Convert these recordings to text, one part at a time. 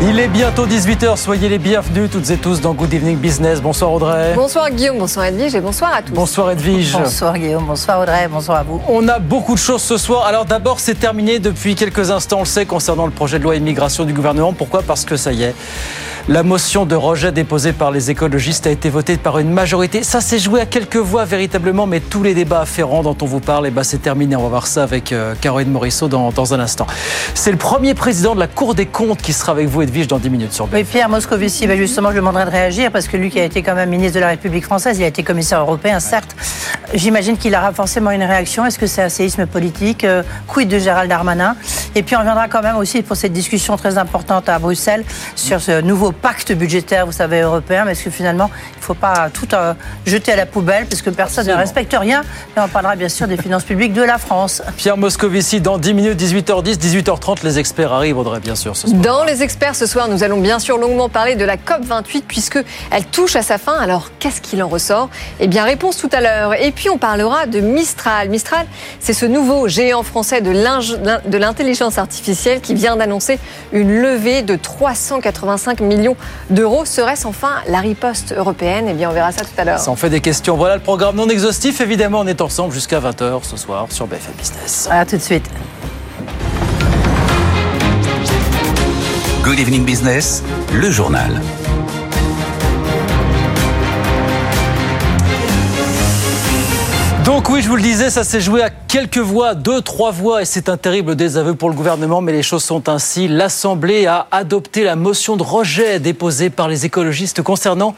Il est bientôt 18h, soyez les bienvenus toutes et tous dans Good Evening Business. Bonsoir Audrey. Bonsoir Guillaume, bonsoir Edwige et bonsoir à tous. Bonsoir Edwige. Bonsoir Guillaume, bonsoir Audrey, bonsoir à vous. On a beaucoup de choses ce soir. Alors d'abord, c'est terminé depuis quelques instants, on le sait, concernant le projet de loi immigration du gouvernement. Pourquoi? Parce que ça y est, la motion de rejet déposée par les écologistes a été votée par une majorité. Ça s'est joué à quelques voix véritablement, mais tous les débats afférents dont on vous parle, eh ben, c'est terminé. On va voir ça avec euh, Caroline Morisseau dans, dans un instant. C'est le premier président de la Cour des comptes qui sera avec vous, Edwige, dans 10 minutes sur Oui, Pierre Moscovici, ben justement, je lui demanderai de réagir parce que lui qui a été quand même ministre de la République française, il a été commissaire européen, certes. J'imagine qu'il aura forcément une réaction. Est-ce que c'est un séisme politique euh, Quid de Gérald Darmanin? Et puis on reviendra quand même aussi pour cette discussion très importante à Bruxelles sur ce nouveau pacte budgétaire, vous savez, européen. Mais est-ce que finalement, il ne faut pas tout euh, jeter à la poubelle parce que personne ne respecte rien? Et on parlera bien sûr des finances publiques de la France. Pierre Moscovici, dans 10 minutes, 18h10, 18h30, les experts arrivent, Audrey, bien sûr. Ce soir. Dans les experts ce soir, nous allons bien sûr longuement parler de la COP28 puisque elle touche à sa fin. Alors qu'est-ce qu'il en ressort? Eh bien, réponse tout à l'heure. Et puis on parlera de Mistral. Mistral, c'est ce nouveau géant français de l'intelligence artificielle qui vient d'annoncer une levée de 385 millions d'euros. Serait-ce enfin la riposte européenne? Eh bien, on verra ça tout à l'heure. Ça en fait des questions. Voilà le programme non exhaustif. Évidemment, on est ensemble jusqu'à 20h ce soir sur BFM Business. À tout de suite. Good evening business, le journal. Donc oui, je vous le disais, ça s'est joué à quelques voix, deux, trois voix, et c'est un terrible désaveu pour le gouvernement, mais les choses sont ainsi. L'Assemblée a adopté la motion de rejet déposée par les écologistes concernant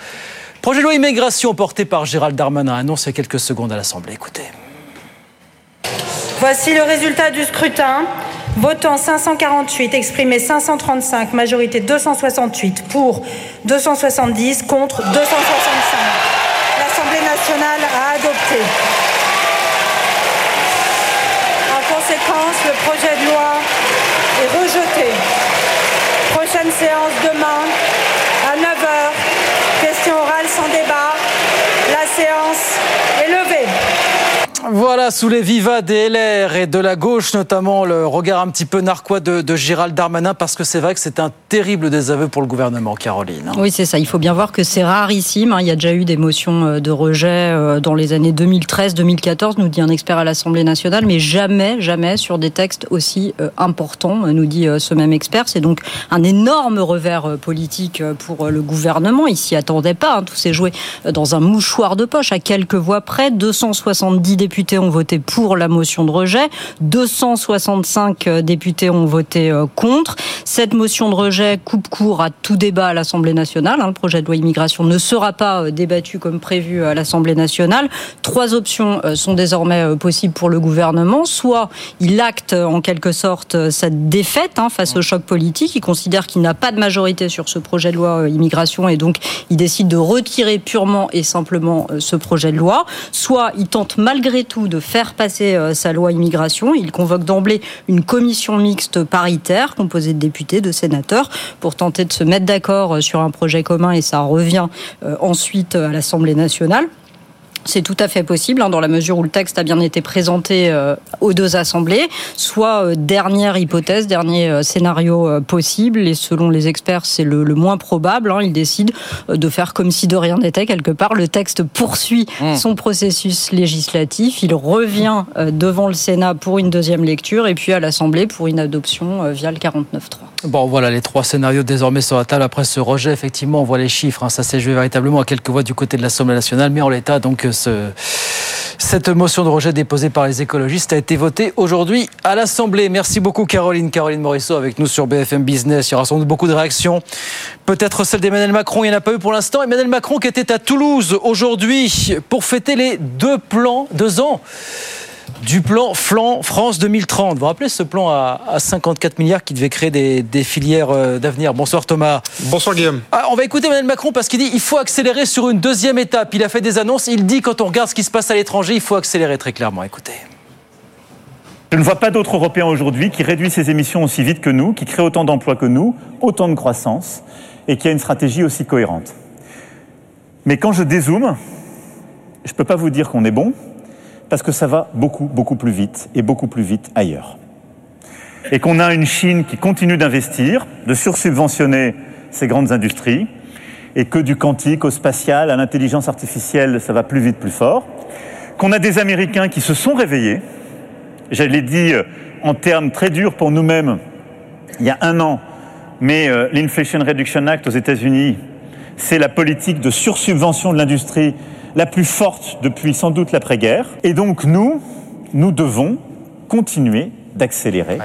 projet de loi immigration porté par Gérald Darmanin. Annonce quelques secondes à l'Assemblée. Écoutez. Voici le résultat du scrutin. Votant 548, exprimé 535, majorité 268, pour 270, contre 265. L'Assemblée nationale a adopté. En conséquence, le projet de loi est rejeté. Prochaine séance demain à 9h. Question orale sans débat. La séance est levée. Voilà, sous les vivas des LR et de la gauche, notamment le regard un petit peu narquois de, de Gérald Darmanin, parce que c'est vrai que c'est un terrible désaveu pour le gouvernement, Caroline. Oui, c'est ça. Il faut bien voir que c'est rarissime. hein. Il y a déjà eu des motions euh, de rejet euh, dans les années 2013-2014, nous dit un expert à l'Assemblée nationale, mais jamais, jamais sur des textes aussi euh, importants, nous dit ce même expert. C'est donc un énorme revers politique pour le gouvernement. Il s'y attendait pas. hein. Tout s'est joué dans un mouchoir de poche à quelques voix près. 270 députés ont voté pour la motion de rejet, 265 députés ont voté euh, contre. Cette motion de rejet coupe court à tout débat à l'Assemblée nationale. hein. Le projet de loi immigration ne sera pas euh, débattu comme prévu à l'Assemblée nationale. Trois options euh, sont désormais euh, possibles pour le gouvernement. Soit il acte euh, en quelque sorte euh, cette défaite hein, face au choc politique. Il considère qu'il n'a pas de majorité sur ce projet de loi euh, immigration et donc il décide de retirer purement et simplement euh, ce projet de loi. Soit il tente malgré tout de faire passer euh, sa loi immigration. Il convoque d'emblée une commission mixte paritaire composée de députés, de sénateurs, pour tenter de se mettre d'accord euh, sur un projet commun et ça revient euh, ensuite à l'Assemblée nationale. C'est tout à fait possible, hein, dans la mesure où le texte a bien été présenté euh, aux deux assemblées. Soit euh, dernière hypothèse, dernier euh, scénario possible, et selon les experts, c'est le, le moins probable. Hein, ils décident de faire comme si de rien n'était quelque part. Le texte poursuit son processus législatif. Il revient devant le Sénat pour une deuxième lecture, et puis à l'Assemblée pour une adoption via le 49.3. Bon, voilà les trois scénarios désormais sur la table. Après ce rejet, effectivement, on voit les chiffres. hein. Ça s'est joué véritablement à quelques voix du côté de l'Assemblée nationale. Mais en l'état, donc, ce- cette motion de rejet déposée par les écologistes a été votée aujourd'hui à l'Assemblée. Merci beaucoup, Caroline. Caroline Morisseau avec nous sur BFM Business. Il y aura sans doute beaucoup de réactions. Peut-être celle d'Emmanuel Macron. Il n'y en a pas eu pour l'instant. Emmanuel Macron qui était à Toulouse aujourd'hui pour fêter les deux plans, deux ans du plan Flan France 2030. Vous vous rappelez ce plan à, à 54 milliards qui devait créer des, des filières euh, d'avenir? Bonsoir Thomas. Bonsoir Guillaume. Ah, on va écouter Emmanuel Macron parce qu'il dit il faut accélérer sur une deuxième étape. Il a fait des annonces. Il dit quand on regarde ce qui se passe à l'étranger, il faut accélérer très clairement. Écoutez. Je ne vois pas d'autres Européens aujourd'hui qui réduisent ses émissions aussi vite que nous, qui créent autant d'emplois que nous, autant de croissance et qui a une stratégie aussi cohérente. Mais quand je dézoome, je ne peux pas vous dire qu'on est bon, parce que ça va beaucoup, beaucoup plus vite et beaucoup plus vite ailleurs. Et qu'on a une Chine qui continue d'investir, de sursubventionner ces grandes industries, et que du quantique au spatial, à l'intelligence artificielle, ça va plus vite, plus fort. Qu'on a des Américains qui se sont réveillés. Je l'ai dit euh, en termes très durs pour nous-mêmes il y a un an, mais euh, l'Inflation Reduction Act aux États-Unis, c'est la politique de sursubvention de l'industrie la plus forte depuis sans doute l'après-guerre. Et donc nous, nous devons continuer d'accélérer.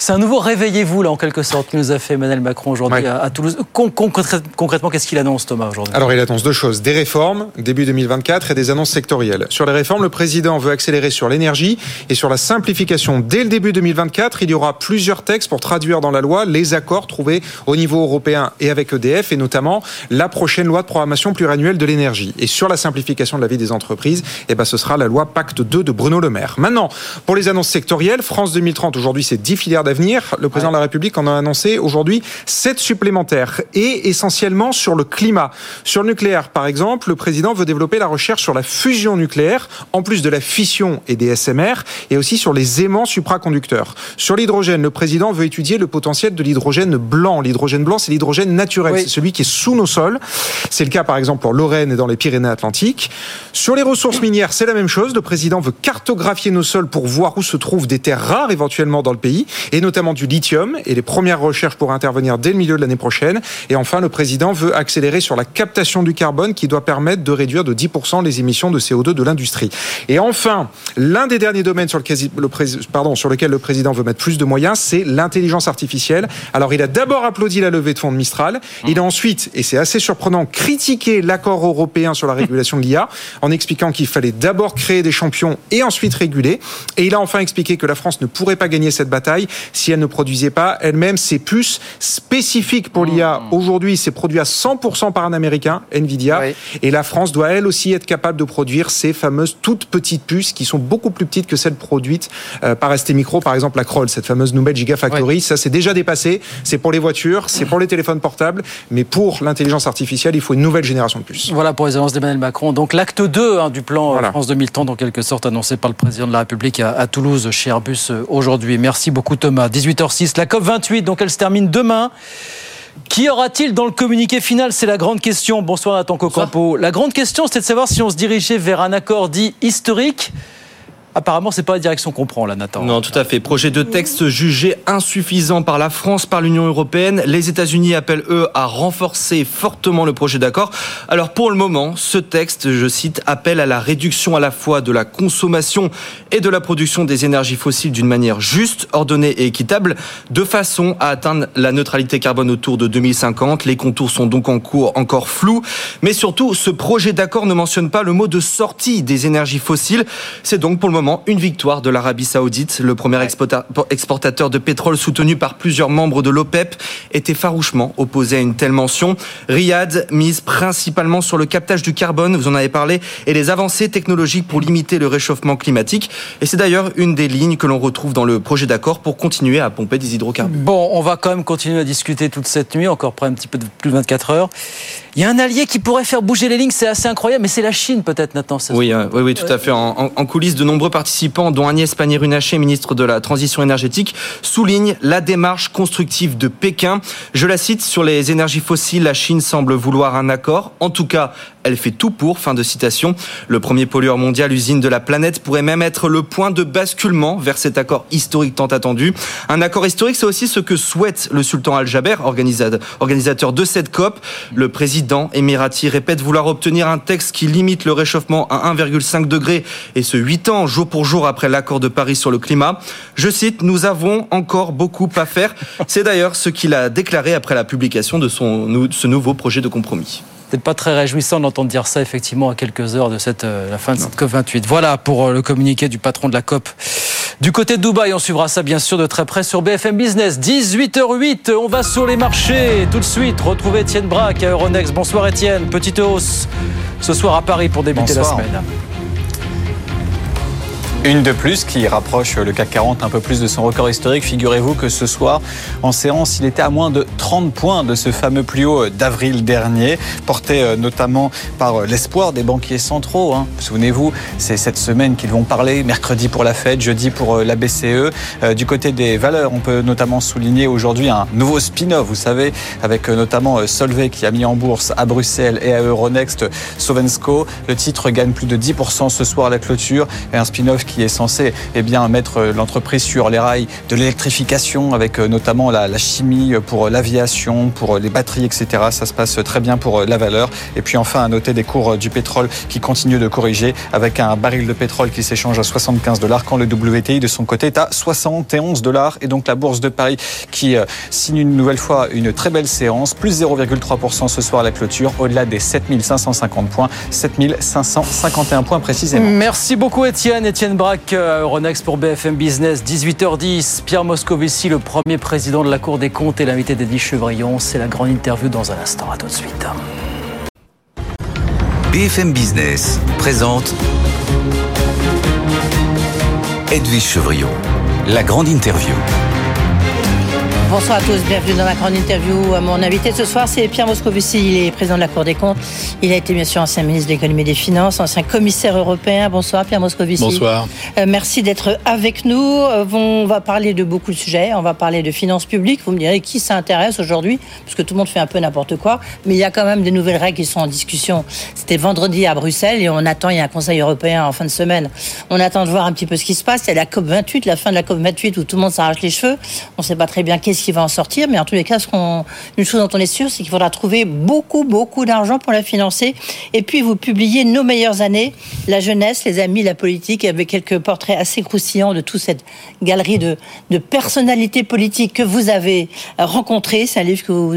C'est un nouveau réveillez-vous, là, en quelque sorte, que nous a fait Emmanuel Macron aujourd'hui Ouais. à, à Toulouse. Con- concrè- concrètement, qu'est-ce qu'il annonce, Thomas, aujourd'hui? Alors il annonce deux choses, des réformes début 2024 et des annonces sectorielles. Sur les réformes, le président veut accélérer sur l'énergie et sur la simplification. Dès le début 2024, il y aura plusieurs textes pour traduire dans la loi les accords trouvés au niveau européen et avec EDF et notamment la prochaine loi de programmation pluriannuelle de l'énergie. Et sur la simplification de la vie des entreprises, eh ben, ce sera la loi Pacte 2 de Bruno Le Maire. Maintenant, pour les annonces sectorielles, France 2030, aujourd'hui c'est 10 filières d'avenir. Le président de la République en a annoncé aujourd'hui 7 supplémentaires et essentiellement sur le climat. Sur le nucléaire, par exemple, le président veut développer la recherche sur la fusion nucléaire, en plus de la fission et des SMR, et aussi sur les aimants supraconducteurs. Sur l'hydrogène, le président veut étudier le potentiel de l'hydrogène blanc. L'hydrogène blanc, c'est l'hydrogène naturel, Oui. c'est celui qui est sous nos sols. C'est le cas, par exemple, pour Lorraine et dans les Pyrénées-Atlantiques. Sur les ressources minières, c'est la même chose. Le président veut cartographier nos sols pour voir où se trouvent des terres rares éventuellement dans le pays, et notamment du lithium. Et les premières recherches pourraient intervenir dès le milieu de l'année prochaine. Et enfin, le président veut accélérer sur la captation du carbone qui doit permettre de réduire de 10% les émissions de CO2 de l'industrie. Et enfin, l'un des derniers domaines sur, lequel le, prés- pardon, sur lequel le président veut mettre plus de moyens, c'est l'intelligence artificielle. Alors, il a d'abord applaudi la levée de fonds de Mistral. Il a ensuite, et c'est assez surprenant, critiqué l'accord européen sur la régulation de l'IA en expliquant qu'il fallait d'abord créer des champions et ensuite réguler. Et il a enfin expliqué que la France ne pourrait pas gagner cette bataille si elle ne produisait pas elle-même ses puces spécifiques pour l'IA. Aujourd'hui, c'est produit à 100% par un Américain, Nvidia. Oui. Et la France doit elle aussi être capable de produire ces fameuses toutes petites puces qui sont beaucoup plus petites que celles produites euh, par ST Micro, par exemple la Kroll, cette fameuse nouvelle Gigafactory. Ça, c'est déjà dépassé. C'est pour les voitures, c'est pour les téléphones portables, mais pour l'intelligence artificielle, il faut une nouvelle génération de puces. Voilà pour les annonces d'Emmanuel Macron. Donc l'acte 2 hein, du plan euh, Voilà. France 2030, en quelque sorte, annoncé par le président de la République à, à Toulouse, chez Airbus euh, aujourd'hui. Merci beaucoup Thomas. 18h06, la COP28, donc elle se termine demain. Qui aura-t-il dans le communiqué final? C'est la grande question. Bonsoir Nathan Cocampo. La grande question, c'était de savoir si on se dirigeait vers un accord dit historique. Apparemment, c'est pas la direction qu'on prend là, Nathan. Non, tout à fait. Projet de texte jugé insuffisant par la France, par l'Union européenne. Les États-Unis appellent, eux, à renforcer fortement le projet d'accord. Alors, pour le moment, ce texte, je cite, appelle à la réduction à la fois de la consommation et de la production des énergies fossiles d'une manière juste, ordonnée et équitable, de façon à atteindre la neutralité carbone autour de 2050. Les contours sont donc en cours encore flous. Mais surtout, ce projet d'accord ne mentionne pas le mot de sortie des énergies fossiles. C'est donc pour le moment une victoire de l'Arabie Saoudite. Le premier exporta- exportateur de pétrole soutenu par plusieurs membres de l'OPEP était farouchement opposé à une telle mention. Riyad mise principalement sur le captage du carbone, vous en avez parlé, et les avancées technologiques pour limiter le réchauffement climatique. Et c'est d'ailleurs une des lignes que l'on retrouve dans le projet d'accord pour continuer à pomper des hydrocarbures. Bon, on va quand même continuer à discuter toute cette nuit, encore près un petit peu plus de 24 heures. Il y a un allié qui pourrait faire bouger les lignes, c'est assez incroyable, mais c'est la Chine peut-être, Nathan. Oui, euh, oui, oui, tout à fait. En coulisses, de nombreux participants, dont Agnès Pannier-Runacher, ministre de la Transition énergétique, soulignent la démarche constructive de Pékin. Je la cite, sur les énergies fossiles, la Chine semble vouloir un accord. En tout cas, elle fait tout pour. Fin de citation. Le premier pollueur mondial, usine de la planète, pourrait même être le point de basculement vers cet accord historique tant attendu. Un accord historique, c'est aussi ce que souhaite le sultan Al-Jaber, organisa- organisateur de cette COP. Le président émirati répète vouloir obtenir un texte qui limite le réchauffement à 1,5 degré et ce 8 ans jour pour jour après l'accord de Paris sur le climat. Je cite, nous avons encore beaucoup à faire. C'est d'ailleurs ce qu'il a déclaré après la publication de ce nouveau projet de compromis. Peut-être pas très réjouissant d'entendre dire ça effectivement à quelques heures de cette, euh, la fin de cette COP 28. Voilà pour euh, le communiqué du patron de la COP. Du côté de Dubaï, on suivra ça bien sûr de très près sur BFM Business. 18h08, on va sur les marchés. Tout de suite, retrouver Étienne Braque à Euronext. Bonsoir Étienne, petite hausse ce soir à Paris pour débuter Bonsoir. la semaine. Une de plus qui rapproche le CAC 40 un peu plus de son record historique. Figurez-vous que ce soir, en séance, il était à moins de 30 points de ce fameux plus haut d'avril dernier, porté euh, notamment par euh, l'espoir des banquiers centraux. Hein. Souvenez-vous, c'est cette semaine qu'ils vont parler, mercredi pour la Fed, jeudi pour euh, la BCE. Du côté des valeurs, on peut notamment souligner aujourd'hui un nouveau spin-off, vous savez, avec notamment Solvay qui a mis en bourse à Bruxelles et à Euronext Sovensco. Le titre gagne plus de 10% ce soir à la clôture et un spin-off qui est censé eh bien, mettre l'entreprise sur les rails de l'électrification avec euh, notamment la, chimie pour l'aviation, pour les batteries, etc. Ça se passe très bien pour la valeur. Et puis enfin, à noter des cours du pétrole qui continuent de corriger avec un baril de pétrole qui s'échange à 75 dollars quand le WTI de son côté est à 71 dollars. Et donc la bourse de Paris qui euh, signe une nouvelle fois une très belle séance, plus 0,3% ce soir à la clôture, au-delà des 7550 points, 7551 points précisément. Merci beaucoup Étienne. Étienne Braque, euh, Euronext pour BFM Business, 18h10. Pierre Moscovici, le premier président de la Cour des comptes et l'invité d'Eddie Chevrillon. C'est la grande interview dans un instant. À tout de suite. BFM Business présente Edwige Chevrillon, la grande interview. Bonsoir à tous, bienvenue dans ma grande interview. Mon invité ce soir, c'est Pierre Moscovici, il est président de la Cour des comptes. Il a été bien sûr ancien ministre de l'économie et des finances, ancien commissaire européen. Bonsoir Pierre Moscovici. Bonsoir. Euh, merci d'être avec nous. Euh, on va parler de beaucoup de sujets. On va parler de finances publiques. Vous me direz qui s'intéresse aujourd'hui, parce que tout le monde fait un peu n'importe quoi. Mais il y a quand même des nouvelles règles qui sont en discussion. C'était vendredi à Bruxelles et on attend, il y a un Conseil européen en fin de semaine. On attend de voir un petit peu ce qui se passe. Il y a la COP28, la fin de la COP28 où tout le monde s'arrache les cheveux. On ne sait pas très bien qu'est-ce qui va en sortir, mais en tous les cas, ce une chose dont on est sûr, c'est qu'il faudra trouver beaucoup, beaucoup d'argent pour la financer. Et puis, vous publiez Nos meilleures années, la jeunesse, les amis, la politique, avec quelques portraits assez croustillants de toute cette galerie de, personnalités politiques que vous avez rencontrées. C'est un livre que vous,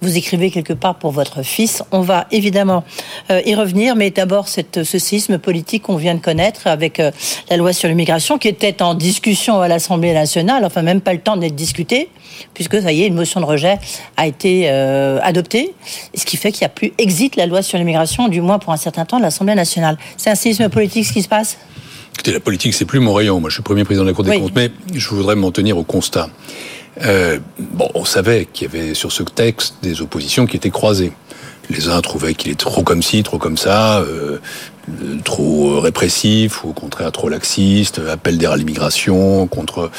vous, écrivez quelque part pour votre fils. On va évidemment euh, y revenir, mais d'abord, ce séisme politique qu'on vient de connaître avec euh, la loi sur l'immigration qui était en discussion à l'Assemblée nationale, enfin même pas le temps d'être discuté puisque ça y est, une motion de rejet a été euh, adoptée, ce qui fait qu'il n'y a plus exit la loi sur l'immigration, du moins pour un certain temps, de l'Assemblée nationale. C'est un séisme politique ce qui se passe? Écoutez, la politique, c'est plus mon rayon. Moi, je suis premier président de la Cour des comptes, mais je voudrais m'en tenir au constat. Euh, bon, on savait qu'il y avait sur ce texte des oppositions qui étaient croisées. Les uns trouvaient qu'il est trop comme ci, trop comme ça, euh, trop répressif, ou au contraire trop laxiste, appel d'air à l'immigration, contre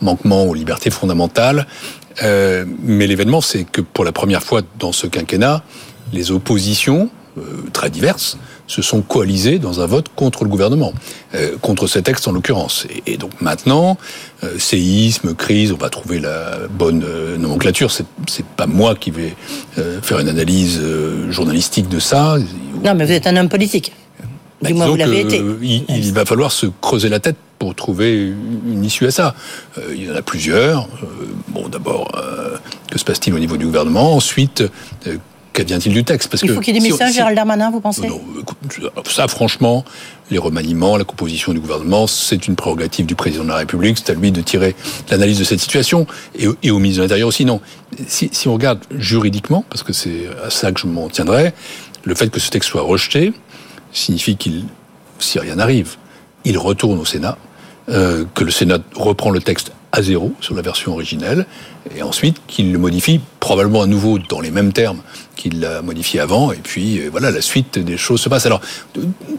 manquement aux libertés fondamentales. Euh, mais l'événement, c'est que pour la première fois dans ce quinquennat, les oppositions, euh, très diverses, se sont coalisées dans un vote contre le gouvernement, euh, contre ce texte en l'occurrence. Et, donc maintenant, séisme, crise, on va trouver la bonne nomenclature. C'est, c'est pas moi qui vais faire une analyse journalistique de ça. Non, mais vous êtes un homme politique. Bah, du moins, vous l'avez été. Il, va falloir se creuser la tête pour trouver une issue à ça. il y en a plusieurs. bon, d'abord, que se passe-t-il au niveau du gouvernement? Ensuite, qu'advient-il du texte Parce Il faut qu'il y ait des messages, Gérald Darmanin, vous pensez non, Ça, franchement, les remaniements, la composition du gouvernement, c'est une prérogative du président de la République. C'est à lui de tirer l'analyse de cette situation. Et, au ministre de l'Intérieur aussi, non. Si, si on regarde juridiquement, parce que c'est à ça que je m'en tiendrai, le fait que ce texte soit rejeté, signifie qu'il, si rien n'arrive, il retourne au Sénat, euh, que le Sénat reprend le texte à zéro sur la version originelle, et ensuite qu'il le modifie probablement à nouveau dans les mêmes termes qu'il l'a modifié avant, et puis euh, voilà, la suite des choses se passe. Alors,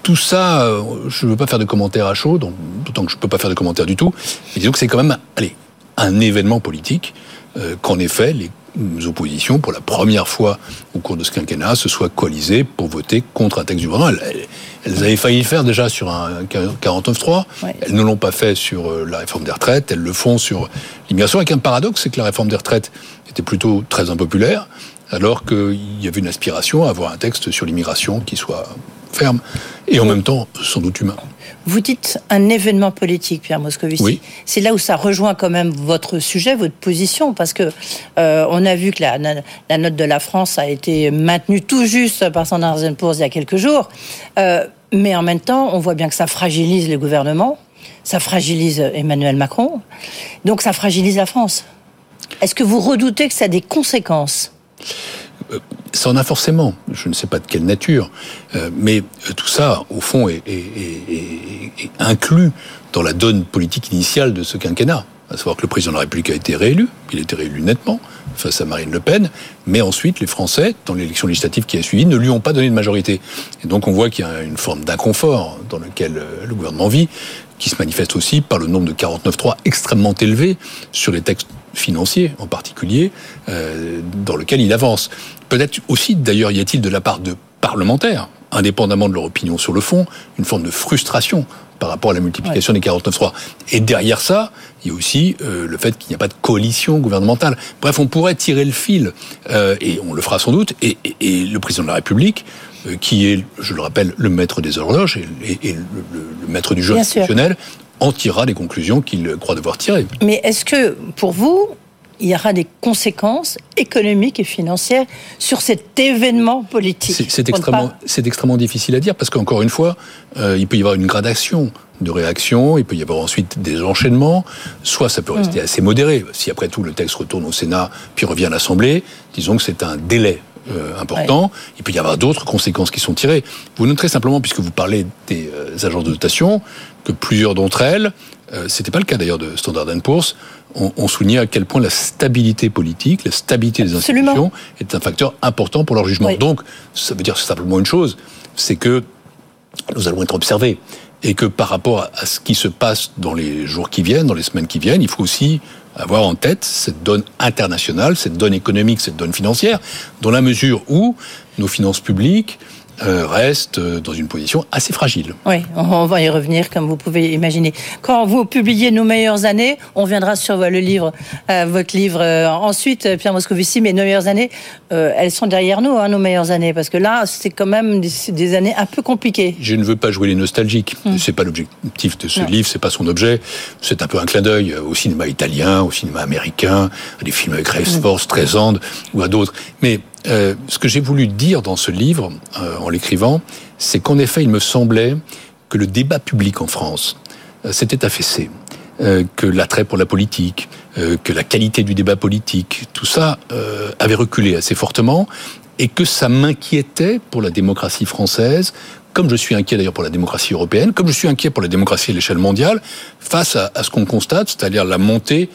tout ça, euh, je ne veux pas faire de commentaires à chaud, d'autant que je ne peux pas faire de commentaires du tout, mais disons que c'est quand même, allez, un événement politique, qu'en effet, les oppositions, pour la première fois au cours de ce quinquennat, se soient coalisées pour voter contre un texte du gouvernement. Elles, avaient failli le faire déjà sur un 49.3. Elles ne l'ont pas fait sur euh, la réforme des retraites. Elles le font sur l'immigration. Avec un paradoxe, c'est que la réforme des retraites était plutôt très impopulaire, alors qu'il y avait une aspiration à avoir un texte sur l'immigration qui soit ferme et en même temps sans doute humain. Vous dites un événement politique, Pierre Moscovici. Oui. C'est là où ça rejoint quand même votre sujet, votre position, parce que euh, on a vu que la, la, note de la France a été maintenue tout juste par son Poor's il y a quelques jours, euh, mais en même temps, on voit bien que ça fragilise le gouvernement, ça fragilise Emmanuel Macron, donc ça fragilise la France. Est-ce que vous redoutez que ça a des conséquences? Ça en a forcément. Je ne sais pas de quelle nature, euh, mais euh, tout ça, au fond, est, est, est, est, inclus dans la donne politique initiale de ce quinquennat. À savoir que le président de la République a été réélu, il a été réélu nettement face à Marine Le Pen, mais ensuite les Français, dans l'élection législative qui a suivi, ne lui ont pas donné de majorité. Et donc on voit qu'il y a une forme d'inconfort dans lequel le gouvernement vit, qui se manifeste aussi par le nombre de 49.3 extrêmement élevé sur les textes financiers en particulier, euh, dans lequel il avance. Peut-être aussi, d'ailleurs, y a-t-il de la part de parlementaires, indépendamment de leur opinion sur le fond, une forme de frustration par rapport à la multiplication ouais. des 49.3. Et derrière ça, il y a aussi euh, le fait qu'il n'y a pas de coalition gouvernementale. Bref, on pourrait tirer le fil, euh, et on le fera sans doute, et, et, et le président de la République, euh, qui est, je le rappelle, le maître des horloges et, et le, le, le, maître du jeu institutionnel, en tirera les conclusions qu'il croit devoir tirer. Mais est-ce que, pour vous, il y aura des conséquences économiques et financières sur cet événement politique. C'est extrêmement, extrêmement difficile à dire parce qu'encore une fois, euh, il peut y avoir une gradation de réaction, il peut y avoir ensuite des enchaînements, soit ça peut rester mmh. assez modéré. Si après tout le texte retourne au Sénat puis revient à l'Assemblée, disons que c'est un délai euh, important. Ouais. Il peut y avoir d'autres conséquences qui sont tirées. Vous noterez simplement, puisque vous parlez des euh, agences de notation, que plusieurs d'entre elles, euh, c'était pas le cas d'ailleurs de Standard Poor's, ont, ont souligné à quel point la stabilité politique, la stabilité des institutions est un facteur important pour leur jugement. Oui. Donc, ça veut dire simplement une chose, c'est que nous allons être observés et que par rapport à ce qui se passe dans les jours qui viennent, dans les semaines qui viennent, il faut aussi avoir en tête cette donne internationale, cette donne économique, cette donne financière, dans la mesure où nos finances publiques reste dans une position assez fragile. Oui, on va y revenir, comme vous pouvez imaginer. Quand vous publiez Nos meilleures années, on viendra sur le livre, euh, votre livre euh, ensuite, Pierre Moscovici, mais Nos meilleures années, euh, elles sont derrière nous, hein, nos meilleures années, parce que là, c'est quand même des, années un peu compliquées. Je ne veux pas jouer les nostalgiques. Hum. C'est pas l'objectif de ce non. livre, c'est pas son objet. C'est un peu un clin d'œil au cinéma italien, au cinéma américain, à des films avec Sport, hum. Streisand ou à d'autres. Mais euh, ce que j'ai voulu dire dans ce livre, euh, en l'écrivant, c'est qu'en effet, il me semblait que le débat public en France euh, s'était affaissé, euh, que l'attrait pour la politique, euh, que la qualité du débat politique, tout ça euh, avait reculé assez fortement, et que ça m'inquiétait pour la démocratie française, comme je suis inquiet d'ailleurs pour la démocratie européenne, comme je suis inquiet pour la démocratie à l'échelle mondiale, face à, à ce qu'on constate, c'est-à-dire la montée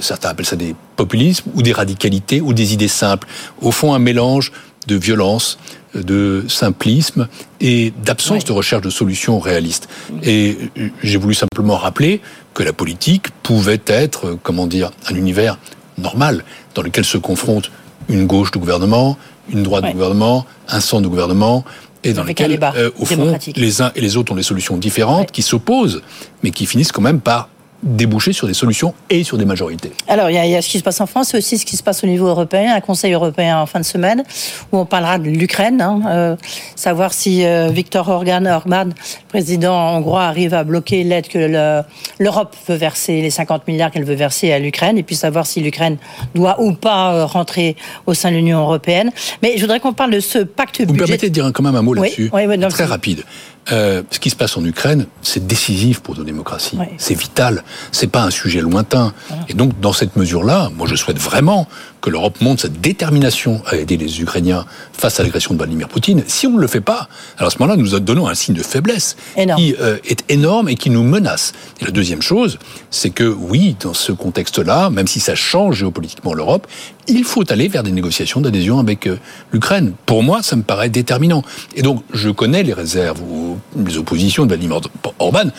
certains appellent ça des populismes ou des radicalités ou des idées simples. Au fond, un mélange de violence, de simplisme et d'absence de recherche de solutions réalistes. Et j'ai voulu simplement rappeler que la politique pouvait être, comment dire, un univers normal dans lequel se confrontent une gauche de gouvernement, une droite ouais. de gouvernement, un centre de gouvernement, et dans lequel, euh, au fond, les uns et les autres ont des solutions différentes ouais. qui s'opposent, mais qui finissent quand même par déboucher sur des solutions et sur des majorités. Alors, il y, a, il y, a, ce qui se passe en France, c'est aussi ce qui se passe au niveau européen, un Conseil européen en fin de semaine, où on parlera de l'Ukraine, hein, euh, savoir si euh, Viktor Orban, Orban, président hongrois, arrive à bloquer l'aide que l'Europe veut verser, les 50 milliards qu'elle veut verser à l'Ukraine, et puis savoir si l'Ukraine doit ou pas euh, rentrer au sein de l'Union européenne. Mais je voudrais qu'on parle de ce pacte Vous budget... me permettez de dire quand même un mot là-dessus oui, oui, Très rapide. Euh, ce qui se passe en Ukraine, c'est décisif pour nos démocraties. C'est vital. C'est pas un sujet lointain. Et donc, dans cette mesure-là, moi, je souhaite vraiment que l'Europe montre sa détermination à aider les Ukrainiens face à l'agression de Vladimir Poutine. Si on ne le fait pas, alors à ce moment-là, nous donnons un signe de faiblesse énorme. qui euh, est énorme et qui nous menace. Et la deuxième chose, c'est que oui, dans ce contexte-là, même si ça change géopolitiquement l'Europe, il faut aller vers des négociations d'adhésion avec euh, l'Ukraine. Pour moi, ça me paraît déterminant. Et donc, je connais les réserves ou les oppositions de Vladimir Orban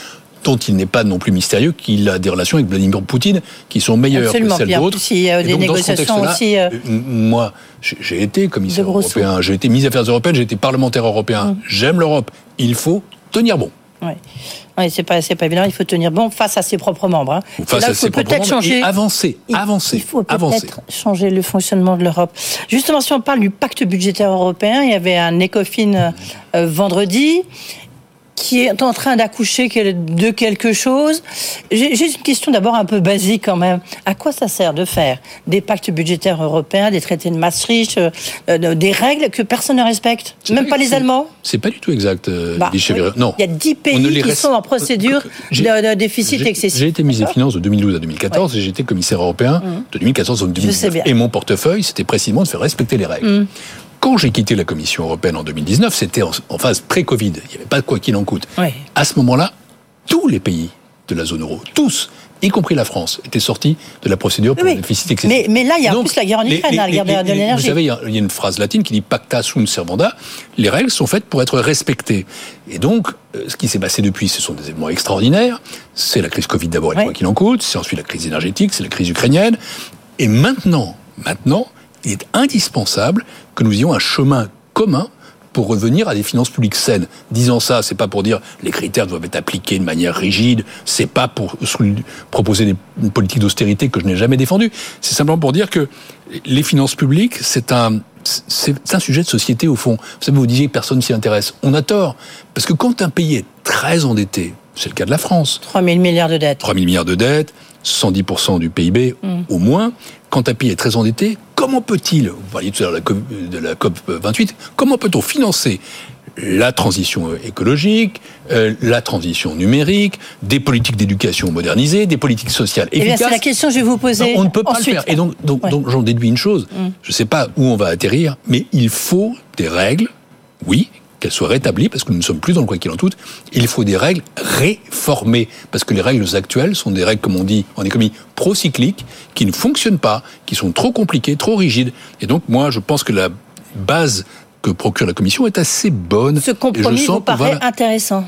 dont il n'est pas non plus mystérieux qu'il a des relations avec Vladimir Poutine qui sont meilleures Absolument, que celles d'autres. Il y a des négociations aussi. Euh... Moi, j'ai été commissaire européen, j'ai été ministre des Affaires européennes, j'ai été parlementaire européen. Mmh. J'aime l'Europe. Il faut tenir bon. Ouais. Oui, c'est pas, pas évident. Il faut tenir bon face à ses propres membres. Hein. Face là, à ses propres membres changer, et avancer, avancer. Il faut peut-être changer le fonctionnement de l'Europe. Justement, si on parle du pacte budgétaire européen, il y avait un ECOFIN euh, vendredi qui est en train d'accoucher de quelque chose. J'ai une question d'abord un peu basique quand même. À quoi ça sert de faire des pactes budgétaires européens, des traités de Maastricht, euh, des règles que personne ne respecte Même pas, pas les Allemands C'est pas du tout exact, euh, bah, oui. Non. Il y a 10 pays qui reste... sont en procédure de, de, déficit excessif. J'ai été ministre des Finances de 2012 à 2014 ouais. et j'ai été commissaire européen mmh. de 2014 à 2019. Et mon portefeuille, c'était précisément de faire respecter les règles. Mmh quand j'ai quitté la Commission européenne en 2019, c'était en, en phase pré-Covid. Il n'y avait pas de quoi qu'il en coûte. Oui. À ce moment-là, tous les pays de la zone euro, tous, y compris la France, étaient sortis de la procédure pour Oui, le déficit excessif. Mais, mais là, il y a en plus la guerre en Ukraine, les- la guerre de, les- de les- l'énergie. Vous savez, il y a- une phrase latine qui dit pacta sunt servanda. Les règles sont faites pour être respectées. Et donc, euh, ce qui s'est passé depuis, ce sont des événements extraordinaires. C'est la crise Covid d'abord, et quoi qu'il en coûte. C'est ensuite la crise énergétique, c'est la crise ukrainienne. Et maintenant, maintenant, il est indispensable que nous ayons un chemin commun pour revenir à des finances publiques saines. Disant ça, c'est pas pour dire les critères doivent être appliqués de manière rigide, c'est pas pour proposer des- une politique d'austérité que je n'ai jamais défendue. C'est simplement pour dire que les finances publiques, c'est un, c'est un sujet de société au fond. Vous savez, vous disiez que personne s'y intéresse. On a tort. Parce que quand un pays est très endetté, c'est le cas de la France, 3 000 milliards de dettes. 3 000 milliards de dettes, 110% du PIB Mm. au moins. Quand un pays est très endetté, comment peut-il, vous parliez tout à l'heure de la COP- de la COP 28, comment peut-on financer la transition écologique, euh, la transition numérique, des politiques d'éducation modernisées, des politiques sociales Eh bien, efficaces c'est la question que je vais vous poser. non, on ne peut pas ensuite. le faire. Et donc, donc, Ouais. donc j'en déduis une chose. Mm. Je ne sais pas où on va atterrir, mais il faut des règles, oui, qu'elles soient rétablies, parce que nous ne sommes plus dans le quoi qu'il en coûte. Il faut des règles réformées, parce que les règles actuelles sont des règles, comme on dit en économie, procycliques, qui ne fonctionnent pas, qui sont trop compliquées, trop rigides. Et donc, moi, je pense que la base que procure la Commission est assez bonne. Ce compromis je sens vous va paraît intéressant.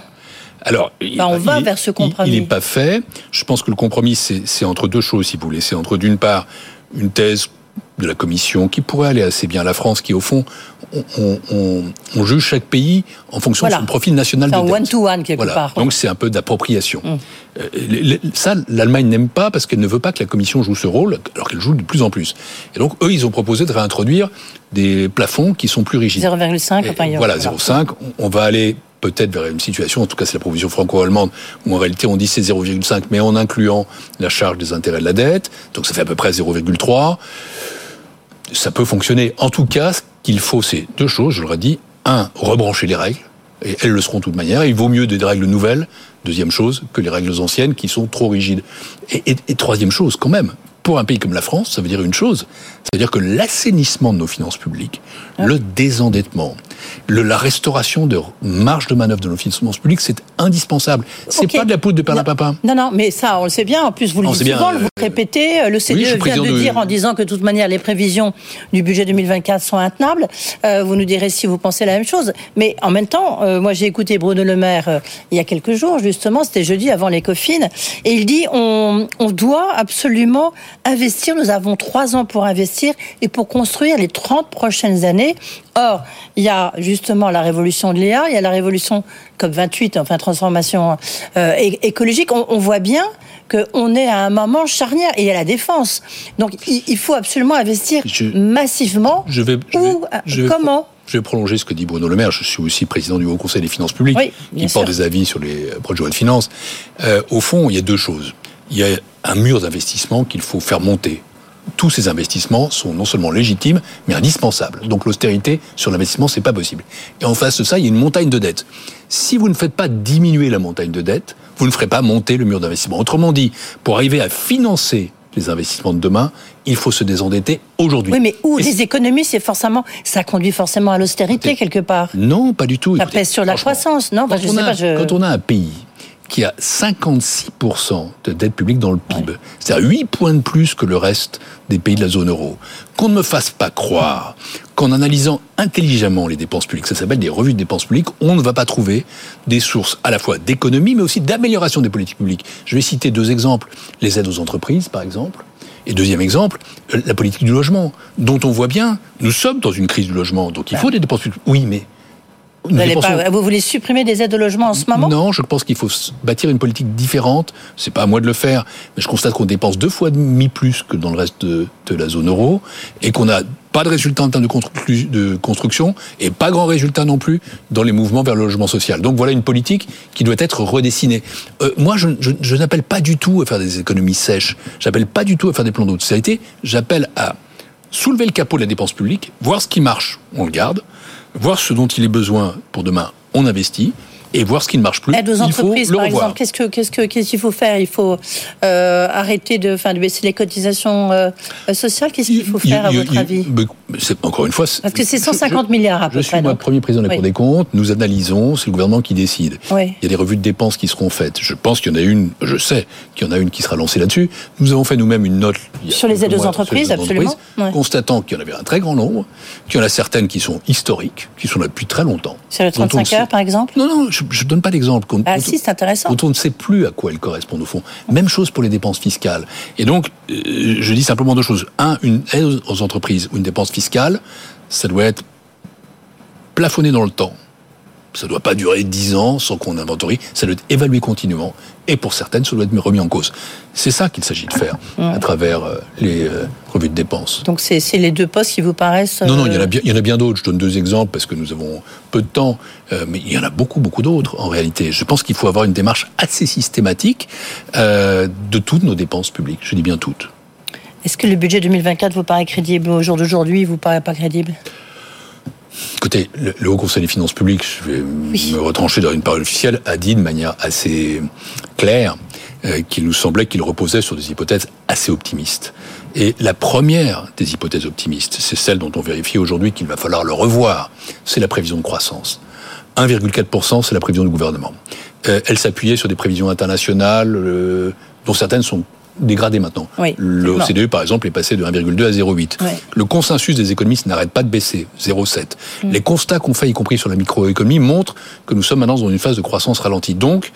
alors, Ben, on va vers ce compromis. Il n'est pas fait. Je pense que le compromis, c'est entre deux choses, si vous voulez. C'est entre, d'une part, une thèse de la Commission qui pourrait aller assez bien la France, qui, au fond, on, on- on- juge chaque pays en fonction Voilà. de son profil national de un dette. one-to-one quelque Voilà. part. Donc c'est un peu d'appropriation. Mm. Euh, ça, l'Allemagne n'aime pas parce qu'elle ne veut pas que la Commission joue ce rôle, alors qu'elle joue de plus en plus. Et donc eux, ils ont proposé de réintroduire des plafonds qui sont plus rigides. 0,5, Et enfin, voilà, 0,5. On- On va aller peut-être vers une situation, en tout cas c'est la proposition franco-allemande, où en réalité on dit c'est 0,5, mais en incluant la charge des intérêts de la dette. Donc ça fait à peu près 0,3. Ça peut fonctionner. En tout cas, ce qu'il faut, c'est deux choses, je le redis. Un, rebrancher les règles. Et elles le seront de toute manière. Il vaut mieux des règles nouvelles, deuxième chose, que les règles anciennes qui sont trop rigides. Et- et troisième chose, quand même, pour un pays comme la France, ça veut dire une chose. C'est-à-dire que l'assainissement de nos finances publiques, le désendettement, le- la restauration de marge de manœuvre de nos finances publiques, c'est indispensable. C'est Ok. pas de la poudre de perlimpinpin. Non, non, mais ça, on le sait bien. En plus, vous le On dites sait bien, souvent, euh, vous le répétez. euh, Le CDE oui, suis vient de de- dire en disant que de toute manière, les prévisions du budget 2024 sont intenables. Euh, vous nous direz si vous pensez la même chose. Mais en même temps, euh, moi, j'ai écouté Bruno Le Maire euh, il y a quelques jours, justement, c'était jeudi avant les COFIN, et il dit on, on doit absolument investir. Nous avons trois ans pour investir et pour construire les 30 prochaines années. Or, il y a justement la révolution de l'IA, il y a la révolution COP28, enfin transformation euh, écologique. On, on voit bien qu'on est à un moment charnière et il y a la défense. Donc, il, il faut absolument investir massivement. Je vais, je Où, vais- je vais- comment Je vais prolonger ce que dit Bruno Le Maire. Je suis aussi président du Haut Conseil des finances publiques, Oui, qui porte des avis sur les projets de loi de finances. Euh, au fond, il y a deux choses. Il y a un mur d'investissement qu'il faut faire monter. Tous ces investissements sont non seulement légitimes, mais indispensables. Donc l'austérité sur l'investissement, c'est pas possible. Et en face de ça, il y a une montagne de dettes. Si vous ne faites pas diminuer la montagne de dettes, vous ne ferez pas monter le mur d'investissement. Autrement dit, pour arriver à financer les investissements de demain, il faut se désendetter aujourd'hui. Oui, mais où Et les économies, c'est forcément, ça conduit forcément à l'austérité quelque part. Non, pas du tout. Ça Écoutez, pèse sur la croissance, non Enfin, je on sais a, pas, je- quand on a un pays qui a 56% de dette publique dans le PIB, c'est-à-dire 8 points de plus que le reste des pays de la zone euro, qu'on ne me fasse pas croire qu'en analysant intelligemment les dépenses publiques, ça s'appelle des revues de dépenses publiques, on ne va pas trouver des sources à la fois d'économie, mais aussi d'amélioration des politiques publiques. Je vais citer deux exemples. Les aides aux entreprises, par exemple. Et deuxième exemple, euh, la politique du logement, dont on voit bien, nous sommes dans une crise du logement, donc il faut des dépenses publiques. Oui, mais... Vous, nous allez dépensons- pas- vous voulez supprimer des aides au logement en ce moment? Non, je pense qu'il faut bâtir une politique différente. C'est pas à moi de le faire, mais je constate qu'on dépense deux fois demi plus que dans le reste de, de la zone euro et qu'on n'a pas de résultat en termes de, constru- de construction et pas grand résultat non plus dans les mouvements vers le logement social. Donc voilà une politique qui doit être redessinée. Euh, moi, je, je- je n'appelle pas du tout à faire des économies sèches. J'appelle pas du tout à faire des plans d'austérité. J'appelle à soulever le capot de la dépense publique, voir ce qui marche, on le garde, voir ce dont il est besoin pour demain, on investit, et voir ce qui ne marche plus. Aide aux entreprises, le par exemple, qu'est-ce que qu'est-ce que qu'est-ce qu'il faut faire? Il faut euh, arrêter de, enfin, de baisser les cotisations euh, sociales. Qu'est-ce qu'il faut faire à Il- votre il- avis Encore une fois, c'est- Parce que c'est je- 150 milliards à peu Je suis près. moi donc. premier président de la Oui. Cour des comptes. Nous analysons, c'est le gouvernement qui décide. Oui. Il y a des revues de dépenses qui seront faites. Je pense qu'il y en a une, je sais qu'il y en a une qui sera lancée là-dessus. Nous avons fait nous-mêmes une note Sur les aides aux entreprises, absolument. entreprises, Ouais. constatant qu'il y en avait un très grand nombre, qu'il y en a certaines qui sont historiques, qui sont là depuis très longtemps. Sur on 35 sait- heures, par exemple? Non, non, je ne donne pas d'exemple. Ah si, c'est intéressant. on ne sait plus à quoi elles correspondent au fond. Même chose pour les dépenses fiscales. Et donc, euh, je dis simplement deux choses. Un, une aide aux entreprises ou une dépense fiscale, ça doit être plafonné dans le temps. Ça ne doit pas durer 10 ans sans qu'on inventorie. Ça doit être évalué continuellement. Et pour certaines, ça doit être remis en cause. C'est ça qu'il s'agit de faire à travers euh, les euh, revues de dépenses. Donc c'est les deux postes qui vous paraissent. Non, non, il y en a euh, bien, il y en a bien d'autres. Je donne deux exemples parce que nous avons peu de temps, mais il y en a beaucoup, beaucoup d'autres en réalité. Je pense qu'il faut avoir une démarche assez systématique de toutes nos dépenses publiques. Je dis bien toutes. Est-ce que le budget 2024 vous paraît crédible au jour d'aujourd'hui Il vous paraît pas crédible? Écoutez, le, le Haut Conseil des finances publiques, je vais me retrancher dans une parole officielle, a dit de manière assez claire euh, qu'il nous semblait qu'il reposait sur des hypothèses assez optimistes. Et la première des hypothèses optimistes, c'est celle dont on vérifie aujourd'hui qu'il va falloir le revoir, c'est la prévision de croissance. 1,4%, c'est la prévision du gouvernement. Euh, elle s'appuyait sur des prévisions internationales, euh, dont certaines sont dégradées maintenant. Oui, Le effectivement. OCDE, par exemple, est passé de 1,2 à 0,8. Ouais. Le consensus des économistes n'arrête pas de baisser, 0,7. Mm. Les constats qu'on fait, y compris sur la microéconomie, montrent que nous sommes maintenant dans une phase de croissance ralentie. Donc,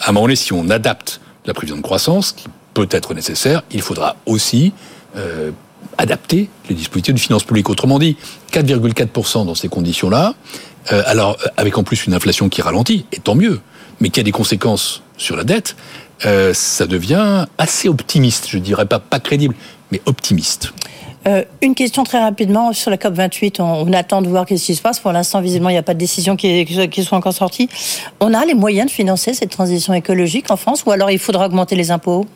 à un moment donné, si on adapte la prévision de croissance, qui peut être nécessaire, il faudra aussi euh, adapter les dispositifs de finances publiques. Autrement dit, 4,4% dans ces conditions-là, euh, alors euh, avec en plus une inflation qui ralentit, et tant mieux, mais qui a des conséquences sur la dette, euh, ça devient assez optimiste. Je dirais pas pas crédible, mais optimiste. Euh, une question très rapidement sur la COP 28. On, on attend de voir qu'est-ce qui se passe. Pour l'instant, visiblement, il n'y a pas de décision qui, soit- encore sortie. On a les moyens de financer cette transition écologique en France, ou alors il faudra augmenter les impôts?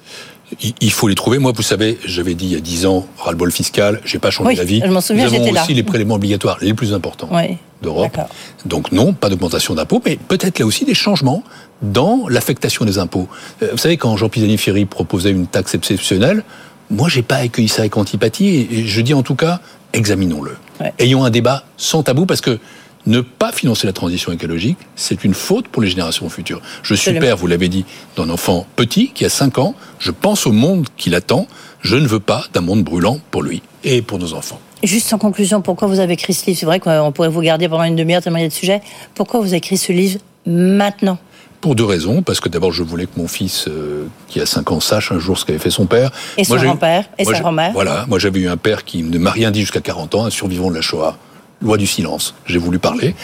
Il- faut les trouver. Moi, vous savez, j'avais dit il y a 10 ans, ras-le-bol fiscal, j'ai pas changé Oui, d'avis. je m'en souviens, Nous avons j'étais là. aussi les prélèvements obligatoires les plus importants Oui. d'Europe. Donc non, pas d'augmentation d'impôts, mais peut-être là aussi des changements dans l'affectation des impôts. Euh, Vous savez, quand Jean Pisani-Ferry proposait une taxe exceptionnelle, moi, j'ai pas accueilli ça avec antipathie, et- je dis en tout cas, examinons-le. Ayons un débat sans tabou, parce que ne pas financer la transition écologique, c'est une faute pour les générations futures. Je suis père, vous l'avez dit, d'un enfant petit qui a 5 ans. Je pense au monde qui l'attend. Je ne veux pas d'un monde brûlant pour lui et pour nos enfants. Juste en conclusion, pourquoi vous avez écrit ce livre? C'est vrai qu'on pourrait vous garder pendant une demi-heure tellement il y a de sujets. Pourquoi vous avez écrit ce livre maintenant? Pour deux raisons. Parce que d'abord, je voulais que mon fils, euh, qui a 5 ans, sache un jour ce qu'avait fait son père. Et son Moi, grand-père, et moi, sa grand-mère. Voilà. Moi, j'avais eu un père qui ne m'a rien dit jusqu'à 40 ans, un survivant de la Shoah. Loi du silence. J'ai voulu parler.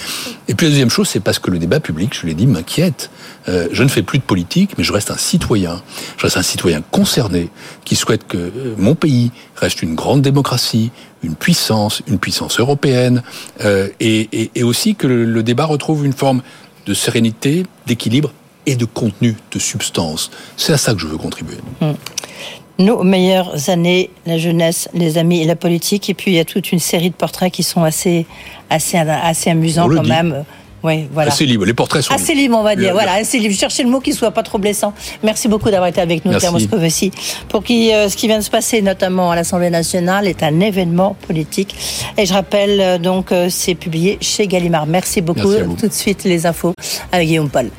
Et puis la deuxième chose, c'est parce que le débat public, je l'ai dit, m'inquiète. Euh, je ne fais plus de politique, mais je reste un citoyen. Je reste un citoyen concerné qui souhaite que euh, mon pays reste une grande démocratie, une puissance, une puissance européenne, euh, et, et- et aussi que le, le débat retrouve une forme de sérénité, d'équilibre et de contenu, de substance. C'est à ça que je veux contribuer. Nos meilleures années, la jeunesse, les amis et la politique. Et puis il y a toute une série de portraits qui sont assez, assez, assez amusants quand dit. même. Oui, voilà. Assez libre. Les portraits sont Assez libre, on va dire. Le- Voilà, assez libre. Cherchez le mot qui soit pas trop blessant. Merci beaucoup d'avoir été avec nous, Merci. Pierre Moscovici. Pour qui, euh, ce qui vient de se passer, notamment à l'Assemblée nationale, est un événement politique. Et je rappelle, euh, donc, euh, c'est publié chez Gallimard. Merci beaucoup. Merci. Tout de suite, les infos avec Guillaume Paul.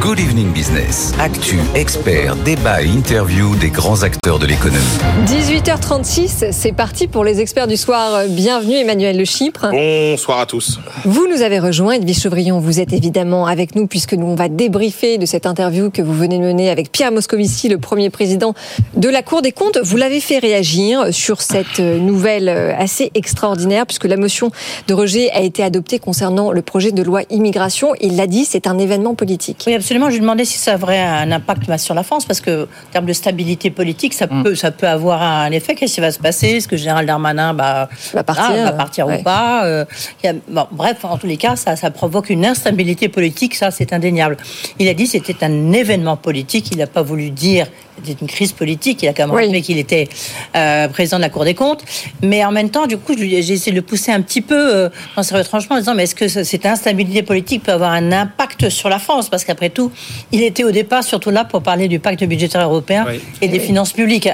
Good Evening Business. Actu, experts, débat et interview des grands acteurs de l'économie. 18h36, c'est parti pour les experts du soir. Bienvenue Emmanuel Le Chypre. Bonsoir à tous. Vous nous avez rejoint, Edwige Chevrillon, vous êtes évidemment avec nous puisque nous on va débriefer de cette interview que vous venez de mener avec Pierre Moscovici, le premier président de la Cour des comptes. Vous l'avez fait réagir sur cette nouvelle assez extraordinaire puisque la motion de rejet a été adoptée concernant le projet de loi immigration. Il l'a dit, c'est un événement politique. Oui, absolument. Je lui demandais si ça aurait un impact bah, sur la France, parce que en termes de stabilité politique, ça peut, ça peut avoir un effet. Qu'est-ce qui va se passer? Est-ce que Gérald Darmanin bah, va partir, ah, va partir ouais. ou pas Euh, il y a- bon, Bref, en tous les cas, ça, ça provoque une instabilité politique, ça c'est indéniable. Il a dit que c'était un événement politique. Il n'a pas voulu dire c'était une crise politique. Il a quand même rappelé qu'il était euh, président de la Cour des comptes. Mais en même temps, du coup, j'ai essayé de le pousser un petit peu euh, dans ses retranchements en disant mais est-ce que cette instabilité politique peut avoir un impact sur la France? Parce qu'après tout, il était au départ surtout là pour parler du pacte budgétaire européen et des finances publiques.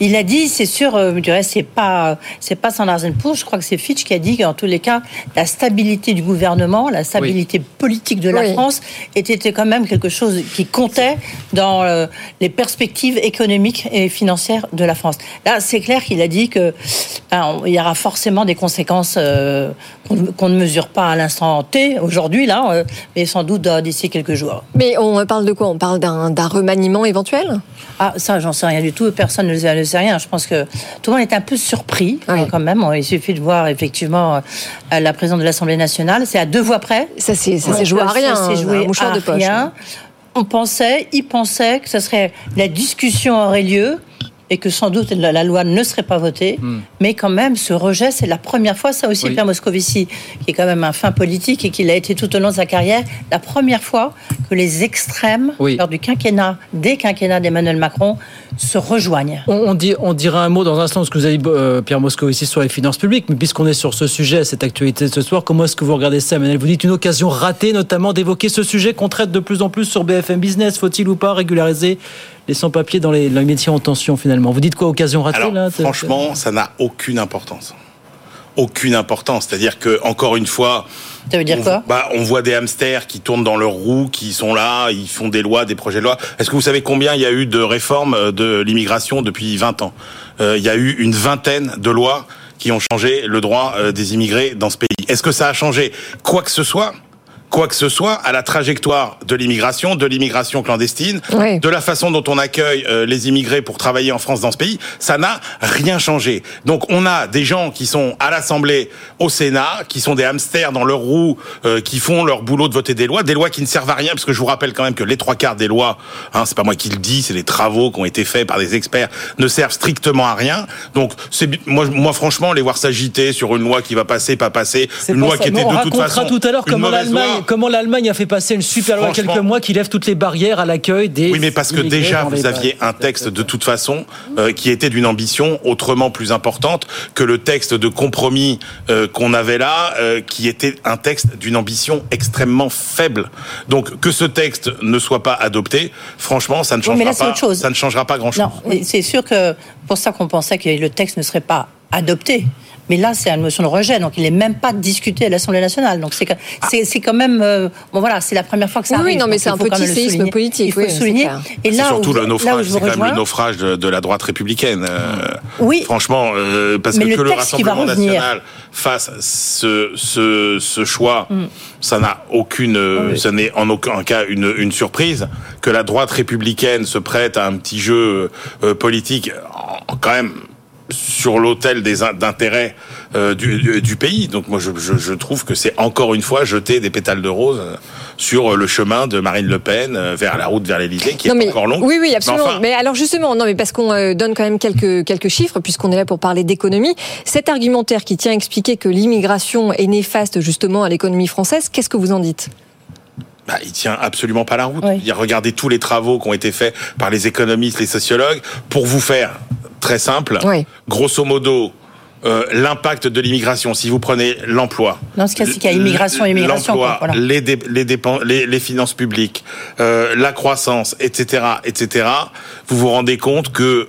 Il a dit, c'est sûr, euh, du reste, c'est pas, c'est pas Standard Poor's, je crois que c'est Fitch qui a dit qu'en tous les cas, la stabilité du gouvernement, la stabilité politique de la France était quand même quelque chose qui comptait dans euh, les perspectives économiques et financières de la France. Là, c'est clair qu'il a dit que ben, il y aura forcément des conséquences euh, qu'on ne mesure pas à l'instant T aujourd'hui là, euh, mais sans doute d'ici quelques jours. Mais on parle de quoi? On parle d'un remaniement éventuel? Ah, ça, j'en sais rien du tout. Personne ne sait rien. Je pense que tout le monde est un peu surpris quand même. Il suffit de voir effectivement la présidente de l'Assemblée nationale. C'est à deux voix près. Ça s'est joué à rien. Ça s'est joué à rien on pensait, il pensait que ce serait la discussion aurait lieu et que sans doute la, loi ne serait pas votée. Hmm. Mais quand même, ce rejet, c'est la première fois, ça aussi, Pierre Moscovici, qui est quand même un fin politique et qui l'a été tout au long de sa carrière, la première fois que les extrêmes, lors du quinquennat, des quinquennats d'Emmanuel Macron, se rejoignent. On, dit, on dira un mot dans un instant, ce que vous avez dit, euh, Pierre Moscovici, sur les finances publiques, mais puisqu'on est sur ce sujet, cette actualité de ce soir, comment est-ce que vous regardez ça, Emmanuel? Vous dites une occasion ratée, notamment d'évoquer ce sujet qu'on traite de plus en plus sur BFM Business. Faut-il ou pas régulariser les sans-papiers dans les, métiers en tension finalement. Vous dites quoi, occasion ratée là Franchement, ça n'a aucune importance. Aucune importance. C'est-à-dire que, encore une fois, ça veut dire on, quoi bah, On voit des hamsters qui tournent dans leurs roues, qui sont là, ils font des lois, des projets de loi. Est-ce que vous savez combien il y a eu de réformes euh, de l'immigration depuis 20 ans? Euh, Il y a eu une vingtaine de lois qui ont changé le droit euh, des immigrés dans ce pays. Est-ce que ça a changé quoi que ce soit? Quoi que ce soit à la trajectoire de l'immigration, de l'immigration clandestine, de la façon dont on accueille euh, les immigrés pour travailler en France dans ce pays, ça n'a rien changé. Donc on a des gens qui sont à l'Assemblée, au Sénat, qui sont des hamsters dans leur roue, euh, qui font leur boulot de voter des lois, des lois qui ne servent à rien, parce que je vous rappelle quand même que les trois quarts des lois, hein, c'est pas moi qui le dis, c'est des travaux qui ont été faits par des experts, ne servent strictement à rien. Donc c'est moi, moi franchement, les voir s'agiter sur une loi qui va passer, pas passer, une loi qui était de toute façon tout à l'heure comment l'Allemagne comment l'Allemagne a fait passer une super loi il y a quelques mois qui lève toutes les barrières à l'accueil des. Oui, mais parce que déjà, vous aviez un texte de toute façon euh, qui était d'une ambition autrement plus importante que le texte de compromis euh, qu'on avait là, euh, qui était un texte d'une ambition extrêmement faible. Donc que ce texte ne soit pas adopté, franchement, ça ne changera pas. Ça ne changera pas grand-chose. c'est sûr que pour ça qu'on pensait que le texte ne serait pas adopté. Mais là, c'est une motion de rejet, donc il n'est même pas discuté à l'Assemblée nationale. Donc c'est c'est quand même euh, bon voilà, c'est la première fois que ça oui, arrive. non, mais c'est un petit séisme politique. Il faut oui, souligner. Et là, surtout le naufrage, c'est quand même le naufrage de, la droite républicaine. Euh, oui. Franchement, euh, parce que, que le Rassemblement national fasse ce, ce, ce choix, mm. ça n'a aucune, ça n'est en aucun cas une, une surprise. Que la droite républicaine se prête à un petit jeu politique, quand même sur l'autel des d'intérêts euh, du, pays. Donc moi, je, trouve que c'est encore une fois jeter des pétales de rose euh, sur le chemin de Marine Le Pen euh, vers la route vers l'Élysée, qui est encore longue. Oui, oui, absolument. Mais, alors justement, non, mais parce qu'on donne quand même quelques quelques chiffres, puisqu'on est là pour parler d'économie. Cet argumentaire qui tient à expliquer que l'immigration est néfaste justement à l'économie française, qu'est-ce que vous en dites? Bah, il tient absolument pas la route. Regardez tous les travaux qui ont été faits par les économistes, les sociologues, pour vous faire très simple. Grosso modo, euh, l'impact de l'immigration, si vous prenez l'emploi. Dans ce cas, c'est qu'il y a immigration, immigration. L'emploi, les, les, dépenses, les, les, finances publiques, euh, la croissance, etc., etc., vous vous rendez compte que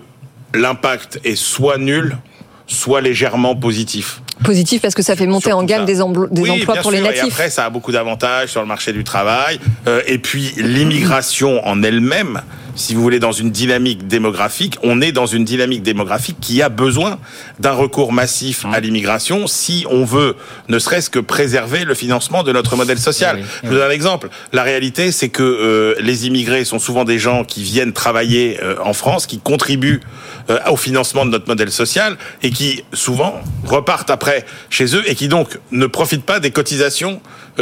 l'impact est soit nul, soit légèrement positif. Positif parce que ça fait monter en gamme des, des emplois pour les natifs. Et après, ça a beaucoup d'avantages sur le marché du travail. Euh, et puis, l'immigration en elle-même, si vous voulez, dans une dynamique démographique, on est dans une dynamique démographique qui a besoin d'un recours massif à l'immigration si on veut, ne serait-ce que préserver le financement de notre modèle social. Je vous donne un exemple. La réalité, c'est que euh, les immigrés sont souvent des gens qui viennent travailler euh, en France, qui contribuent euh, au financement de notre modèle social et qui souvent repartent après chez eux et qui donc ne profitent pas des cotisations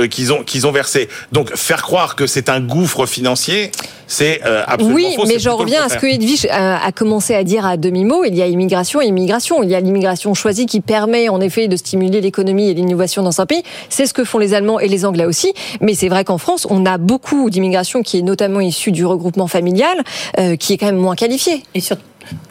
qu'ils ont qu'ils ont versées. Donc faire croire que c'est un gouffre financier, c'est absolument Oui, faux, mais c'est j'en reviens à ce que. Edwige a, a commencé à dire à demi-mot. Il y a immigration et immigration. Il y a l'immigration choisie qui permet en effet de stimuler l'économie et l'innovation dans un pays. C'est ce que font les Allemands et les Anglais aussi. Mais c'est vrai qu'en France, on a beaucoup d'immigration qui est notamment issue du regroupement familial, euh, qui est quand même moins qualifiée. Et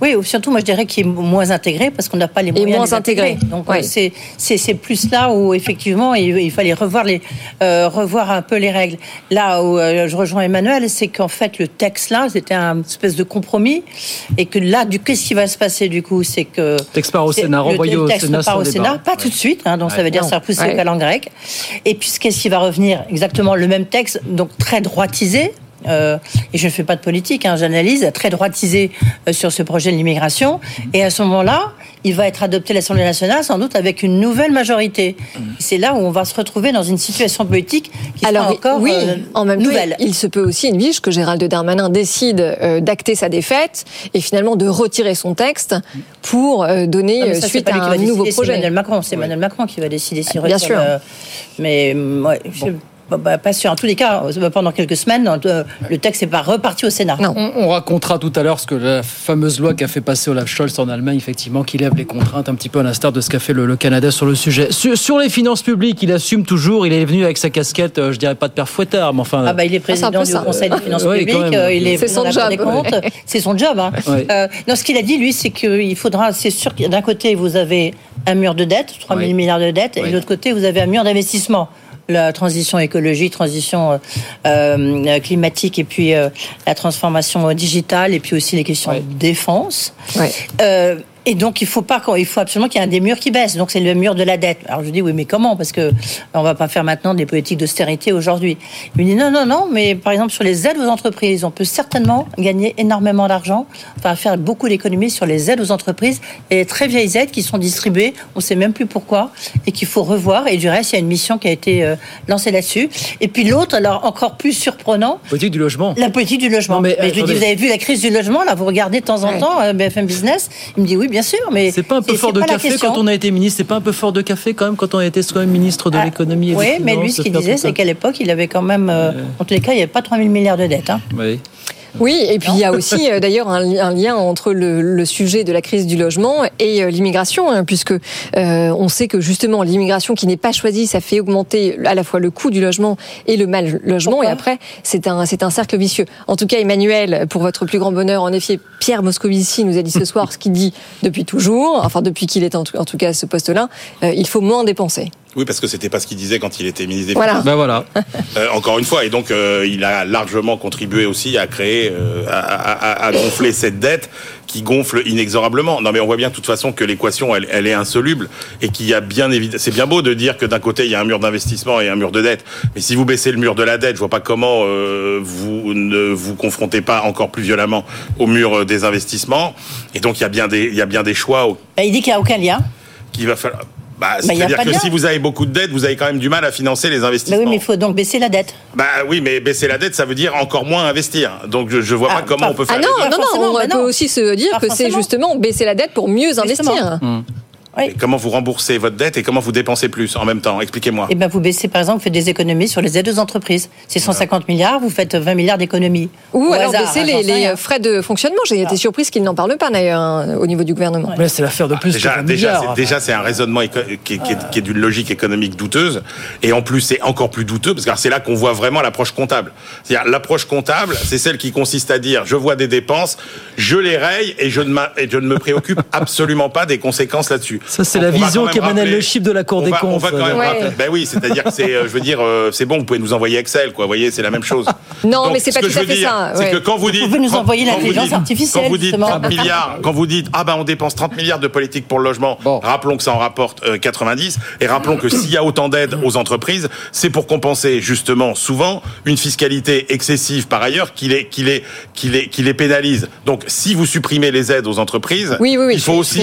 Oui, ou surtout, moi je dirais qu'il est moins intégré parce qu'on n'a pas les moyens. moins de les intégrer. intégré. Donc Oui. c'est c'est c'est plus là où effectivement il, il fallait revoir les euh, revoir un peu les règles. Là où euh, je rejoins Emmanuel, c'est qu'en fait le texte là c'était un espèce de compromis et que là du qu'est-ce qui va se passer du coup, c'est que Texte part au Sénat, le- renvoyé le au texte Sénat part au. Sénat, pas tout de suite, hein, donc ça veut dire Non. ça repousse Ouais. le calendrier grec. Et puis qu'est-ce qui va revenir? Exactement le même texte, donc très droitisé. Euh, et je ne fais pas de politique, hein, j'analyse, très droitisé euh, sur ce projet de l'immigration. Et à ce moment-là, il va être adopté à l'Assemblée nationale, sans doute avec une nouvelle majorité. C'est là où on va se retrouver dans une situation politique qui Alors sera encore oui, euh, en même nouvelle. temps, il se peut aussi, Edwige, que Gérald Darmanin décide euh, d'acter sa défaite et finalement de retirer son texte pour euh, donner ça, suite à un nouveau décider, C'est projet. Emmanuel Macron, c'est Emmanuel Macron qui va décider s'il Bien retire sûr. le- Mais ouais, je- bah, bah, pas sûr. En tous les cas, euh, pendant quelques semaines, euh, le texte n'est pas reparti au Sénat. Non. On, on racontera tout à l'heure ce que la fameuse loi qu'a fait passer Olaf Scholz en Allemagne, effectivement, qui lève les contraintes un petit peu à l'instar de ce qu'a fait le, le Canada sur le sujet. Sur, sur les finances publiques, il assume toujours, il est venu avec sa casquette, euh, je dirais pas de père fouettard, mais enfin. Ah bah il est Ah, président peu du ça. Conseil des finances oui, publiques, quand même. il est son des job. comptes, c'est son job. Hein. Ouais. Euh, non, ce qu'il a dit lui, c'est qu'il faudra, c'est sûr que d'un côté vous avez un mur de dette, 3 000 Oui. milliards de dettes, et de l'autre côté vous avez un mur d'investissement. La transition écologique, transition euh, euh, climatique, et puis euh, la transformation digitale, et puis aussi les questions de défense. Ouais. Euh, et donc il faut pas, il faut absolument qu'il y ait un des murs qui baisse. Donc c'est le mur de la dette. Alors je dis oui, mais comment? Parce que on va pas faire maintenant des politiques d'austérité aujourd'hui. Il me dit non, non, non. Mais par exemple sur les aides aux entreprises, on peut certainement gagner énormément d'argent. Enfin faire beaucoup d'économies sur les aides aux entreprises et les très vieilles aides qui sont distribuées. On sait même plus pourquoi et qu'il faut revoir. Et du reste, il y a une mission qui a été euh, lancée là-dessus. Et puis l'autre, alors encore plus surprenant, Politique du logement. la politique du logement. Non, mais, mais, je lui dis, vous avez vu la crise du logement, là, vous regardez de temps en temps euh, BFM Business. Il me dit, oui, bien sûr, mais. C'est pas un peu fort de café quand on a été ministre C'est pas un peu fort de café quand même quand on a été quand même ministre de Ah, l'économie et Oui, des mais lui, ce qu'il disait, c'est qu'à l'époque, il avait quand même. euh, En tous les cas, il n'y avait pas 3 000 milliards de dettes. hein. Oui. Oui, et puis il y a aussi euh, d'ailleurs un, li- un lien entre le, le sujet de la crise du logement et euh, l'immigration, hein, puisque euh, on sait que justement l'immigration qui n'est pas choisie, ça fait augmenter à la fois le coût du logement et le mal logement, Pourquoi et après c'est un c'est un cercle vicieux. En tout cas, Emmanuel, pour votre plus grand bonheur, en effet, Pierre Moscovici nous a dit ce soir ce qu'il dit depuis toujours, enfin depuis qu'il est en tout, en tout cas à ce poste-là, euh, il faut moins dépenser. Oui, parce que c'était pas ce qu'il disait quand il était ministre des Voilà. Ben voilà. Euh, encore une fois, et donc euh, il a largement contribué aussi à créer, euh, à, à- à gonfler cette dette qui gonfle inexorablement. Non, mais on voit bien de toute façon que l'équation, elle, elle est insoluble et qu'il y a bien évidemment. C'est bien beau de dire que d'un côté il y a un mur d'investissement et un mur de dette, mais si vous baissez le mur de la dette, je vois pas comment euh, vous ne vous confrontez pas encore plus violemment au mur euh, des investissements. Et donc il y a bien des, il y a bien des choix au- Bah, il dit qu'il n'y a aucun lien. qu'il va falloir. Bah, Bah, c'est-à-dire de que si vous avez beaucoup de dettes, vous avez quand même du mal à financer les Bah investissements. oui, mais il faut donc baisser la dette. Bah oui, mais baisser la dette, ça veut dire encore moins investir. Donc je, je vois Ah, pas comment pas- on peut faire. Ah non, non, forcément, non, on bah peut non. aussi se dire Pas que c'est justement baisser la dette pour mieux Justement. investir. Oui. Comment vous remboursez votre dette et comment vous dépensez plus en même temps? Expliquez-moi. Et ben vous baissez, par exemple, vous faites des économies sur les aides aux entreprises. C'est 150 milliards, vous faites 20 milliards d'économies. Ou Au alors baisser hein, les, les rien. frais de fonctionnement. J'ai été surprise qu'ils n'en parlent pas d'ailleurs hein, au niveau du gouvernement. Mais c'est l'affaire de plus Déjà, que 20 déjà, c'est, déjà, c'est un raisonnement qui, est- qui est, qui est d'une logique économique douteuse. Et en plus, c'est encore plus douteux parce que c'est là qu'on voit vraiment l'approche comptable. C'est-à-dire, l'approche comptable, c'est celle qui consiste à dire, je vois des dépenses, je les raye et je ne, m'a- et je ne me préoccupe absolument pas des conséquences là-dessus. Ça, c'est la vision rappeler- Le Chip de la Cour on des va, comptes. On va quand même Ouais. rappeler- Ben oui, c'est-à-dire que c'est, euh, je veux dire, euh, c'est bon, vous pouvez nous envoyer Excel, quoi. Vous voyez, c'est la même chose. Non, Donc, mais c'est ce pas tout à fait ça, C'est ouais. que quand vous dites, pouvez nous quand- envoyer l'intelligence dites- artificielle, Quand vous dites justement. 30 milliards, quand vous dites ah ben on dépense 30 milliards de politique pour le logement, Bon. rappelons que ça en rapporte euh, 90 et rappelons que s'il y a autant d'aides aux entreprises, c'est pour compenser justement souvent une fiscalité excessive par ailleurs qui les qui les qui les qui les pénalise. Donc si vous supprimez les aides aux entreprises, Oui, oui, oui, il faut aussi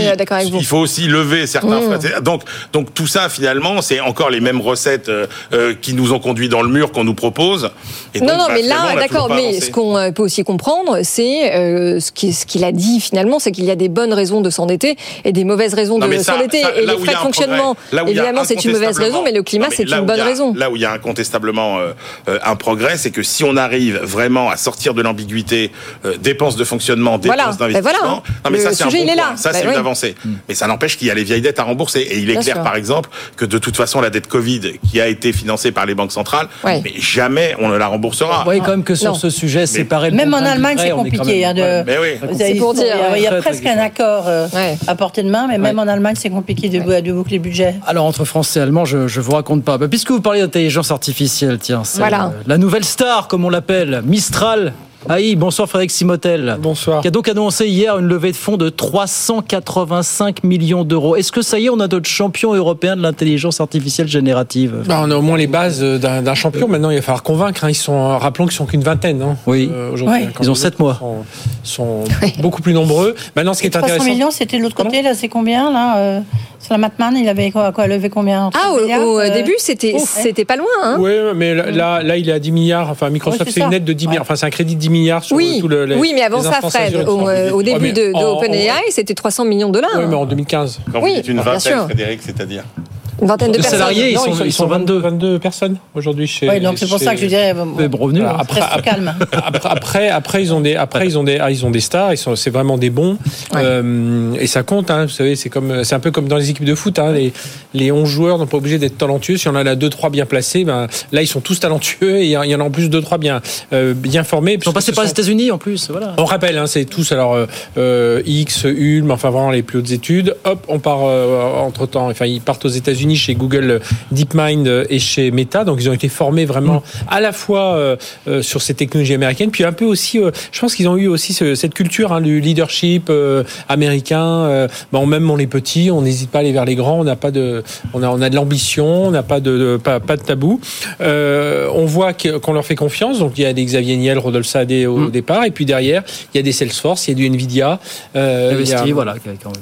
il faut aussi lever lever certains Mmh. frais. Donc, donc tout ça, finalement, c'est encore les mêmes recettes euh, euh, qui nous ont conduit dans le mur qu'on nous propose. Et donc, non, non, bah, mais là, d'accord, mais ce qu'on euh, peut aussi comprendre, c'est euh, ce qui- ce qu'il a dit finalement, c'est qu'il y a des bonnes raisons de s'endetter et des mauvaises raisons Non, de s'endetter. Et là les frais a de fonctionnement, évidemment, c'est une mauvaise raison, mais le climat, c'est une bonne a- raison. Là où il y a incontestablement euh, un progrès, c'est que si on arrive vraiment à sortir de l'ambiguïté, euh, dépenses de fonctionnement, dépenses Voilà. Ben d'investissement, voilà. non mais Le ça c'est un sujet, bon il est là. Ça Ben c'est oui. une avancée. Mais ça n'empêche qu'il y a les vieilles dettes à rembourser. Et il est Bien clair, sûr. par exemple, que de toute façon la dette Covid qui a été financée par les banques centrales, Ouais. mais jamais on ne la remboursera. Vous voyez quand même que sur Non. ce sujet, séparer le Même en Allemagne, c'est compliqué. même- hein, de-. Mais oui. Vous avez- C'est pour dire, Il y a ouais. presque un accord euh, Ouais. à portée de main, mais même Ouais. en Allemagne, c'est compliqué de, de boucler le budget. Alors entre français et allemand, je, je vous raconte pas. Bah, puisque vous parlez d'intelligence artificielle, tiens, c'est Voilà. euh, la nouvelle star, comme on l'appelle, Mistral. Aïe, bonsoir Frédéric Simotel. Bonsoir. Qui a donc annoncé hier une levée de fonds de 385 millions d'euros. Est-ce que ça y est, on a notre champion européen de l'intelligence artificielle générative? Bah, on a au moins les bases euh, d'un champion. Maintenant, il va falloir convaincre. hein. Ils sont, rappelons qu'ils sont qu'une vingtaine. Hein, Oui. euh. Quand Ils ont les sept autres mois. Sont, sont beaucoup plus nombreux. Maintenant, ce qui est 300 intéressant. millions, c'était de l'autre côté, là, c'est combien, là euh, Sur la Matman, il avait quoi, quoi levé combien Ah, au, euh, début, c'était c'était pas loin. Hein Oui, mais là, là, là, il est à 10 milliards. Enfin, Microsoft Ouais, c'est une aide de 10 milliards. Ouais. Enfin, c'est un crédit de 10 milliards sur oui, tout le. les- oui, mais avant ça, Fred, au, début de, de en- OpenAI, c'était 300 millions de dollars. Ouais, mais en 2015. Quand Oui, vous dites une vingtaine. Frédéric, c'est-à-dire Une vingtaine de De personnes. salariés, ils sont, ils sont 22. 22 personnes aujourd'hui chez. Ouais, donc c'est pour ça que je dirais. bon, Mais bon, revenu, Voilà, hein. après, Reste calme. après, après, après, ils ont des, après, ils ont des, ah, ils ont des stars. Ils sont, c'est vraiment des bons. Ouais. Euh, et ça compte. Hein, vous savez, c'est comme, c'est un peu comme dans les équipes de foot. Hein, les, les 11 joueurs n'ont pas obligé d'être talentueux. Si on en a deux, trois bien placés, ben là, ils sont tous talentueux et il y en a en plus deux, trois bien, euh, bien formés. Ils sont passés par les États-Unis en plus. Voilà. On rappelle, hein, c'est tous alors euh, euh, X, Ulm, enfin vraiment les plus hautes études. Hop, on part entre temps. Enfin, ils partent aux États-Unis chez Google euh, DeepMind euh, et chez Meta. Donc, ils ont été formés vraiment à la fois euh, sur ces technologies américaines, puis un peu aussi. je pense qu'ils ont eu aussi ce- cette culture hein, du leadership américain. Bon, même on les petits, on n'hésite pas à aller vers les grands. On n'a pas de, on a, on a de l'ambition, on n'a pas de, de- pas, pas de tabou. Euh, on voit qu'on leur fait confiance. Donc, il y a des Xavier Niel, Rodolphe Sadé au départ, et puis derrière, il y a des Salesforce, il y a du Nvidia. euh, il y a- voilà.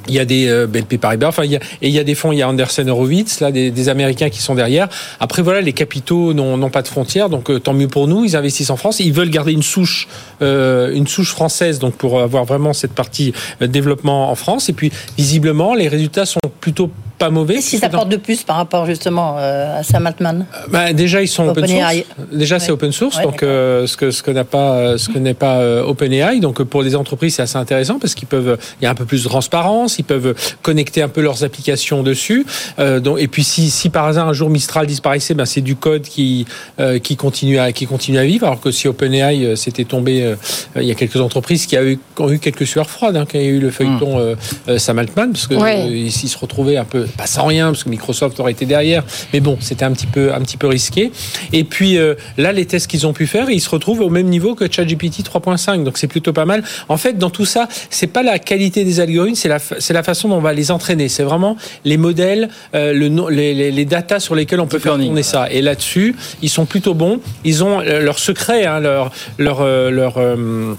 il y a des euh, BNP Paribas, enfin il y a, et il y a des fonds, il y a Andersen Horowitz, là des, Américains qui sont derrière. Après voilà, les capitaux n'ont n'ont pas de frontières, donc euh, tant mieux pour nous. Ils investissent en France, ils veulent garder une souche, euh, une souche française, donc pour avoir vraiment cette partie euh, développement en France. Et puis visiblement, les résultats sont plutôt pas mauvais. Qu'est-ce qu'ils apportent de plus par rapport justement euh, à Sam Altman bah, déjà ils sont open source. Déjà c'est open source, Ouais, donc euh, ce que ce que n'a pas euh, ce que n'est pas euh, OpenAI. Donc euh, pour les entreprises c'est assez intéressant parce qu'ils peuvent il y a un peu plus de transparence, ils peuvent connecter un peu leurs applications dessus. Euh, donc et puis si si par hasard un jour Mistral disparaissait, ben c'est du code qui euh, qui continue à qui continue à vivre. Alors que si OpenAI euh, s'était tombé, euh, il y a quelques entreprises qui a eu qui ont eu quelques sueurs froides hein, quand il y a eu le feuilleton euh, euh, Sam Altman parce que Ouais. euh, ils, ils se retrouvaient un peu pas sans rien parce que Microsoft aurait été derrière. Mais bon c'était un petit peu un petit peu risqué. Et puis euh, là les tests qu'ils ont pu faire ils se retrouvent au même niveau que ChatGPT 3.5 donc c'est plutôt pas mal. En fait dans tout ça c'est pas la qualité des algorithmes c'est la c'est la façon dont on va les entraîner. C'est vraiment les modèles euh, le les, les, les datas sur lesquels on peut faire tourner ça. et là-dessus ils sont plutôt bons. Ils ont euh, leur secret hein, leur leur leur euh,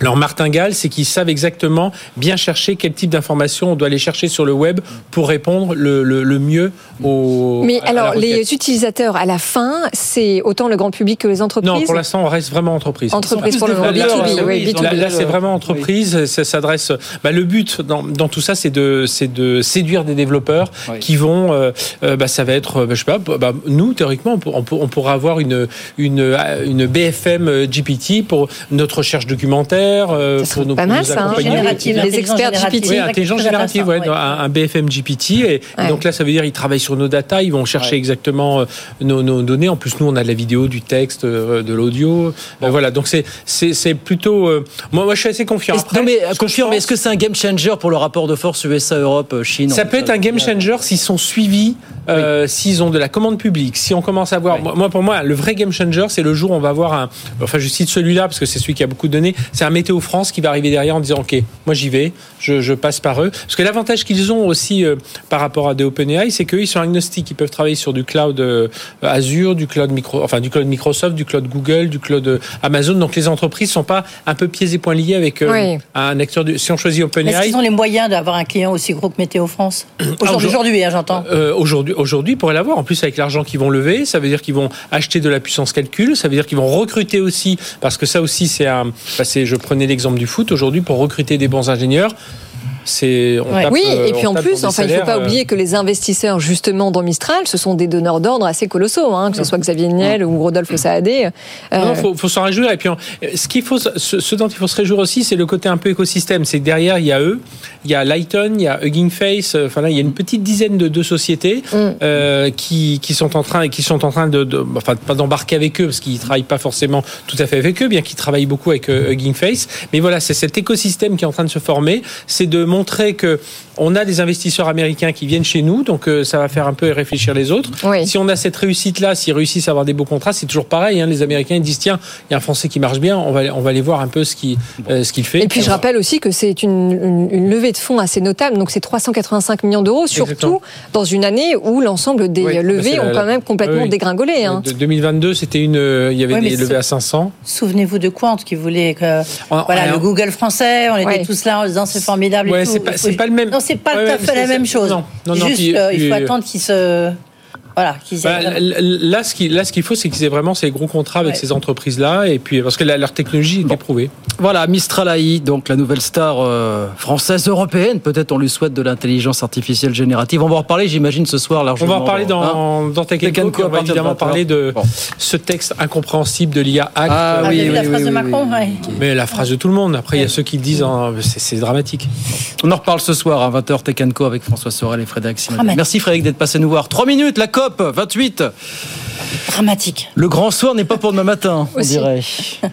leur martingale, c'est qu'ils savent exactement bien chercher quel type d'informations on doit aller chercher sur le web pour répondre le, le, le mieux au. Mais à alors, les utilisateurs, à la fin, c'est autant le grand public que les entreprises Non, pour l'instant, on reste vraiment entreprise. Entreprise pour le moment, là, B2B, là, oui, B2B. Là, là, c'est vraiment entreprise. Ça s'adresse. Bah, le but dans, dans tout ça, c'est de, séduire des développeurs Oui. qui vont. euh, euh, bah, ça va être, euh, bah, je sais pas. Bah, nous, théoriquement, on, pour- on, pour- on pourra avoir une, une, une BFM GPT pour notre recherche documentaire, euh, pour nous, pas pour mal, nous ça, hein, accompagner. L'intelligence experts. GPT. Oui, intelligence générative, ouais, un, un BFM GPT. Et, donc là, ça veut dire ils travaillent sur nos data, ils vont chercher exactement euh, nos, nos données. En plus, nous, on a de la vidéo, du texte, euh, de l'audio. Euh, voilà, donc c'est plutôt. euh, moi, moi, je suis assez confiant. Après, non, mais confirme, est-ce que c'est un game changer pour le rapport de force USA-Europe, Chine ça peut être un game changer s'ils sont suivis euh, s'ils ont de la commande publique, si on commence à voir, moi pour moi, le vrai game changer, c'est le jour où on va avoir un, enfin je cite celui-là parce que c'est celui qui a beaucoup donné, c'est un météo France qui va arriver derrière en disant ok, moi j'y vais, je, je, passe par eux, parce que l'avantage qu'ils ont aussi euh, par rapport à des OpenAI, c'est qu'eux ils sont agnostiques, ils peuvent travailler sur du cloud euh, Azure, du cloud micro, enfin du cloud Microsoft, du cloud Google, du cloud euh, Amazon, donc les entreprises sont pas un peu pieds et poings liés avec Oui. un acteur. Du, si on choisit OpenAI, est-ce qu'ils ont les moyens d'avoir un client aussi gros que Météo France? Aujourd'hui, aujourd'hui, hein, j'entends. Aujourd'hui, aujourd'hui, ils pourraient l'avoir. En plus, avec l'argent qu'ils vont lever, ça veut dire qu'ils vont acheter de la puissance calcul. Ça veut dire qu'ils vont recruter aussi, parce que ça aussi, c'est un. bah, je prenais l'exemple du foot. Aujourd'hui, pour recruter des bons ingénieurs, c'est. oui, euh, et puis on en plus, enfin, il ne faut pas euh, oublier que les investisseurs, justement, dans Mistral, ce sont des donneurs d'ordre assez colossaux, hein, que ce soit Xavier Niel ou Rodolphe Saadé. Euh, Non, faut, faut s'en réjouir. Et puis, ce qu'il faut, ce, ce dont il faut se réjouir aussi, c'est le côté un peu écosystème. C'est que derrière, il y a eux, il y a Lighton, il y a Hugging Face. euh, Enfin là, il y a une petite dizaine de, de sociétés euh, qui, qui sont en train, qui sont en train de, de- enfin pas d'embarquer avec eux parce qu'ils travaillent pas forcément tout à fait avec eux, bien qu'ils travaillent beaucoup avec euh, Hugging Face. Mais voilà, c'est cet écosystème qui est en train de se former. C'est de montrer que on a des investisseurs américains qui viennent chez nous, donc euh, ça va faire un peu réfléchir les autres. Si on a cette réussite-là, s'ils réussissent à avoir des beaux contrats, c'est toujours pareil. hein. les Américains ils disent tiens, il y a un Français qui marche bien, on va, on va aller voir un peu ce qu'il euh, ce qu'il fait. Et puis je rappelle aussi que c'est une, une- une levée de fonds assez notable, donc c'est 385 millions d'euros, surtout Exactement. dans une année où l'ensemble des Oui, levées la- ont quand même complètement oui, dégringolé. hein. De 2022, c'était une, euh, il y avait des levées à 500. Souvenez-vous de Quant qui voulait que voilà le Google français, on était Ouais. tous là en disant c'est formidable. Ouais, c'est pas- le même- Non, c'est pas tout à fait la même chose. non, non, non, Juste, puis- euh, il faut puis- attendre qu'ils se voilà qu'ils Bah, là, ce qui, là, ce qu'il faut, c'est qu'ils aient vraiment ces gros contrats avec Ouais. ces entreprises-là, et puis parce que la- leur technologie est éprouvée. Voilà, Mistral AI, donc la nouvelle star euh, française européenne. Peut-être on lui souhaite de l'intelligence artificielle générative. On va en reparler, j'imagine, ce soir On va en parler dans, Hein dans Tech Tech Co, on va évidemment 20. parler de Bon. ce texte incompréhensible de l'IA Act. Ah, Ah, oui, oui, la oui, phrase oui, de oui, Macron ouais. Mais la phrase de tout le monde. Après, il y a ceux qui disent hein, c'est dramatique. On en reparle ce soir à 20h Tech Co avec François Sorel et Frédéric Simon. Merci Frédéric d'être passé nous voir. 3 minutes, la COP 28. dramatique. Le grand soir n'est pas pour demain matin, on dirait.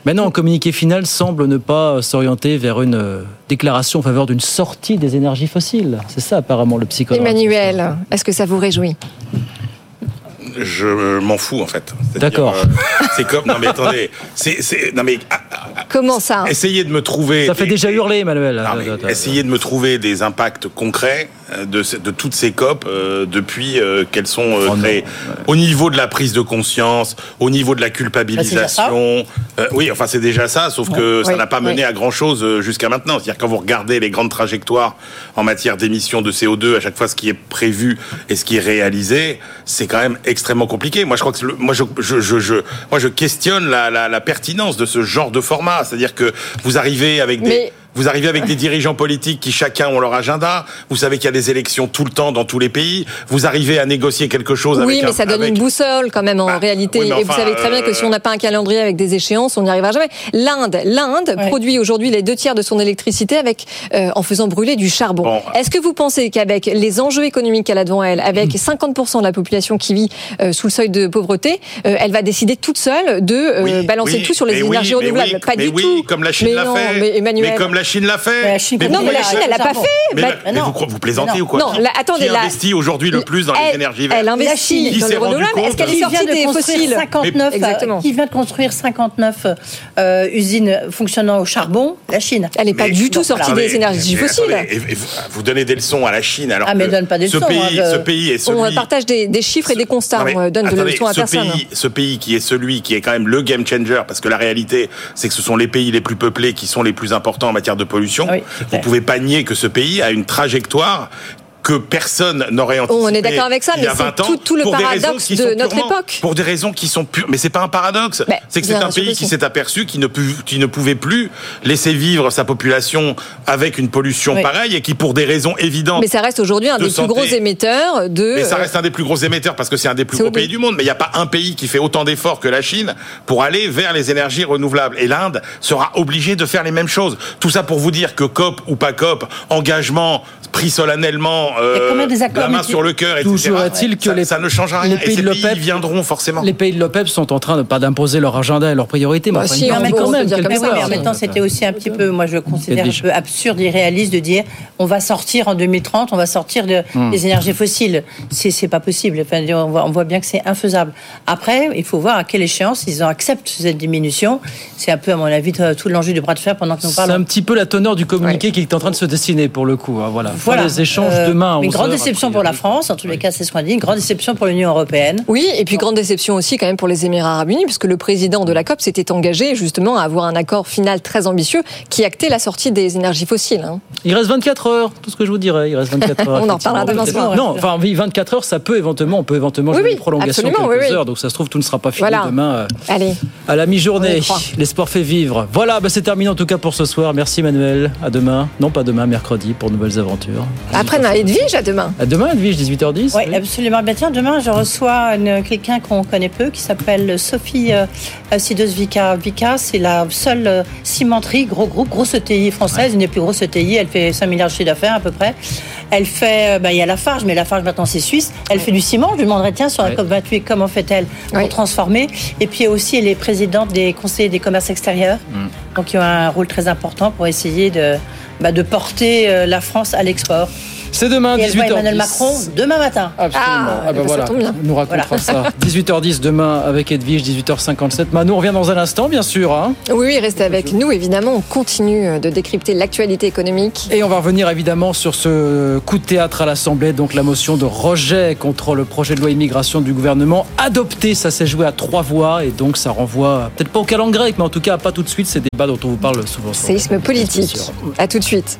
Maintenant, un communiqué final semble ne pas s'orienter vers une euh, déclaration en faveur d'une sortie des énergies fossiles. C'est ça apparemment le psychologue. Emmanuel, est-ce que ça vous réjouit? Je m'en fous en fait. D'accord. euh, c'est comme non mais attendez, c'est c'est non mais ah, Comment ça essayez de me trouver. Ça fait des- déjà hurler, Emmanuel. Non, mais essayez de me trouver des impacts concrets euh, de, de toutes ces COP euh, depuis euh, qu'elles sont euh, Oh non. créées. Au niveau de la prise de conscience, au niveau de la culpabilisation. Euh, oui, enfin c'est déjà ça, sauf que ça n'a pas mené à grand chose jusqu'à maintenant. C'est-à-dire quand vous regardez les grandes trajectoires en matière d'émissions de CO2, à chaque fois ce qui est prévu et ce qui est réalisé, c'est quand même extrêmement compliqué. Moi je crois que le- moi je, je, je, je- moi je questionne la, la, la pertinence de ce genre de format. C'est-à-dire que vous arrivez avec des vous arrivez avec des dirigeants politiques qui chacun ont leur agenda. Vous savez qu'il y a des élections tout le temps dans tous les pays. Vous arrivez à négocier quelque chose avec Oui, mais un- ça donne avec- une boussole quand même en Bah, réalité. oui, Et vous savez très bien que euh, si on n'a pas un calendrier avec des échéances, on n'y arrivera jamais. L'Inde, l'Inde Ouais. produit aujourd'hui les deux tiers de son électricité avec euh, en faisant brûler du charbon. Bon. Est-ce que vous pensez qu'avec les enjeux économiques qu'elle a devant elle, avec 50% de la population qui vit euh, sous le seuil de pauvreté, euh, elle va décider toute seule de euh, Oui, balancer oui, tout sur les énergies mais renouvelables? oui, Pas mais du oui, tout. comme la Chine l'a fait. mais Emmanuel. Mais comme la Chine l'a fait. Mais la Chine Mais Non, mais la Chine, elle l'a pas fait. Mais, Bah, mais non. vous, plaisantez Mais non. ou quoi Non, attendez, Qui investit aujourd'hui le plus dans les Elle- énergies vertes Elle investit Qui dans s'est le rendu compte Est-ce qu'elle est sortie de des construire fossiles? 59, euh, Exactement. qui vient de construire 59 euh, usines fonctionnant au charbon? La Chine. Elle n'est pas Mais- du tout sortie Non, mais- des énergies mais fossiles. attendez, et- et vous, vous donnez des leçons à la Chine alors Ah, mais que donne pas des ce leçons, pays, hein, de- ce pays est celui. On partage des, des chiffres et des constats. On donne de attendez, leçons à ce personne. Pays, ce pays qui est celui qui est quand même le game changer, parce que la réalité, c'est que ce sont les pays les plus peuplés qui sont les plus importants en matière de pollution. Oui, Vous clair. pouvez pas nier que ce pays a une trajectoire que personne n'aurait anticipé. On est d'accord avec ça, il y a mais c'est 20 ans, tout- tout le paradoxe de notre purement- époque. Pour des raisons qui sont pures. Mais c'est pas un paradoxe. C'est que c'est un pays qui s'est aperçu qu'il ne, pu- qui ne pouvait plus laisser vivre sa population avec une pollution Oui. pareille et qui, pour des raisons évidentes, Mais ça reste aujourd'hui un de des santé. plus gros émetteurs de. mais ça reste un des plus gros émetteurs parce que c'est un des plus gros pays du monde. Mais il n'y a pas un pays qui fait autant d'efforts que la Chine pour aller vers les énergies renouvelables. Et l'Inde sera obligée de faire les mêmes choses. Tout ça pour vous dire que COP ou pas COP, engagement pris solennellement euh, combien des accords la main sur le cœur, etc. Toujours est-il que ça, les- ça ne change rien. les pays et ces de pays l'OPEP viendront forcément. Les pays de l'OPEP sont en train de pas d'imposer leur agenda et leurs priorités, mais Bah, si, en quand même, Mais oui, mais en même temps, c'était aussi un petit peu, moi je considère un peu absurde, irréaliste de dire on va sortir en 2030, on va sortir de, Hmm. des énergies fossiles. C'est c'est pas possible. Enfin, on, voit, on voit bien que c'est infaisable. Après, il faut voir à quelle échéance ils en acceptent cette diminution. C'est un peu, à mon avis, tout l'enjeu du bras de fer pendant que nous C'est parlons. un petit peu la teneur du communiqué qui est en train de se dessiner pour le coup. hein, voilà. Voilà. Les échanges Euh, demain. Une 11 grande déception pour la priori. France, en tous les cas, c'est ce qu'on dit. Une grande déception pour l'Union européenne. Oui, et puis grande déception aussi quand même pour les Émirats arabes unis, puisque le président de la COP s'était engagé justement à avoir un accord final très ambitieux qui actait la sortie des énergies fossiles. hein. Il reste 24 heures, tout ce que je vous dirais. Il reste 24 heures. On en reparlera demain soir. Non, enfin, oui, 24 heures, ça peut éventuellement, on peut éventuellement Oui, jouer oui, une prolongation quelques oui, oui. heures. Donc ça se trouve, tout ne sera pas fini Voilà. demain. euh, Allez, À la mi-journée, y croit. les sports fait vivre. Voilà, bah, c'est terminé en tout cas pour ce soir. Merci Manuel. À demain. Non, pas demain, mercredi pour de nouvelles aventures. après on a Edwige à demain. À demain, Edwige, 18h10. Oui, absolument. Ben, tiens, demain, je reçois quelqu'un qu'on connaît peu qui s'appelle Sophie euh, Sidosvika. Vika, c'est la seule euh, cimenterie, gros groupe, grosse ETI française, une des plus grosses ETI. Elle fait 5 milliards de chiffre d'affaires à peu près. Elle fait, euh, ben, il y a la Farge, mais la Farge maintenant c'est suisse. Elle fait du ciment. Je lui demanderai, tiens, sur la Ouais. COP28, comment fait-elle pour transformer Et puis aussi, elle est présidente des conseillers des commerces extérieurs. Mm. Donc, ils ont un rôle très important pour essayer de, bah, de porter euh, la France à l'export. C'est demain, Et elle voit 18h10. Emmanuel Macron demain matin. Absolument. Ah, Ah, ça voilà, tombe bien. on nous racontera ça. 18h10 demain avec Edwige, 18h57. Manu, on revient dans un instant, bien sûr. hein. Oui, oui, restez avec nous. Évidemment, on continue de décrypter l'actualité économique. Et on va revenir évidemment sur ce coup de théâtre à l'Assemblée, donc la motion de rejet contre le projet de loi immigration du gouvernement adopté. Ça s'est joué à trois voix et donc ça renvoie peut-être pas au calendrier grec, mais en tout cas pas tout de suite ces débats dont on vous parle souvent. Séisme politique. À tout de suite.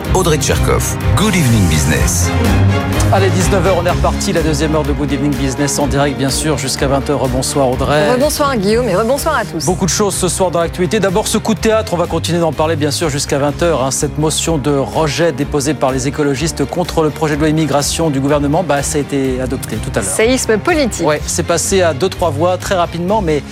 Audrey Tcherkov. Good evening business. Allez, 19h, on est reparti. La deuxième heure de Good Evening Business en direct, bien sûr, jusqu'à 20h. Rebonsoir Audrey. Rebonsoir Guillaume et rebonsoir à tous. Beaucoup de choses ce soir dans l'actualité. D'abord, ce coup de théâtre, on va continuer d'en parler bien sûr jusqu'à 20h. Cette motion de rejet déposée par les écologistes contre le projet de loi immigration du gouvernement, bah, ça a été adopté tout à l'heure. Séisme politique. Ouais, c'est passé à deux, trois voix très rapidement, mais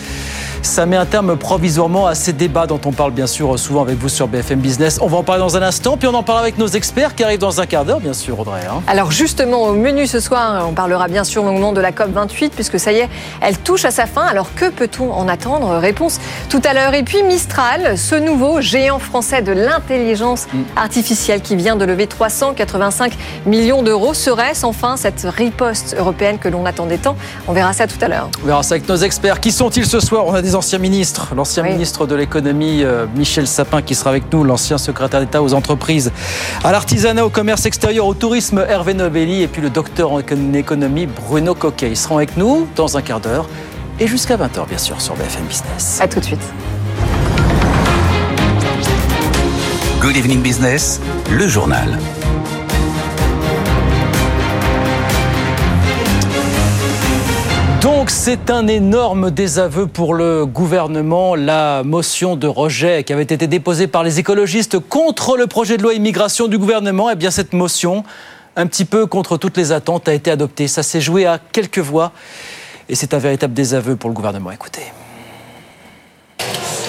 ça met un terme provisoirement à ces débats dont on parle bien sûr souvent avec vous sur BFM Business. On va en parler dans un instant, puis on en parle avec nos experts qui arrivent dans un quart d'heure, bien sûr, Audrey. hein. Alors justement, au menu ce soir, on parlera bien sûr longuement de la COP 28, puisque ça y est, elle touche à sa fin. Alors que peut-on en attendre? Réponse tout à l'heure. Et puis Mistral, ce nouveau géant français de l'intelligence artificielle qui vient de lever 385 millions d'euros, serait-ce enfin cette riposte européenne que l'on attendait tant? On verra ça tout à l'heure. On verra ça avec nos experts. Qui sont-ils ce soir? On a des anciens ministres. L'ancien Oui. ministre de l'économie, euh, Michel Sapin, qui sera avec nous. L'ancien secrétaire d'État aux entreprises, à l'artisanat, au commerce extérieur, au tourisme, Hervé Novelli. Et puis le docteur en économie, Bruno Coquet. Ils seront avec nous dans un quart d'heure. Et jusqu'à 20h, bien sûr, sur BFM Business. À tout de suite. Good evening business, le journal. C'est un énorme désaveu pour le gouvernement. La motion de rejet qui avait été déposée par les écologistes contre le projet de loi immigration du gouvernement, eh bien cette motion, un petit peu contre toutes les attentes, a été adoptée. Ça s'est joué à quelques voix et c'est un véritable désaveu pour le gouvernement. Écoutez.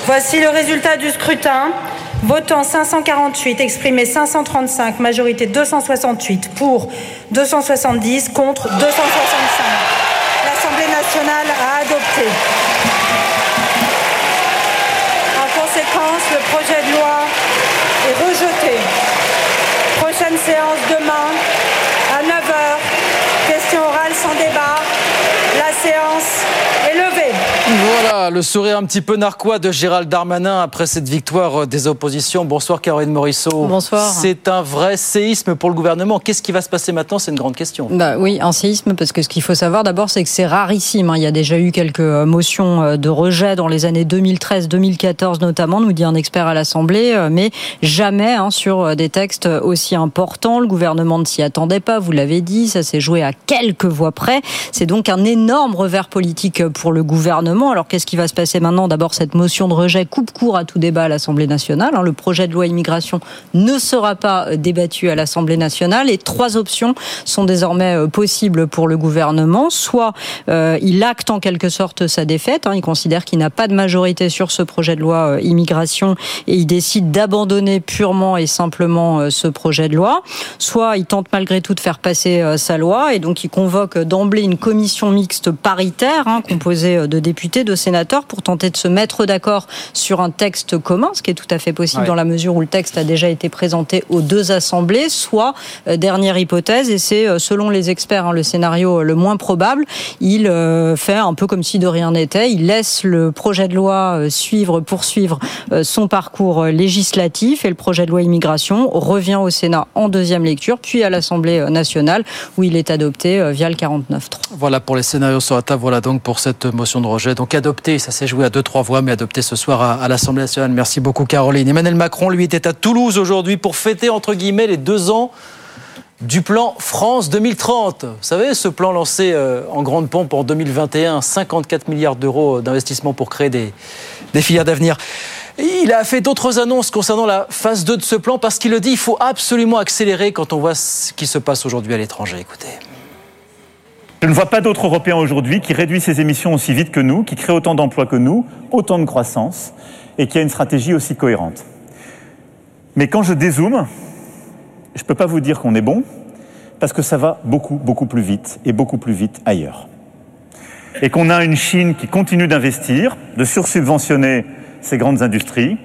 Voici le résultat du scrutin. Votant 548, exprimé 535, majorité 268, pour 270, contre 265. Nationale a adopté. En conséquence, le projet de loi est rejeté. Prochaine séance demain à 9h. Question orale sans débat. La séance est levée. Voilà, le sourire un petit peu narquois de Gérald Darmanin après cette victoire des oppositions. Bonsoir Caroline Morisseau. Bonsoir. C'est un vrai séisme pour le gouvernement. Qu'est-ce qui va se passer maintenant? C'est une grande question. Bah oui, un séisme, parce que ce qu'il faut savoir d'abord, c'est que c'est rarissime. hein. Il y a déjà eu quelques euh, motions euh, de rejet dans les années 2013-2014 notamment, nous dit un expert à l'Assemblée, euh, mais jamais hein, sur euh, des textes aussi importants. Le gouvernement ne s'y attendait pas, vous l'avez dit, ça s'est joué à quelques voix près. C'est donc un énorme revers politique pour le gouvernement. gouvernement. Alors qu'est-ce qui va se passer maintenant D'abord, cette motion de rejet coupe court à tout débat à l'Assemblée nationale. Hein. Le projet de loi immigration ne sera pas débattu à l'Assemblée nationale et trois options sont désormais euh, possibles pour le gouvernement. Soit euh, il acte en quelque sorte sa défaite, hein. il considère qu'il n'a pas de majorité sur ce projet de loi euh, immigration et il décide d'abandonner purement et simplement ce projet de loi. Soit il tente malgré tout de faire passer sa loi et donc il convoque d'emblée une commission mixte paritaire hein, composée de députés, de sénateurs pour tenter de se mettre d'accord sur un texte commun, ce qui est tout à fait possible dans la mesure où le texte a déjà été présenté aux deux assemblées. Soit, euh, dernière hypothèse, et c'est euh, selon les experts hein, le scénario le moins probable, il euh, fait un peu comme si de rien n'était, il laisse le projet de loi suivre, poursuivre son parcours législatif et le projet de loi immigration revient au Sénat en deuxième lecture, puis à l'Assemblée nationale où il est adopté via le 49 Voilà pour les scénarios sur la table, voilà donc pour cette motion de rejet. Donc ça s'est joué à deux, trois voix, mais adopté ce soir à, à l'Assemblée nationale. Merci beaucoup Caroline. Emmanuel Macron, lui, était à Toulouse aujourd'hui pour fêter, entre guillemets, les deux ans du plan France 2030. Vous savez, ce plan lancé euh, en grande pompe en 2021, 54 milliards d'euros d'investissement pour créer des, des filières d'avenir. Il a fait d'autres annonces concernant la phase 2 de ce plan parce qu'il le dit, il faut absolument accélérer quand on voit ce qui se passe aujourd'hui à l'étranger. Écoutez. Je ne vois pas d'autres Européens aujourd'hui qui réduisent ses émissions aussi vite que nous, qui créent autant d'emplois que nous, autant de croissance et qui a une stratégie aussi cohérente. Mais quand je dézoome, je ne peux pas vous dire qu'on est bon, parce que ça va beaucoup, beaucoup plus vite, et beaucoup plus vite ailleurs. Et qu'on a une Chine qui continue d'investir, de sursubventionner ses grandes industries,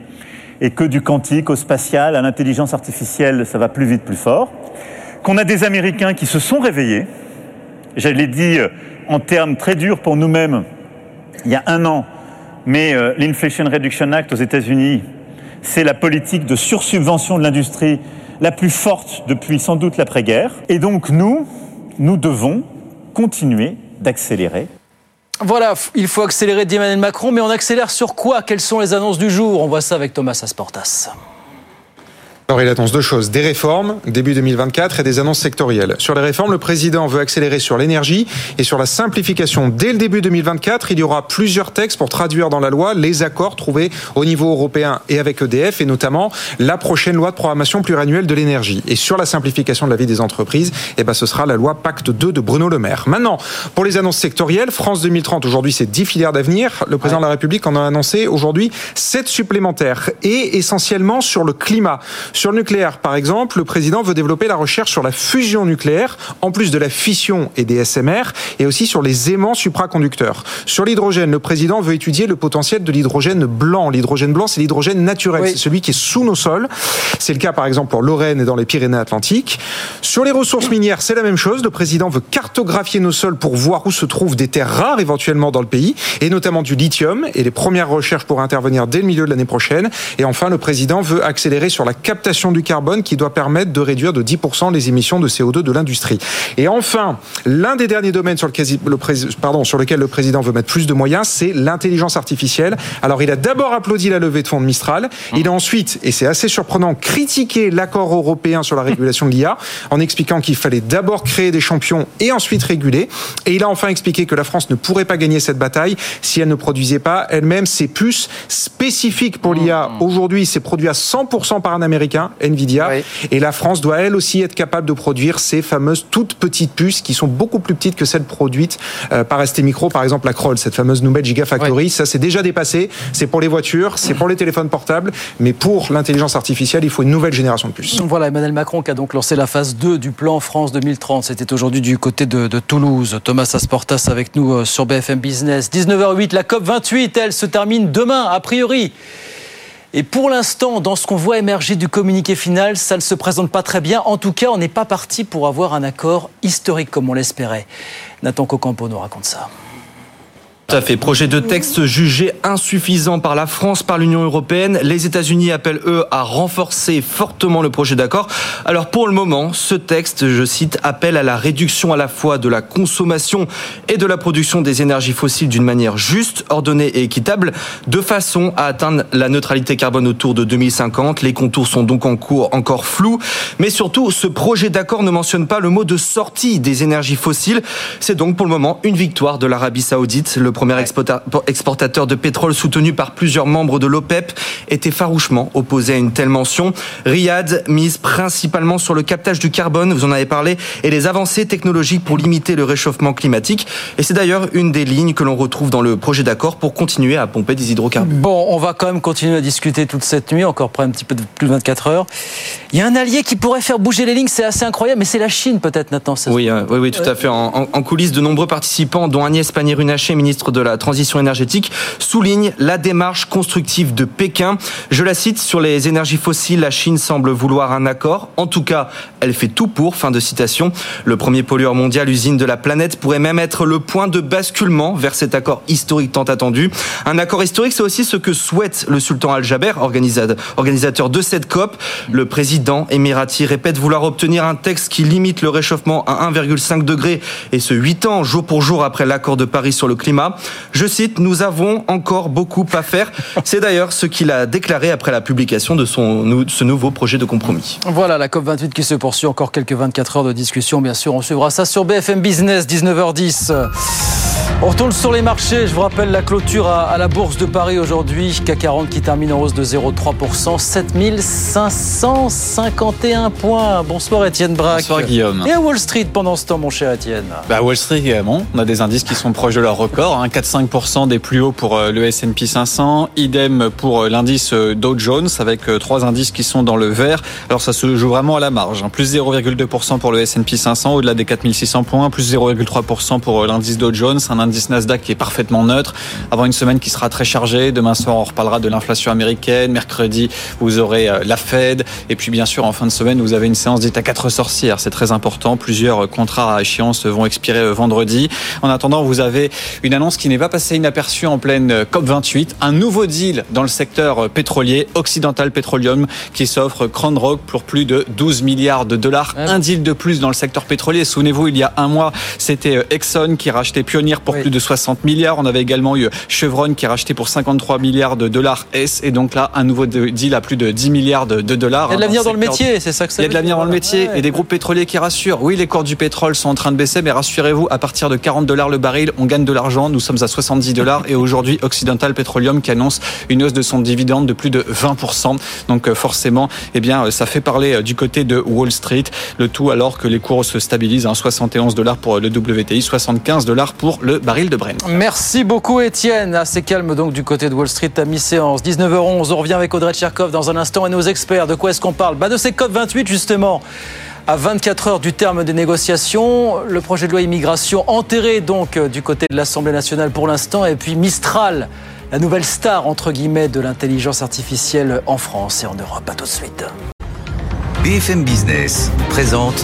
et que du quantique au spatial, à l'intelligence artificielle, ça va plus vite, plus fort. Qu'on a des Américains qui se sont réveillés, je l'ai dit euh, en termes très durs pour nous-mêmes il y a un an, mais euh, l'Inflation Reduction Act aux États-Unis, c'est la politique de sursubvention de l'industrie la plus forte depuis sans doute l'après-guerre. Et donc nous, nous devons continuer d'accélérer. Voilà, il faut accélérer d'Emmanuel Macron, mais on accélère sur quoi? Quelles sont les annonces du jour? On voit ça avec Thomas Asportas. Alors il annonce deux choses, des réformes début 2024 et des annonces sectorielles. Sur les réformes, le président veut accélérer sur l'énergie et sur la simplification. Dès le début 2024, il y aura plusieurs textes pour traduire dans la loi les accords trouvés au niveau européen et avec EDF et notamment la prochaine loi de programmation pluriannuelle de l'énergie. Et sur la simplification de la vie des entreprises, eh ben ce sera la loi Pacte 2 de Bruno Le Maire. Maintenant, pour les annonces sectorielles, France 2030 aujourd'hui c'est 10 filières d'avenir. Le président de la République en a annoncé aujourd'hui 7 supplémentaires et essentiellement sur le climat sur le nucléaire, par exemple, le président veut développer la recherche sur la fusion nucléaire, en plus de la fission et des SMR, et aussi sur les aimants supraconducteurs. Sur l'hydrogène, le président veut étudier le potentiel de l'hydrogène blanc. L'hydrogène blanc, c'est l'hydrogène naturel, c'est celui qui est sous nos sols. C'est le cas, par exemple, en Lorraine et dans les Pyrénées-Atlantiques. Sur les ressources minières, c'est la même chose. Le président veut cartographier nos sols pour voir où se trouvent des terres rares éventuellement dans le pays, et notamment du lithium. Et les premières recherches pourraient intervenir dès le milieu de l'année prochaine. Et enfin, le président veut accélérer sur la captation du carbone qui doit permettre de réduire de 10% les émissions de CO2 de l'industrie. Et enfin, l'un des derniers domaines sur le pardon, sur lequel le président veut mettre plus de moyens, c'est l'intelligence artificielle. Alors, il a d'abord applaudi la levée de fonds de Mistral. Il a ensuite, et c'est assez surprenant, critiqué l'accord européen sur la régulation de l'IA en expliquant qu'il fallait d'abord créer des champions et ensuite réguler. Et il a enfin expliqué que la France ne pourrait pas gagner cette bataille si elle ne produisait pas elle-même ses puces spécifiques pour l'IA. Aujourd'hui, c'est produit à 100% par un Américain Nvidia. Et la France doit elle aussi être capable de produire ces fameuses toutes petites puces qui sont beaucoup plus petites que celles produites euh, par ST Micro, par exemple la Kroll, cette fameuse nouvelle Gigafactory. Ça, c'est déjà dépassé. C'est pour les voitures, c'est pour les téléphones portables, mais pour l'intelligence artificielle, il faut une nouvelle génération de puces. Voilà, Emmanuel Macron qui a donc lancé la phase 2 du plan France 2030. C'était aujourd'hui du côté de, de, Toulouse. Thomas Asportas avec nous euh, sur BFM Business. 19h08, la COP 28, elle se termine demain, a priori. Et pour l'instant, dans ce qu'on voit émerger du communiqué final, ça ne se présente pas très bien. En tout cas, on n'est pas parti pour avoir un accord historique comme on l'espérait. Nathan Cocampo nous raconte ça. Tout à fait. Projet de texte jugé insuffisant par la France, par l'Union européenne. Les États-Unis appellent, eux, à renforcer fortement le projet d'accord. Alors, pour le moment, ce texte, je cite, appelle à la réduction à la fois de la consommation et de la production des énergies fossiles d'une manière juste, ordonnée et équitable, de façon à atteindre la neutralité carbone autour de 2050. Les contours sont donc en cours encore flous. Mais surtout, ce projet d'accord ne mentionne pas le mot de sortie des énergies fossiles. C'est donc pour le moment une victoire de l'Arabie Saoudite. Premier exportateur de pétrole soutenu par plusieurs membres de l'OPEP, était farouchement opposé à une telle mention. Riyad mise principalement sur le captage du carbone, vous en avez parlé, et les avancées technologiques pour limiter le réchauffement climatique. Et c'est d'ailleurs une des lignes que l'on retrouve dans le projet d'accord pour continuer à pomper des hydrocarbures. Bon, on va quand même continuer à discuter toute cette nuit, encore près un petit peu de plus de 24 heures. Il y a un allié qui pourrait faire bouger les lignes, c'est assez incroyable, mais c'est la Chine peut-être, Nathan. Oui, euh, oui, oui, tout à fait. En, en, coulisses, de nombreux participants, dont Agnès Pannier-Runacher, ministre de la Transition énergétique, soulignent la démarche constructive de Pékin. Je la cite, sur les énergies fossiles, la Chine semble vouloir un accord. En tout cas, elle fait tout pour. Fin de citation. Le premier pollueur mondial, usine de la planète, pourrait même être le point de basculement vers cet accord historique tant attendu. Un accord historique, c'est aussi ce que souhaite le sultan Al-Jaber, organisateur de cette COP. Le président émirati répète vouloir obtenir un texte qui limite le réchauffement à 1,5 degré et ce 8 ans jour pour jour après l'accord de Paris sur le climat. Je cite, nous avons encore beaucoup à faire. C'est d'ailleurs ce qu'il a déclaré après la publication de ce nouveau projet de compromis. Voilà la COP28 qui se poursuit. Encore quelques 24 heures de discussion. Bien sûr, on suivra ça sur BFM Business, 19h10. On retourne sur les marchés. Je vous rappelle la clôture à, la Bourse de Paris aujourd'hui. CAC 40 qui termine en hausse de 0,3%. 7551 points. Bonsoir Étienne Braque. Bonsoir Guillaume. Et à Wall Street pendant ce temps, mon cher Étienne bah, Wall Street également. On a des indices qui sont proches de leur record. Hein. 4-5% des plus hauts pour euh, le S&P 500. Idem pour euh, l'indice euh, Dow Jones avec trois indices qui sont dans le vert. Alors ça se joue vraiment à la marge. Hein. Plus 0,2% pour le S&P 500 au-delà des 4600 points. Plus 0,3% pour l'indice Dow Jones. Un indice Nasdaq qui est parfaitement neutre. Avant une semaine qui sera très chargée. Demain soir, on reparlera de l'inflation américaine. Mercredi, vous aurez euh, la Fed. Et puis, bien sûr, en fin de semaine, vous avez une séance dite à quatre sorcières. C'est très important. Plusieurs euh, contrats à échéance vont expirer euh, vendredi. En attendant, vous avez une annonce qui n'est pas passée inaperçue en pleine COP28. Un nouveau deal dans le secteur pétrolier, Occidental Petroleum, qui s'offre Crown Rock pour plus de 12 milliards de dollars. Un deal de plus dans le secteur pétrolier. Souvenez-vous, il y a un mois, c'était Exxon qui rachetait Pioneer pour plus de 60 milliards. On avait également eu Chevron qui a racheté pour 53 milliards de dollars S. Et donc là, un nouveau deal à plus de 10 milliards de, dollars. Il y a de l'avenir dans le métier, c'est ça que ça Il y a de l'avenir dans le métier et des groupes pétroliers qui rassurent. Oui, les cours du pétrole sont en train de baisser, mais rassurez-vous, à partir de 40 dollars le baril, on gagne de l'argent. Nous sommes à 70 dollars et aujourd'hui, Occidental Petroleum qui annonce une hausse de son dividende de plus de 20%. Donc euh, forcément, eh bien, euh, ça fait parler euh, du côté de Wall Street. Le tout alors que les cours se stabilisent à 71 dollars pour le WTI, 75 dollars pour le baril de Brent. Merci beaucoup Étienne. Assez calme donc du côté de Wall Street à mi-séance. 19h11, on revient avec Audrey Tcherkov dans un instant et nos experts. De quoi est-ce qu'on parle? Bah De ces COP28 justement. À 24 heures du terme des négociations, le projet de loi immigration enterré donc du côté de l'Assemblée nationale pour l'instant et puis Mistral, la nouvelle star entre guillemets de l'intelligence artificielle en France et en Europe. À tout de suite. BFM Business présente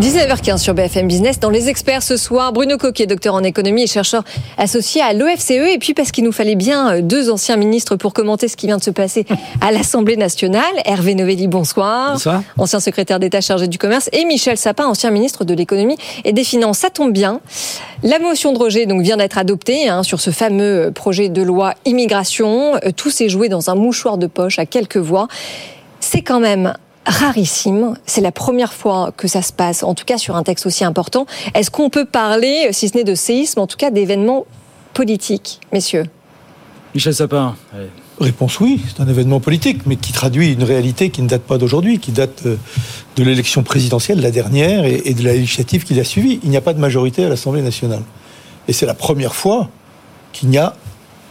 19h15 sur BFM Business. Dans les experts ce soir, Bruno Coquet, docteur en économie et chercheur associé à l'OFCE. Et puis parce qu'il nous fallait bien euh, deux anciens ministres pour commenter ce qui vient de se passer à l'Assemblée nationale. Hervé Novelli, bonsoir. Bonsoir. Ancien secrétaire d'État chargé du commerce. Et Michel Sapin, ancien ministre de l'économie et des finances. Ça tombe bien. La motion de rejet donc vient d'être adoptée hein, sur ce fameux projet de loi immigration. Euh, tout s'est joué dans un mouchoir de poche à quelques voix. C'est quand même rarissime. C'est la première fois que ça se passe, en tout cas sur un texte aussi important. Est-ce qu'on peut parler, si ce n'est de séisme, en tout cas d'événements politiques, messieurs? Michel Sapin. Réponse oui, c'est un événement politique, mais qui traduit une réalité qui ne date pas d'aujourd'hui, qui date euh, de l'élection présidentielle, la dernière, et de la législative qui l'a suivie. Il n'y a pas de majorité à l'Assemblée nationale. Et c'est la première fois qu'il n'y a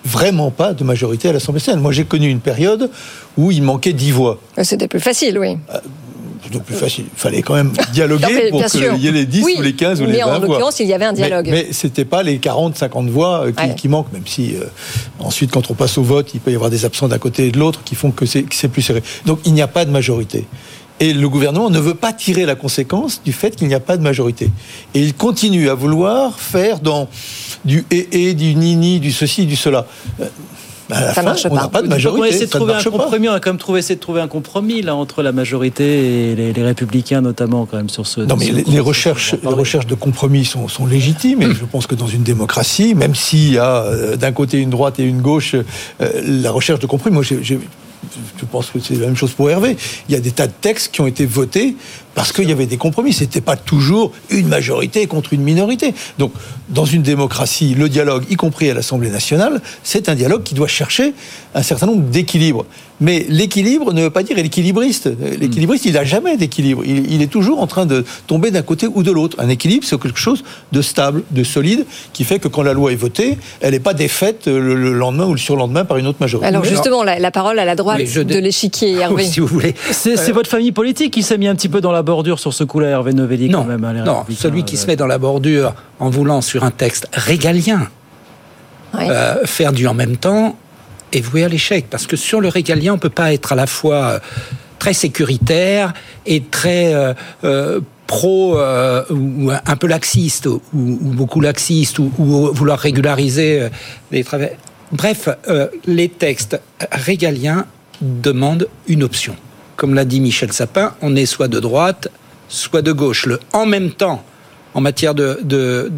vraiment pas de majorité à l'Assemblée nationale. Moi, j'ai connu une période où il manquait dix voix. Euh, c'était plus facile, oui. Euh, c'était plus facile. Il fallait quand même dialoguer pour qu'il y ait les 10 ou les 15 ou les 20 voix. Mais en l'occurrence, il y avait un dialogue. Mais, ce n'était pas les 40, 50 voix euh, qui, manquent, même si ensuite, quand on passe au vote, il peut y avoir des absents d'un côté et de l'autre qui font que c'est plus serré. Donc, il n'y a pas de majorité. Et le gouvernement ne veut pas tirer la conséquence du fait qu'il n'y a pas de majorité. Et il continue à vouloir faire dans du et, et du nini, du ceci, du cela. Euh, bah, ça marche on n'a pas de majorité. On, essayer de trouver un compromis. on a quand même trouvé, essayer de trouver un compromis là entre la majorité et les, républicains notamment quand même sur ce. Non mais les, recherches, les recherches de compromis sont, sont légitimes et je pense que dans une démocratie, même s'il y a euh, d'un côté une droite et une gauche, euh, la recherche de compromis, moi j'ai je pense que c'est la même chose pour Hervé. Il y a des tas de textes qui ont été votés parce qu'il y avait des compromis. C'était pas toujours une majorité contre une minorité. Donc, dans une démocratie, le dialogue, y compris à l'Assemblée nationale, c'est un dialogue qui doit chercher un certain nombre d'équilibres. Mais l'équilibre ne veut pas dire l'équilibriste. L'équilibriste, il n'a jamais d'équilibre. Il, il est toujours en train de tomber d'un côté ou de l'autre. Un équilibre, c'est quelque chose de stable, de solide, qui fait que quand la loi est votée, elle n'est pas défaite le, le lendemain ou le surlendemain par une autre majorité. Alors justement, la, la parole à la droite je de l'échiquier, Hervé. si vous voulez. C'est c'est votre famille politique qui s'est mis un petit peu dans la bordure sur ce coup-là, Hervé Novelli, Non, quand même. hein, non, celui qui euh, se met dans la bordure en voulant sur un texte régalien euh, faire du en même temps est voué à l'échec. Parce que sur le régalien, on ne peut pas être à la fois euh, très sécuritaire et très euh, euh, pro euh, ou un peu laxiste ou, ou beaucoup laxiste ou, ou vouloir régulariser les travaux. Bref, euh, les textes régaliens demandent une option. Comme l'a dit Michel Sapin, on est soit de droite, soit de gauche. En même temps, en matière de, de,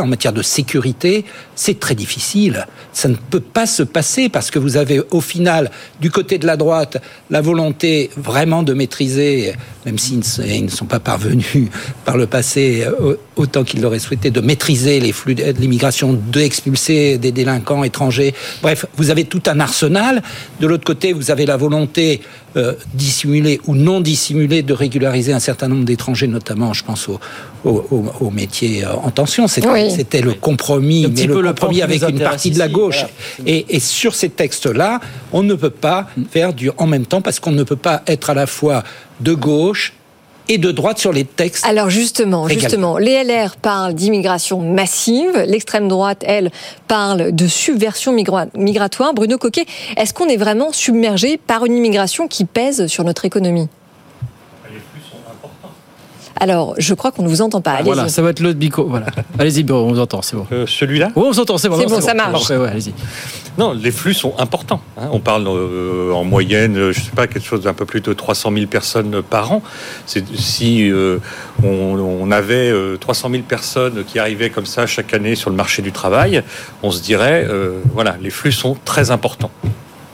en matière de sécurité, c'est très difficile. Ça ne peut pas se passer parce que vous avez au final, du côté de la droite, la volonté vraiment de maîtriser, même s'ils ne sont pas parvenus par le passé euh, autant qu'ils l'auraient souhaité, de maîtriser les flux de l'immigration, d'expulser des délinquants étrangers. Bref, vous avez tout un arsenal. De l'autre côté, vous avez la volonté euh, dissimulée ou non dissimulée de régulariser un certain nombre d'étrangers, notamment, je pense, aux, aux- aux métiers euh, en tension. C'était Oui. le compromis, Un mais le peu le compromis avec une partie de la gauche. voilà. Et, et sur ces textes-là, on ne peut pas faire du en même temps parce qu'on ne peut pas être à la fois de gauche et de droite sur les textes. Alors justement, justement, les LR parlent d'immigration massive, l'extrême droite, elle, parle de subversion migra- migratoire. Bruno Coquet, est-ce qu'on est vraiment submergé par une immigration qui pèse sur notre économie? Alors, je crois qu'on ne vous entend pas. Allez-y. Voilà, ça va être l'autre bico. Voilà. Allez-y, on vous entend, c'est bon. Euh, Celui-là? Oui, on vous entend, c'est bon. C'est non, bon, ça marche. Ouais, allez-y. Non, les flux sont importants. hein. On parle euh, en moyenne, euh, je sais pas, quelque chose d'un peu plus de 300 000 personnes par an. C'est si euh, on, on avait euh, 300 000 personnes qui arrivaient comme ça chaque année sur le marché du travail, on se dirait, euh, voilà, les flux sont très importants.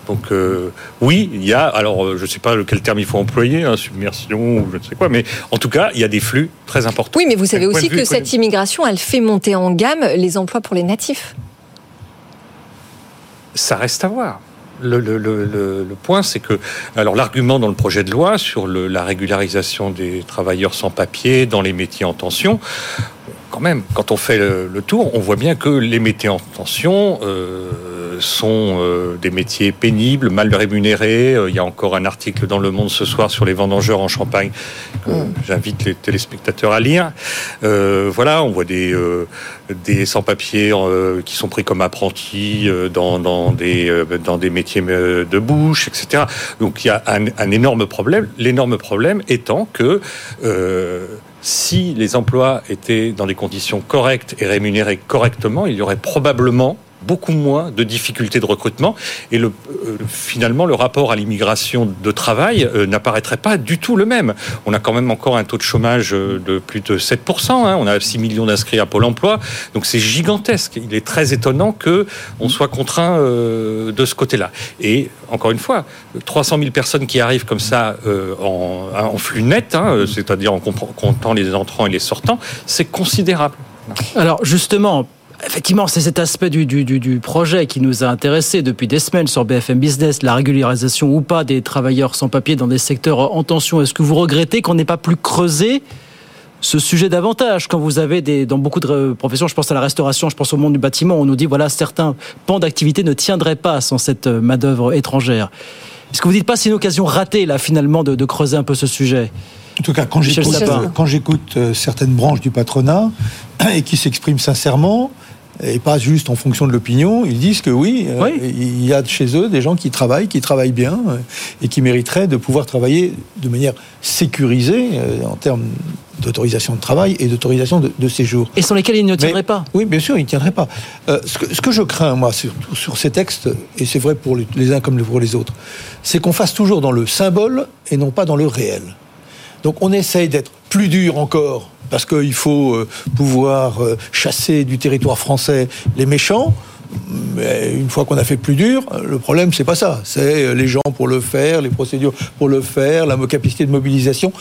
Donc euh, oui, il y a, alors euh, je ne sais pas quel terme il faut employer, hein, submersion ou je ne sais quoi, mais en tout cas, il y a des flux très importants. Oui, mais vous savez aussi que cette immigration, elle fait monter en gamme les emplois pour les natifs. Ça reste à voir. Le, le- le- le- le point, c'est que, alors l'argument dans le projet de loi sur la régularisation des travailleurs sans papier dans les métiers en tension, quand même, quand on fait le, le tour, on voit bien que les métiers en tension euh, sont euh, des métiers pénibles, mal rémunérés. Euh, Il y a encore un article dans Le Monde ce soir sur les vendangeurs en Champagne que j'invite les téléspectateurs à lire. Voilà, on voit des, des sans-papiers qui sont pris comme apprentis dans, dans, des, dans des métiers de bouche, etc. Donc il y a un, un énorme problème. L'énorme problème étant que si les emplois étaient dans des conditions correctes et rémunérés correctement, il y aurait probablement beaucoup moins de difficultés de recrutement et euh, finalement le rapport à l'immigration de travail euh, n'apparaîtrait pas du tout le même. On a quand même encore un taux de chômage euh, de plus de 7%, hein. on a 6 millions d'inscrits à Pôle emploi, donc c'est gigantesque. Il est très étonnant que on soit contraint de ce côté-là. Et encore une fois, 300 000 personnes qui arrivent comme ça en, flux net, hein, c'est-à-dire en comptant les entrants et les sortants, c'est considérable. Alors justement, effectivement, c'est cet aspect du, du, du, projet qui nous a intéressés depuis des semaines sur BFM Business, la régularisation ou pas des travailleurs sans papier dans des secteurs en tension. Est-ce que vous regrettez qu'on n'ait pas plus creusé ce sujet davantage? Quand vous avez des dans beaucoup de professions, je pense à la restauration, je pense au monde du bâtiment, on nous dit voilà certains pans d'activité ne tiendraient pas sans cette euh, main d'œuvre étrangère. Est-ce que vous dites pas c'est une occasion ratée là finalement de, de creuser un peu ce sujet? En tout cas, j'écoute, quand j'écoute euh, certaines branches du patronat et qui s'expriment sincèrement, et pas juste en fonction de l'opinion, ils disent que oui, euh, il y a chez eux des gens qui travaillent, qui travaillent bien euh, et qui mériteraient de pouvoir travailler de manière sécurisée euh, en termes d'autorisation de travail et d'autorisation de, de séjour. Et sans lesquels ils ne tiendraient Mais- pas? Oui, bien sûr, ils ne tiendraient pas. Euh, ce, que, ce que je crains, moi, sur, sur ces textes, et c'est vrai pour les, les uns comme pour les autres, c'est qu'on fasse toujours dans le symbole et non pas dans le réel. Donc on essaye d'être plus dur encore, parce qu'il faut euh, pouvoir euh, chasser du territoire français les méchants. Mais une fois qu'on a fait plus dur, le problème, c'est pas ça. C'est les gens pour le faire, les procédures pour le faire, la capacité de mobilisation,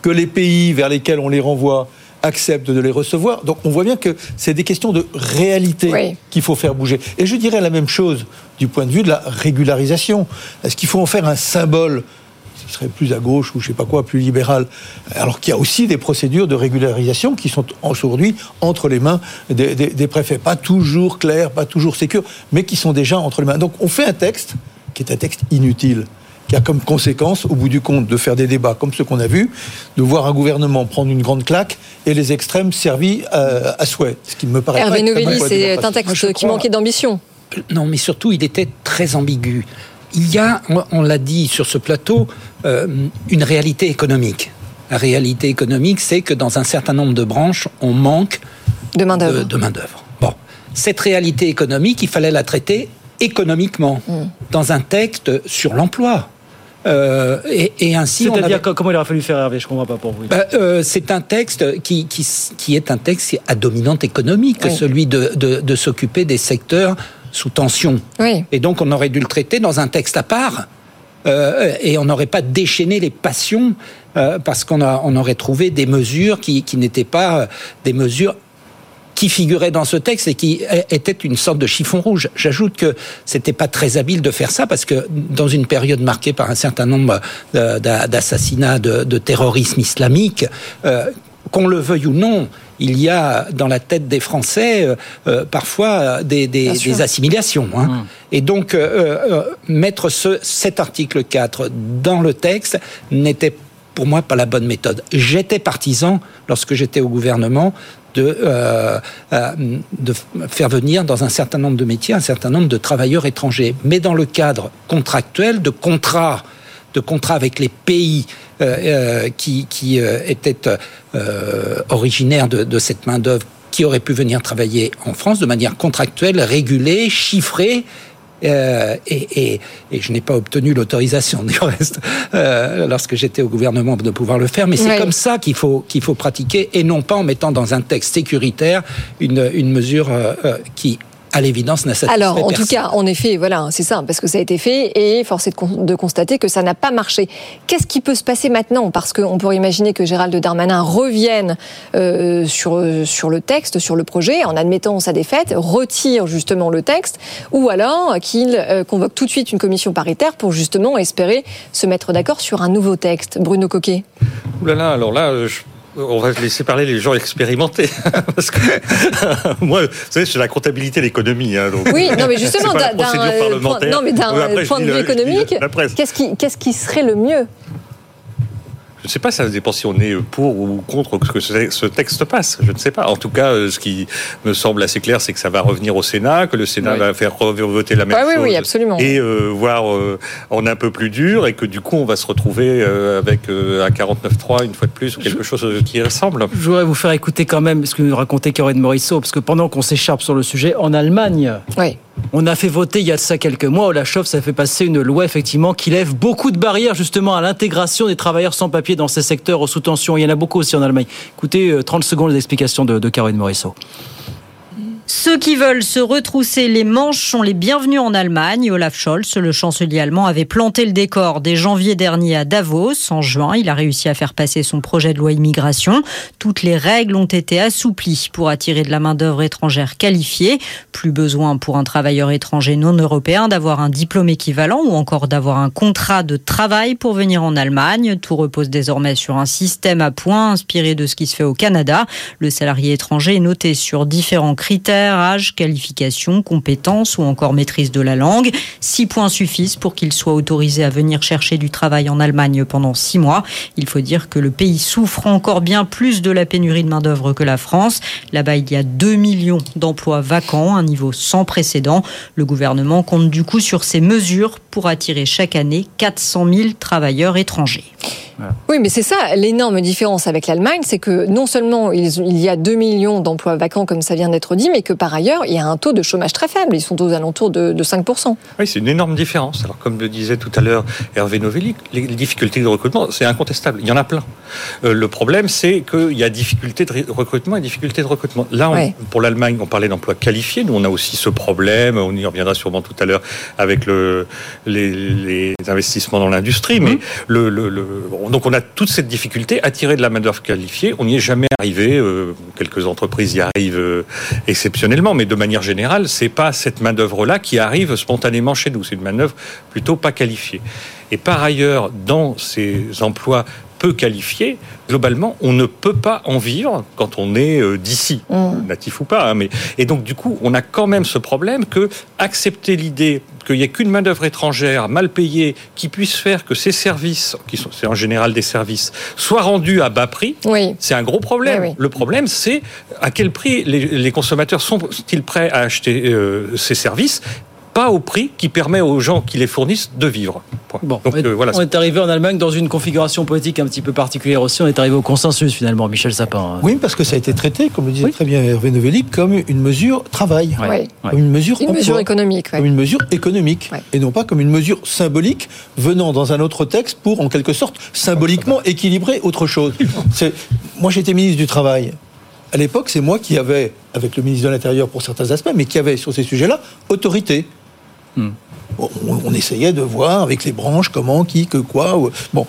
que les pays vers lesquels on les renvoie acceptent de les recevoir. Donc on voit bien que c'est des questions de réalité qu'il faut faire bouger. Et je dirais la même chose du point de vue de la régularisation. Est-ce qu'il faut en faire un symbole qui serait plus à gauche ou je sais pas quoi, plus libéral, alors qu'il y a aussi des procédures de régularisation qui sont aujourd'hui entre les mains des, des préfets. Pas toujours claires, pas toujours sécures, mais qui sont déjà entre les mains. Donc on fait un texte qui est un texte inutile qui a comme conséquence, au bout du compte, de faire des débats comme ceux qu'on a vus, de voir un gouvernement prendre une grande claque et les extrêmes servis euh, à, souhait. Ce qui me paraît Hervé Novelli, c'est un texte qui manquait d'ambition. Non, mais surtout, il était très ambigu. Il y a, on l'a dit sur ce plateau, euh, une réalité économique. La réalité économique, c'est que dans un certain nombre de branches, on manque de main-d'œuvre. De, main bon. Cette réalité économique, il fallait la traiter économiquement, mm. dans un texte sur l'emploi. Euh, et, ainsi. C'est-à-dire comment il aurait fallu faire Hervé? Je ne comprends pas pour vous. Bah, euh, c'est un texte qui, qui, est un texte à dominante économique, celui de, de, s'occuper des secteurs sous tension. Et donc on aurait dû le traiter dans un texte à part. Euh, et on n'aurait pas déchaîné les passions parce qu'on on aurait trouvé des mesures qui, qui n'étaient pas des mesures qui figurait dans ce texte et qui était une sorte de chiffon rouge. J'ajoute que c'était pas très habile de faire ça parce que dans une période marquée par un certain nombre euh, d'assassinats de, terrorisme islamique, euh, qu'on le veuille ou non, il y a dans la tête des Français euh, parfois des, assimilations. Hein. Mmh. Et donc, mettre ce, cet article 4 dans le texte n'était pour moi pas la bonne méthode. J'étais partisan, lorsque j'étais au gouvernement, de, euh, euh, de faire venir dans un certain nombre de métiers un certain nombre de travailleurs étrangers. Mais dans le cadre contractuel, de contrats de contrats avec les pays euh, qui, qui étaient originaires de, de cette main-d'œuvre qui aurait pu venir travailler en France de manière contractuelle, régulée, chiffrée, euh, et, je n'ai pas obtenu l'autorisation du reste euh, lorsque j'étais au gouvernement de pouvoir le faire. Mais c'est comme ça qu'il faut qu'il faut pratiquer et non pas en mettant dans un texte sécuritaire une, une mesure euh, qui à l'évidence, n'a satisfait Alors, en tout cas, en effet, voilà, c'est ça, parce que ça a été fait et force est de, constater que ça n'a pas marché. Qu'est-ce qui peut se passer maintenant? Parce qu'on pourrait imaginer que Gérald Darmanin revienne euh, sur, sur le texte, sur le projet, en admettant sa défaite, retire justement le texte, ou alors qu'il euh, convoque tout de suite une commission paritaire pour justement espérer se mettre d'accord sur un nouveau texte. Bruno Coquet. Ouh là là, alors là, je on va laisser parler les gens expérimentés. Parce que moi, vous savez, c'est la comptabilité, l'économie. Hein, oui, non, mais justement, d'un point, de vue économique, qu'est-ce qui, qu'est-ce qui serait le mieux? Je ne sais pas, ça dépend si on est pour ou contre que ce texte passe. Je ne sais pas. En tout cas, euh, ce qui me semble assez clair, c'est que ça va revenir au Sénat, que le Sénat va faire voter la même chose. Oui, oui, absolument. Et euh, voir euh, en un peu plus dur, et que du coup, on va se retrouver avec un 49-3 une fois de plus, ou quelque chose qui ressemble. Je voudrais vous faire écouter quand même ce que nous racontait Corinne Morisseau, parce que pendant qu'on s'écharpe sur le sujet, en Allemagne, oui. On a fait voter il y a de ça quelques mois, Olaf ça fait passer une loi effectivement qui lève beaucoup de barrières justement à l'intégration des travailleurs sans papier dans ces secteurs sous tension. Il y en a beaucoup aussi en Allemagne. Écoutez, 30 euh, secondes d'explication de, de Caroline Morisseau. Ceux qui veulent se retrousser les manches sont les bienvenus en Allemagne. Olaf Scholz, le chancelier allemand, avait planté le décor dès janvier dernier à Davos. En juin, il a réussi à faire passer son projet de loi immigration. Toutes les règles ont été assouplies pour attirer de la main-d'œuvre étrangère qualifiée. Plus besoin pour un travailleur étranger non européen d'avoir un diplôme équivalent ou encore d'avoir un contrat de travail pour venir en Allemagne. Tout repose désormais sur un système à points inspiré de ce qui se fait au Canada. Le salarié étranger est noté sur différents critères âge, qualification, compétences ou encore maîtrise de la langue. Six points suffisent pour qu'il soit autorisé à venir chercher du travail en Allemagne pendant six mois. Il faut dire que le pays souffre encore bien plus de la pénurie de main-d'œuvre que la France. Là-bas, il y a 2 millions d'emplois vacants, un niveau sans précédent. Le gouvernement compte du coup sur ces mesures pour attirer chaque année 400 000 travailleurs étrangers. Oui, mais c'est ça l'énorme différence avec l'Allemagne, c'est que non seulement il y a 2 millions d'emplois vacants, comme ça vient d'être dit, mais que par ailleurs, il y a un taux de chômage très faible. Ils sont aux alentours de, 5%. Oui, c'est une énorme différence. Alors, comme le disait tout à l'heure Hervé Novelli, les difficultés de recrutement, c'est incontestable. Il y en a plein. Euh, le problème, c'est qu'il y a difficulté de recrutement et difficulté de recrutement. Là, pour l'Allemagne, on parlait d'emplois qualifiés. Nous, on a aussi ce problème. On y reviendra sûrement tout à l'heure avec le, les, investissements dans l'industrie. Mais le, le, le donc on a toute cette difficulté à tirer de la main-d'œuvre qualifiée. On n'y est jamais arrivé. Euh, quelques entreprises y arrivent euh, exceptionnellement, mais de manière générale, c'est pas cette main-d'œuvre-là qui arrive spontanément chez nous. C'est une main-d'œuvre plutôt pas qualifiée. Et par ailleurs, dans ces emplois peu qualifiés, globalement, on ne peut pas en vivre quand on est euh, d'ici, mm. natif ou pas. Hein, mais et donc du coup, on a quand même ce problème que accepter l'idée qu'il n'y ait qu'une main d'œuvre étrangère mal payée qui puisse faire que ces services, qui sont c'est en général des services, soient rendus à bas prix, oui. c'est un gros problème. Le problème, c'est à quel prix les, consommateurs sont-ils prêts à acheter euh, ces services pas au prix qui permet aux gens qui les fournissent de vivre. Bon, Donc, on, est, euh, voilà. on est arrivé en Allemagne dans une configuration politique un petit peu particulière aussi. On est arrivé au consensus finalement, Michel Sapin. Oui, parce que ça a été traité, comme le disait très bien Hervé Novelli, comme une mesure travail, comme une mesure une mesure économique, comme une mesure économique, et non pas comme une mesure symbolique venant dans un autre texte pour en quelque sorte symboliquement équilibrer autre chose. Moi, j'étais ministre du travail à l'époque, c'est moi qui avais, avec le ministre de l'Intérieur pour certains aspects, mais qui avait sur ces sujets-là autorité. On, essayait de voir avec les branches comment, qui, que quoi. Bon,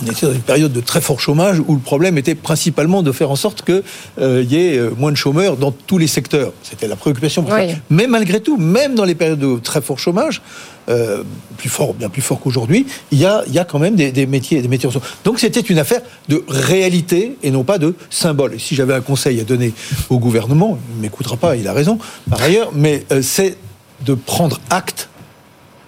on était dans une période de très fort chômage où le problème était principalement de faire en sorte qu'il euh, y ait euh, moins de chômeurs dans tous les secteurs. C'était la préoccupation. Mais malgré tout, même dans les périodes de très fort chômage, euh, plus fort, bien plus fort qu'aujourd'hui, il y a, y a quand même des, des métiers, des métiers. Donc c'était une affaire de réalité et non pas de symbole. Et si j'avais un conseil à donner au gouvernement, il ne m'écoutera pas, il a raison par ailleurs, mais c'est de prendre acte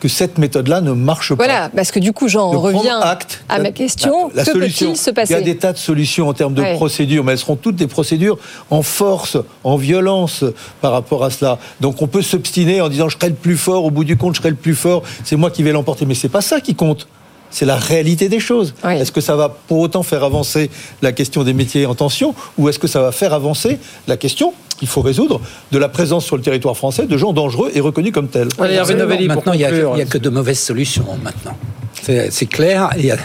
que cette méthode-là ne marche pas. Voilà, parce que du coup, j'en reviens à ma question. La, que peut-il se passer Il y a des tas de solutions en termes de procédures, mais elles seront toutes des procédures en force, en violence par rapport à cela. Donc on peut s'obstiner en disant je serai le plus fort, au bout du compte, je serai le plus fort, c'est moi qui vais l'emporter. Mais c'est pas ça qui compte c'est la réalité des choses. Est-ce que ça va pour autant faire avancer la question des métiers en tension ou est-ce que ça va faire avancer la question qu'il faut résoudre de la présence sur le territoire français de gens dangereux et reconnus comme tels Maintenant, il n'y a, que de mauvaises solutions maintenant. C'est clair. Il y a,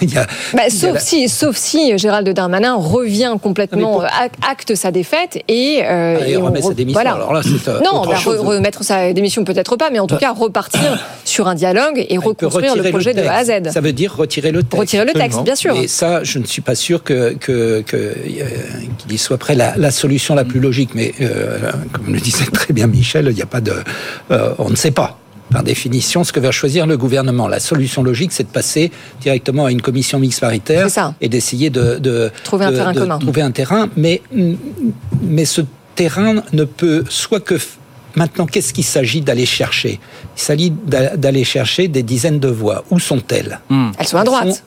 bah, sauf, si, sauf si Gérald Darmanin revient complètement, acte sa défaite et, euh, ah, et, remet sa démission. Voilà. Alors là, euh, non, bah, remettre sa démission peut-être pas, mais en tout cas repartir sur un dialogue et reconstruire le projet de A à Z. Ça veut dire retirer le texte. Retirer le texte, bien sûr. Et ça, je ne suis pas sûr que qu'il que, y soit prêt la, la, solution la plus logique. Mais euh, comme le disait très bien Michel, il n'y a pas de, on ne sait pas. Par définition, ce que va choisir le gouvernement. La solution logique, c'est de passer directement à une commission mixte paritaire et d'essayer de, trouver un terrain commun. Trouver un terrain, mais, mais ce terrain ne peut soit que Maintenant, qu'est-ce qu'il s'agit d'aller chercher? Il s'agit d'aller chercher des dizaines de voix. Où sont-elles? Elles sont à droite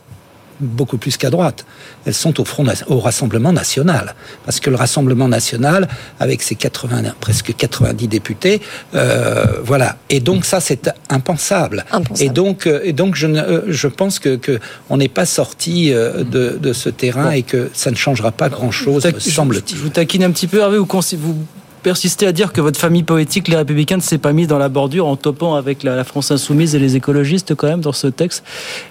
beaucoup plus qu'à droite. Elles sont au, front, au Rassemblement national. Parce que le Rassemblement national, avec ses 80, presque 90 députés, euh, voilà. Et donc ça, c'est impensable. Et donc, euh, et donc je, euh, je pense que, que on n'est pas sorti de, de, ce terrain et que ça ne changera pas grand-chose, semble-t-il. Je vous taquine un petit peu, Hervé, vous, vous persistez à dire que votre famille poétique, les Républicains, ne s'est pas mise dans la bordure en topant avec la, France insoumise et les écologistes quand même dans ce texte.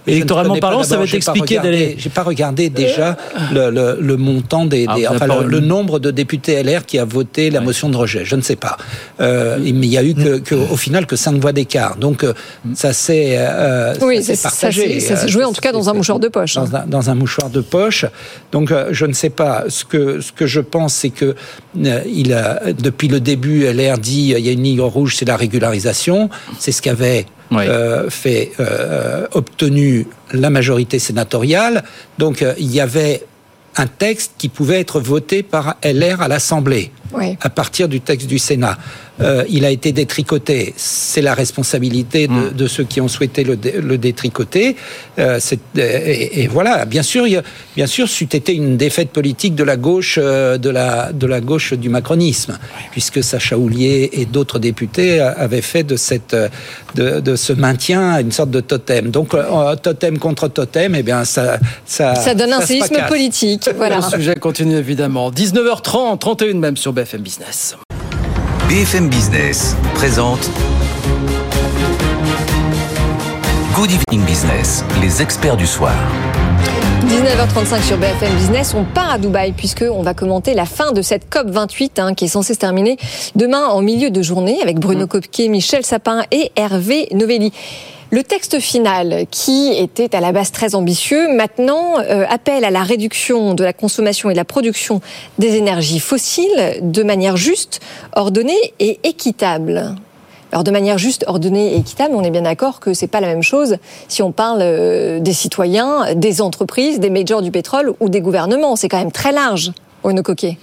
Électoralement parlant, ça va être expliqué d'aller. J'ai pas regardé déjà le, montant des, ah, enfin, le, nombre de députés LR qui a voté la motion de rejet. Je ne sais pas. Euh, mais il y a eu que, au final que cinq voix d'écart. Donc euh, ça s'est euh, oui, partagé. Ça s'est joué en tout cas dans un mouchoir de poche. Dans, un, dans un mouchoir de poche. Donc je ne sais pas. Ce que ce que je pense, c'est que il a depuis le début, LR dit il y a une ligne rouge, c'est la régularisation. C'est ce qu'avait euh, fait euh, obtenu la majorité sénatoriale. Donc euh, il y avait un texte qui pouvait être voté par LR à l'Assemblée. Oui. à partir du texte du Sénat. Euh, il a été détricoté. C'est la responsabilité de, mm. de, ceux qui ont souhaité le, le détricoter. Euh, et, et, voilà, bien sûr, il, bien sûr, c'eût été une défaite politique de la gauche, euh, de la, de la gauche du macronisme, puisque Sacha Houlier et d'autres députés avaient fait de cette, de, de, ce maintien une sorte de totem. Donc, euh, totem contre totem, eh bien, ça, ça, ça donne un séisme politique. Voilà. Le sujet continue évidemment. 19h30, 31 même sur BFM Business. BFM Business présente Good Evening Business, les experts du soir. 19h35 sur BFM Business, on part à Dubaï puisqu'on va commenter la fin de cette COP 28 hein, qui est censée se terminer demain en milieu de journée avec Bruno mmh. Michel Sapin et Hervé Novelli. Le texte final, qui était à la base très ambitieux, maintenant euh, appelle à la réduction de la consommation et de la production des énergies fossiles de manière juste, ordonnée et équitable. Alors de manière juste, ordonnée et équitable, on est bien d'accord que c'est pas la même chose si on parle euh, des citoyens, des entreprises, des majors du pétrole ou des gouvernements. C'est quand même très large, Ono Coquet.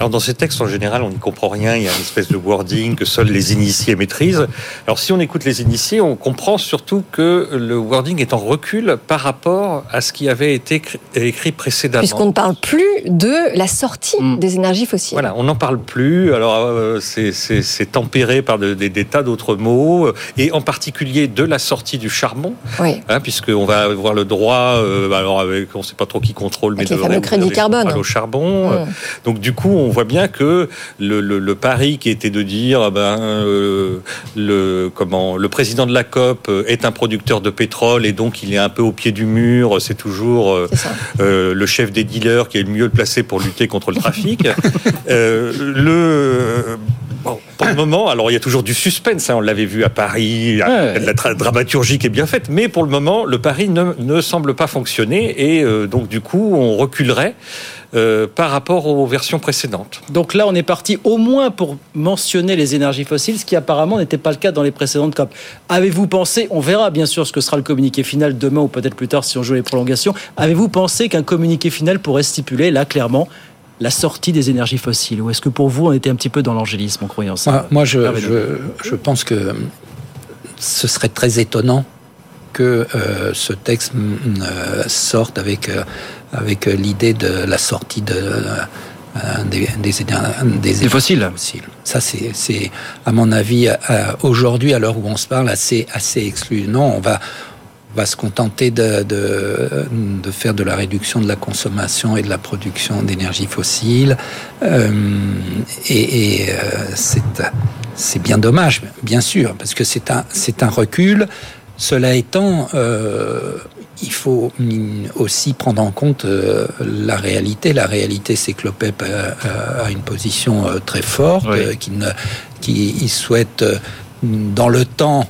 Alors dans ces textes, en général, on n'y comprend rien. Il y a une espèce de wording que seuls les initiés maîtrisent. Alors si on écoute les initiés, on comprend surtout que le wording est en recul par rapport à ce qui avait été écrit précédemment. Puisqu'on ne parle plus de la sortie mm. des énergies fossiles. Voilà, on n'en parle plus. Alors euh, c'est tempéré par des tas d'autres mots, et en particulier de la sortie du charbon, oui. hein, puisqu'on va avoir le droit, euh, alors avec, on ne sait pas trop qui contrôle, mais de le crédit carbone au charbon. Mm. Donc du coup, on on voit bien que le, le, pari qui était de dire ah ben, euh, le, comment, le président de la COP est un producteur de pétrole et donc il est un peu au pied du mur, c'est toujours euh, euh, le chef des dealers qui est le mieux placé pour lutter contre le trafic. le pour le moment, alors il y a toujours du suspense, hein, on l'avait vu à Paris, la dramaturgie qui est bien faite, mais pour le moment, le pari ne, ne semble pas fonctionner et donc du coup, on reculerait. Euh, par rapport aux versions précédentes. Donc là, on est parti au moins pour mentionner les énergies fossiles, ce qui apparemment n'était pas le cas dans les précédentes COP. Avez-vous pensé, on verra bien sûr ce que sera le communiqué final demain ou peut-être plus tard si on joue les prolongations, avez-vous pensé qu'un communiqué final pourrait stipuler, là clairement, la sortie des énergies fossiles? Ou est-ce que pour vous, on était un petit peu dans l'angélisme en croyant ça? Moi, je, je, pense que ce serait très étonnant que euh, ce texte euh, sorte avec avec euh, l'idée de la sortie de euh, des, des, des, fossiles. Ça, c'est, à mon avis, euh, aujourd'hui, à l'heure où on se parle, assez, assez exclu. Non, on va, va se contenter de, de, de, faire de la réduction de la consommation et de la production d'énergie fossile. Euh, et, et c'est, c'est bien dommage, bien sûr, parce que c'est un, c'est un recul. Cela étant, euh, il faut aussi prendre en compte euh, la réalité. La réalité, c'est que l'OPEP a, une position euh, très forte, euh, qui, ne, qui souhaite dans le temps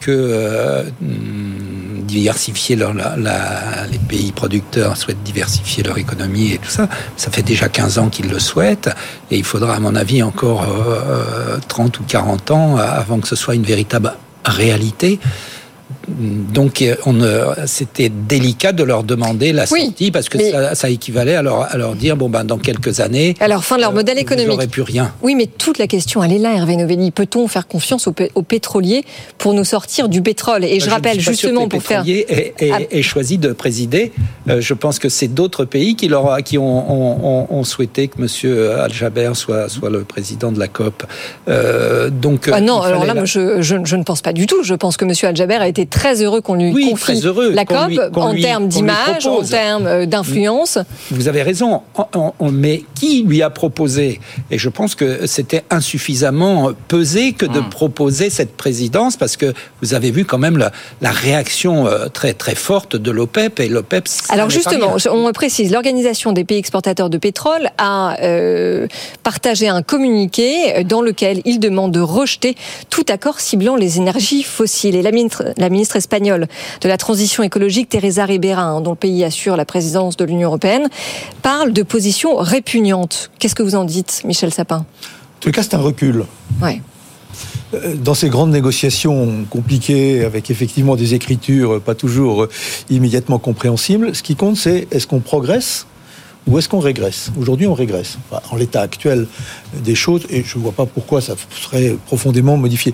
que diversifier leur, la, les pays producteurs souhaitent diversifier leur économie et tout ça. Ça fait déjà 15 ans qu'ils le souhaitent et il faudra, à mon avis, encore 30 ou 40 ans avant que ce soit une véritable réalité donc c'était délicat de leur demander la sortie parce que ça, équivalait à leur, à leur, dire bon ben dans quelques années. Alors fin de leur modèle économique. Plus rien. Oui, mais toute la question elle est là, Hervé Novelli. Peut-on faire confiance aux, pétroliers pour nous sortir du pétrole? Et je, rappelle justement pour faire. Est, est, ah. choisi de présider. Euh, je pense que c'est d'autres pays qui leur qui ont, ont, souhaité que Monsieur Al Jaber soit soit le président de la COP. Euh, donc. Ah non, alors là, je, je, je, ne pense pas du tout. Je pense que Monsieur Al Jaber a été très heureux qu'on lui confie la COP en termes d'image, en termes euh, d'influence. Vous avez raison, mais qui lui a proposé Et je pense que c'était insuffisamment pesé que de hmm. proposer cette présidence, parce que vous avez vu quand même la, réaction euh, très très forte de l'OPEP et l'OPEP. Alors justement, on précise, l'organisation des pays exportateurs de pétrole a euh, partagé un communiqué dans lequel il demande de rejeter tout accord ciblant les énergies fossiles. Et la ministre, la ministre ministre espagnole de la transition écologique, Teresa Ribera, hein, dont le pays assure la présidence de l'Union européenne, parle de positions répugnantes. Qu'est-ce que vous en dites, Michel Sapin? En tout cas, c'est un recul. Ouais euh, dans ces grandes négociations compliquées, avec effectivement des écritures pas toujours immédiatement compréhensibles, ce qui compte, c'est est-ce qu'on progresse ou est-ce qu'on régresse? Aujourd'hui, on régresse. Enfin, en l'état actuel des choses, et je ne vois pas pourquoi ça serait profondément modifié.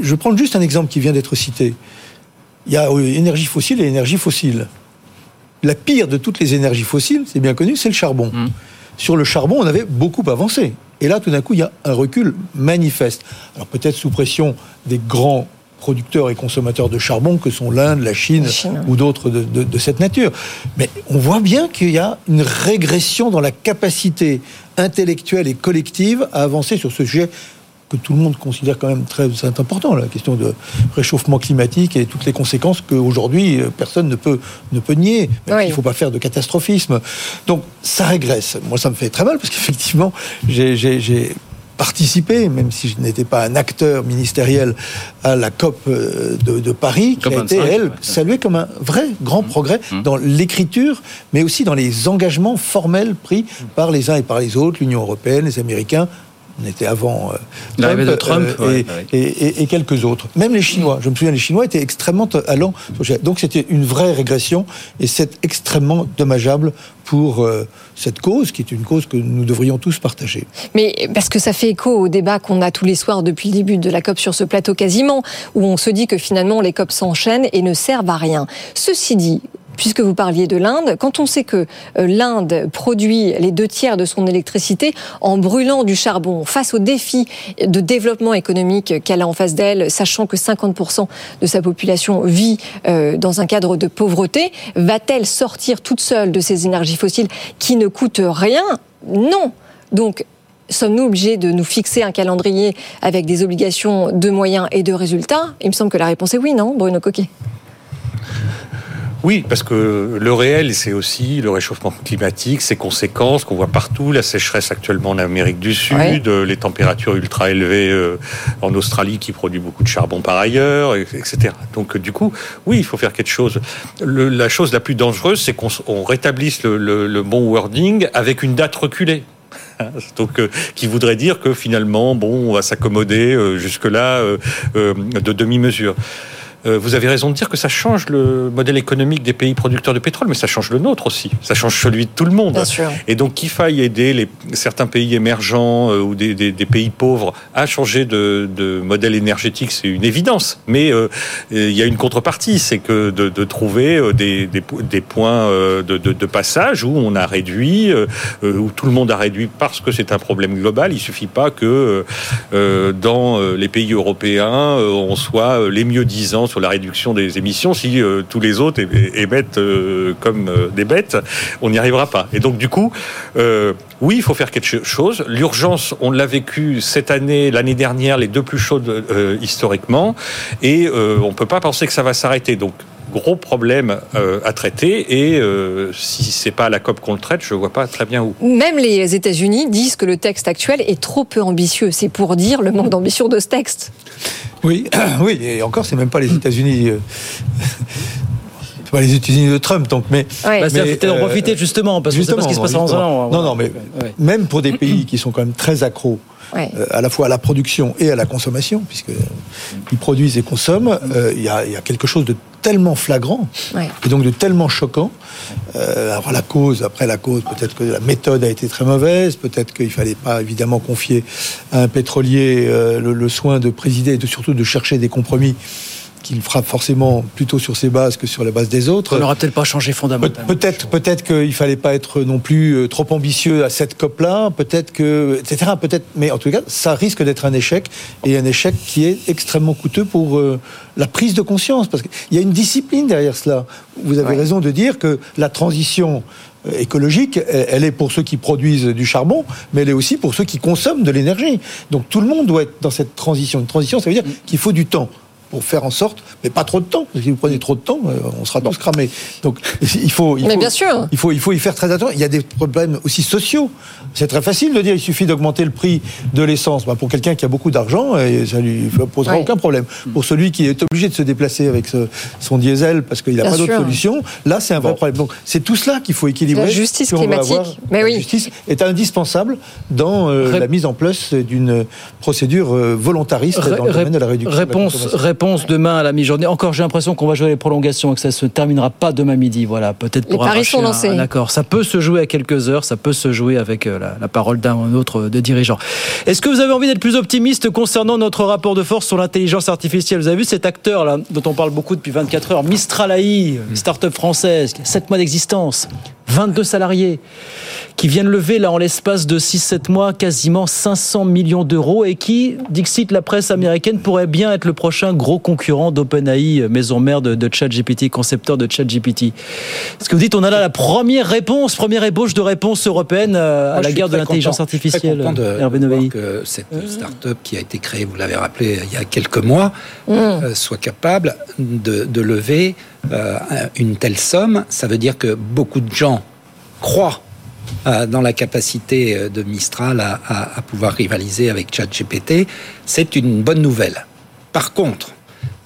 Je prends juste un exemple qui vient d'être cité. Il y a euh, énergie fossile et énergie fossile. La pire de toutes les énergies fossiles, c'est bien connu, c'est le charbon. Sur le charbon, on avait beaucoup avancé. Et là, tout d'un coup, il y a un recul manifeste. Alors peut-être sous pression des grands producteurs et consommateurs de charbon que sont l'Inde, la Chine, ou d'autres de, de- de cette nature. Mais on voit bien qu'il y a une régression dans la capacité intellectuelle et collective à avancer sur ce sujet que tout le monde considère quand même très important, la question de réchauffement climatique et toutes les conséquences qu'aujourd'hui euh, personne ne peut, ne peut nier. S'il ne faut pas faire de catastrophisme. Donc ça régresse. Moi, ça me fait très mal parce qu'effectivement, j'ai- participé, même si je n'étais pas un acteur ministériel, à la COP euh, de, de Paris, qui a été, 25, elle, ouais. saluée comme un vrai grand progrès dans l'écriture, mais aussi dans les engagements formels pris par les uns et par les autres, l'Union européenne, les Américains. On était avant euh, L'arrivée de Trump, euh, ouais, et, ouais. et- et- et quelques autres. Même les Chinois, je me souviens, les Chinois étaient extrêmement allants. Donc c'était une vraie régression et c'est extrêmement dommageable pour euh, cette cause, qui est une cause que nous devrions tous partager. Mais parce que ça fait écho au débat qu'on a tous les soirs depuis le début de la COP sur ce plateau quasiment, où on se dit que finalement les COP s'enchaînent et ne servent à rien. Ceci dit, puisque vous parliez de l'Inde, quand on sait que euh, l'Inde produit les deux tiers de son électricité en brûlant du charbon face au défi de développement économique qu'elle a en face d'elle, sachant que 50% de sa population vit euh, dans un cadre de pauvreté, va-t-elle sortir toute seule de ces énergies fossiles qui ne coûtent rien? Non. Donc, sommes-nous obligés de nous fixer un calendrier avec des obligations de moyens et de résultats? Il me semble que la réponse est oui, non, Bruno Coquet? Oui, parce que le réel, c'est aussi le réchauffement climatique, ses conséquences qu'on voit partout, la sécheresse actuellement en Amérique du Sud, Ouais. euh, les températures ultra élevées euh, en Australie qui produit beaucoup de charbon par ailleurs, et- etc. Donc euh, du coup, oui, il faut faire quelque chose. Le- la chose la plus dangereuse, c'est qu'on rétablisse le, le- le bon wording avec une date reculée. Donc, euh, qui voudrait dire que finalement, bon, on va s'accommoder euh, jusque-là euh, de demi-mesure. Euh, vous avez raison de dire que ça change le modèle économique des pays producteurs de pétrole, mais ça change le nôtre aussi. Ça change celui de tout le monde. Bien sûr. Et donc qu'il faille aider les, certains pays émergents euh, ou des, des- des pays pauvres à changer de, de modèle énergétique, c'est une évidence. Mais euh, il y a une contrepartie, c'est que de, de trouver euh, des, des, po- des points de, de- passage où on a réduit, où tout le monde a réduit parce que c'est un problème global. Il suffit pas que euh, dans les pays européens, on soit les mieux disants sur la réduction des émissions. Si euh, tous les autres émettent euh, comme euh, des bêtes, on n'y arrivera pas. Et donc du coup, oui, il faut faire quelque chose. L'urgence, on l'a vécu cette année, l'année dernière, les deux plus chaudes historiquement, et on peut pas penser que ça va s'arrêter. Donc gros problème euh, à traiter, et euh, si c'est pas à la COP qu'on le traite, je vois pas très bien où. Même les États-Unis disent que le texte actuel est trop peu ambitieux. C'est pour dire le manque d'ambition de ce texte. Oui, oui, et encore, c'est même pas les États-Unis. Euh, c'est pas les États-Unis de Trump, donc, mais. Ouais. Bah, c'est mais, peut-être en euh, profiter justement, parce que c'est pas ce qui se passe en justement. an. Non, non, mais Ouais. même pour des pays qui sont quand même très accros, Ouais. euh, à la fois à la production et à la consommation, puisque ils produisent et consomment, euh, il y, a, il y a quelque chose de tellement flagrant Ouais. et donc de tellement choquant. Euh, alors la cause, après la cause, peut-être que la méthode a été très mauvaise, peut-être qu'il fallait pas évidemment confier à un pétrolier euh, le, le soin de présider et de, surtout de chercher des compromis qu'il frappe forcément plutôt sur ses bases que sur la base des autres. Ça n'aura peut-être pas changé fondamentalement. Pe- Peut-être, peut-être qu'il fallait pas être non plus euh, trop ambitieux à cette COP-là. Peut-être que, etc. Peut-être, mais en tout cas, ça risque d'être un échec et un échec qui est extrêmement coûteux pour euh, la prise de conscience, parce qu'il y a une discipline derrière cela. Vous avez raison de dire que la transition euh, écologique, elle elle est pour ceux qui produisent du charbon, mais elle est aussi pour ceux qui consomment de l'énergie. Donc tout le monde doit être dans cette transition. Une transition, ça veut dire qu'il faut du temps pour faire en sorte, mais pas trop de temps. Parce que si vous prenez trop de temps, euh, on sera tous cramés. Donc il faut, il Mais faut, bien sûr. il faut, il faut y faire très attention. Il y a des problèmes aussi sociaux. C'est très facile de dire il suffit d'augmenter le prix de l'essence. Bah, pour quelqu'un qui a beaucoup d'argent, et ça lui posera aucun problème. Pour celui qui est obligé de se déplacer avec ce- son diesel parce qu'il n'a pas d'autre solution, là c'est un vrai problème. Donc c'est tout cela qu'il faut équilibrer. La justice si climatique. avoir- Mais la oui. justice est indispensable dans euh, Ré- la mise en place d'une procédure euh, volontariste dans le Ré- domaine de la réduction. de la Réponse, demain à la mi-journée. Encore, j'ai l'impression qu'on va jouer les prolongations et que ça se terminera pas demain midi. Voilà, peut-être Les pour paris arracher sont lancés. un accord. Ça peut se jouer à quelques heures, ça peut se jouer avec euh, la, la parole d'un ou autre de dirigeant. Est-ce que vous avez envie d'être plus optimiste concernant notre rapport de force sur l'intelligence artificielle? Vous avez vu cet acteur là dont on parle beaucoup depuis 24 heures, Mistral AI, une start-up française, qui a 7 mois d'existence, 22 salariés, qui viennent lever là en l'espace de 6-7 mois quasiment 500 millions d'euros et qui, dixit la presse américaine, pourrait bien être le prochain gros concurrent d'OpenAI, maison mère de, de ChatGPT, concepteur de ChatGPT. Est-ce que vous dites on a là la première réponse, première ébauche de réponse européenne euh, à Moi, la guerre de l'intelligence content- je suis très artificielle content de, Hervé de voir que cette start-up qui a été créée, vous l'avez rappelé, il y a quelques mois, Mm. euh, soit capable de, de lever euh, une telle somme. Ça veut dire que beaucoup de gens croient euh, dans la capacité euh, de Mistral à, à- à pouvoir rivaliser avec ChatGPT. C'est une bonne nouvelle. Par contre,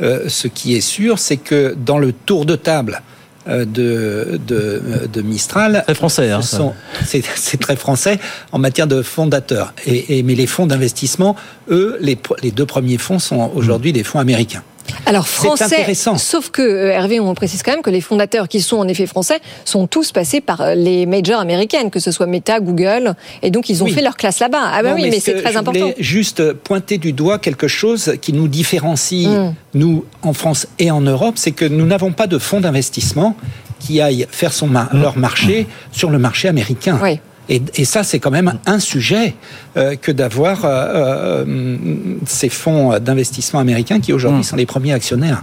euh, ce qui est sûr, c'est que dans le tour de table euh, de, de, de Mistral, Très français, hein, ce ça. sont- c'est très français en matière de fondateurs. Et, et- mais les fonds d'investissement, eux, les deux premiers fonds sont aujourd'hui des fonds américains. Alors C'est français, intéressant. sauf que euh, Hervé, on précise quand même que les fondateurs qui sont en effet français sont tous passés par euh, les majors américaines, que ce soit Meta, Google, et donc ils ont Oui. fait leur classe là-bas. Ah bah Non, oui, mais c'est très je important. voulais juste pointer du doigt quelque chose qui nous différencie, Mm. nous, en France et en Europe, c'est que nous n'avons pas de fonds d'investissement qui aillent faire son ma- leur marché sur le marché américain. Et, et ça, c'est quand même un sujet euh, que d'avoir euh, euh, ces fonds d'investissement américains qui aujourd'hui sont les premiers actionnaires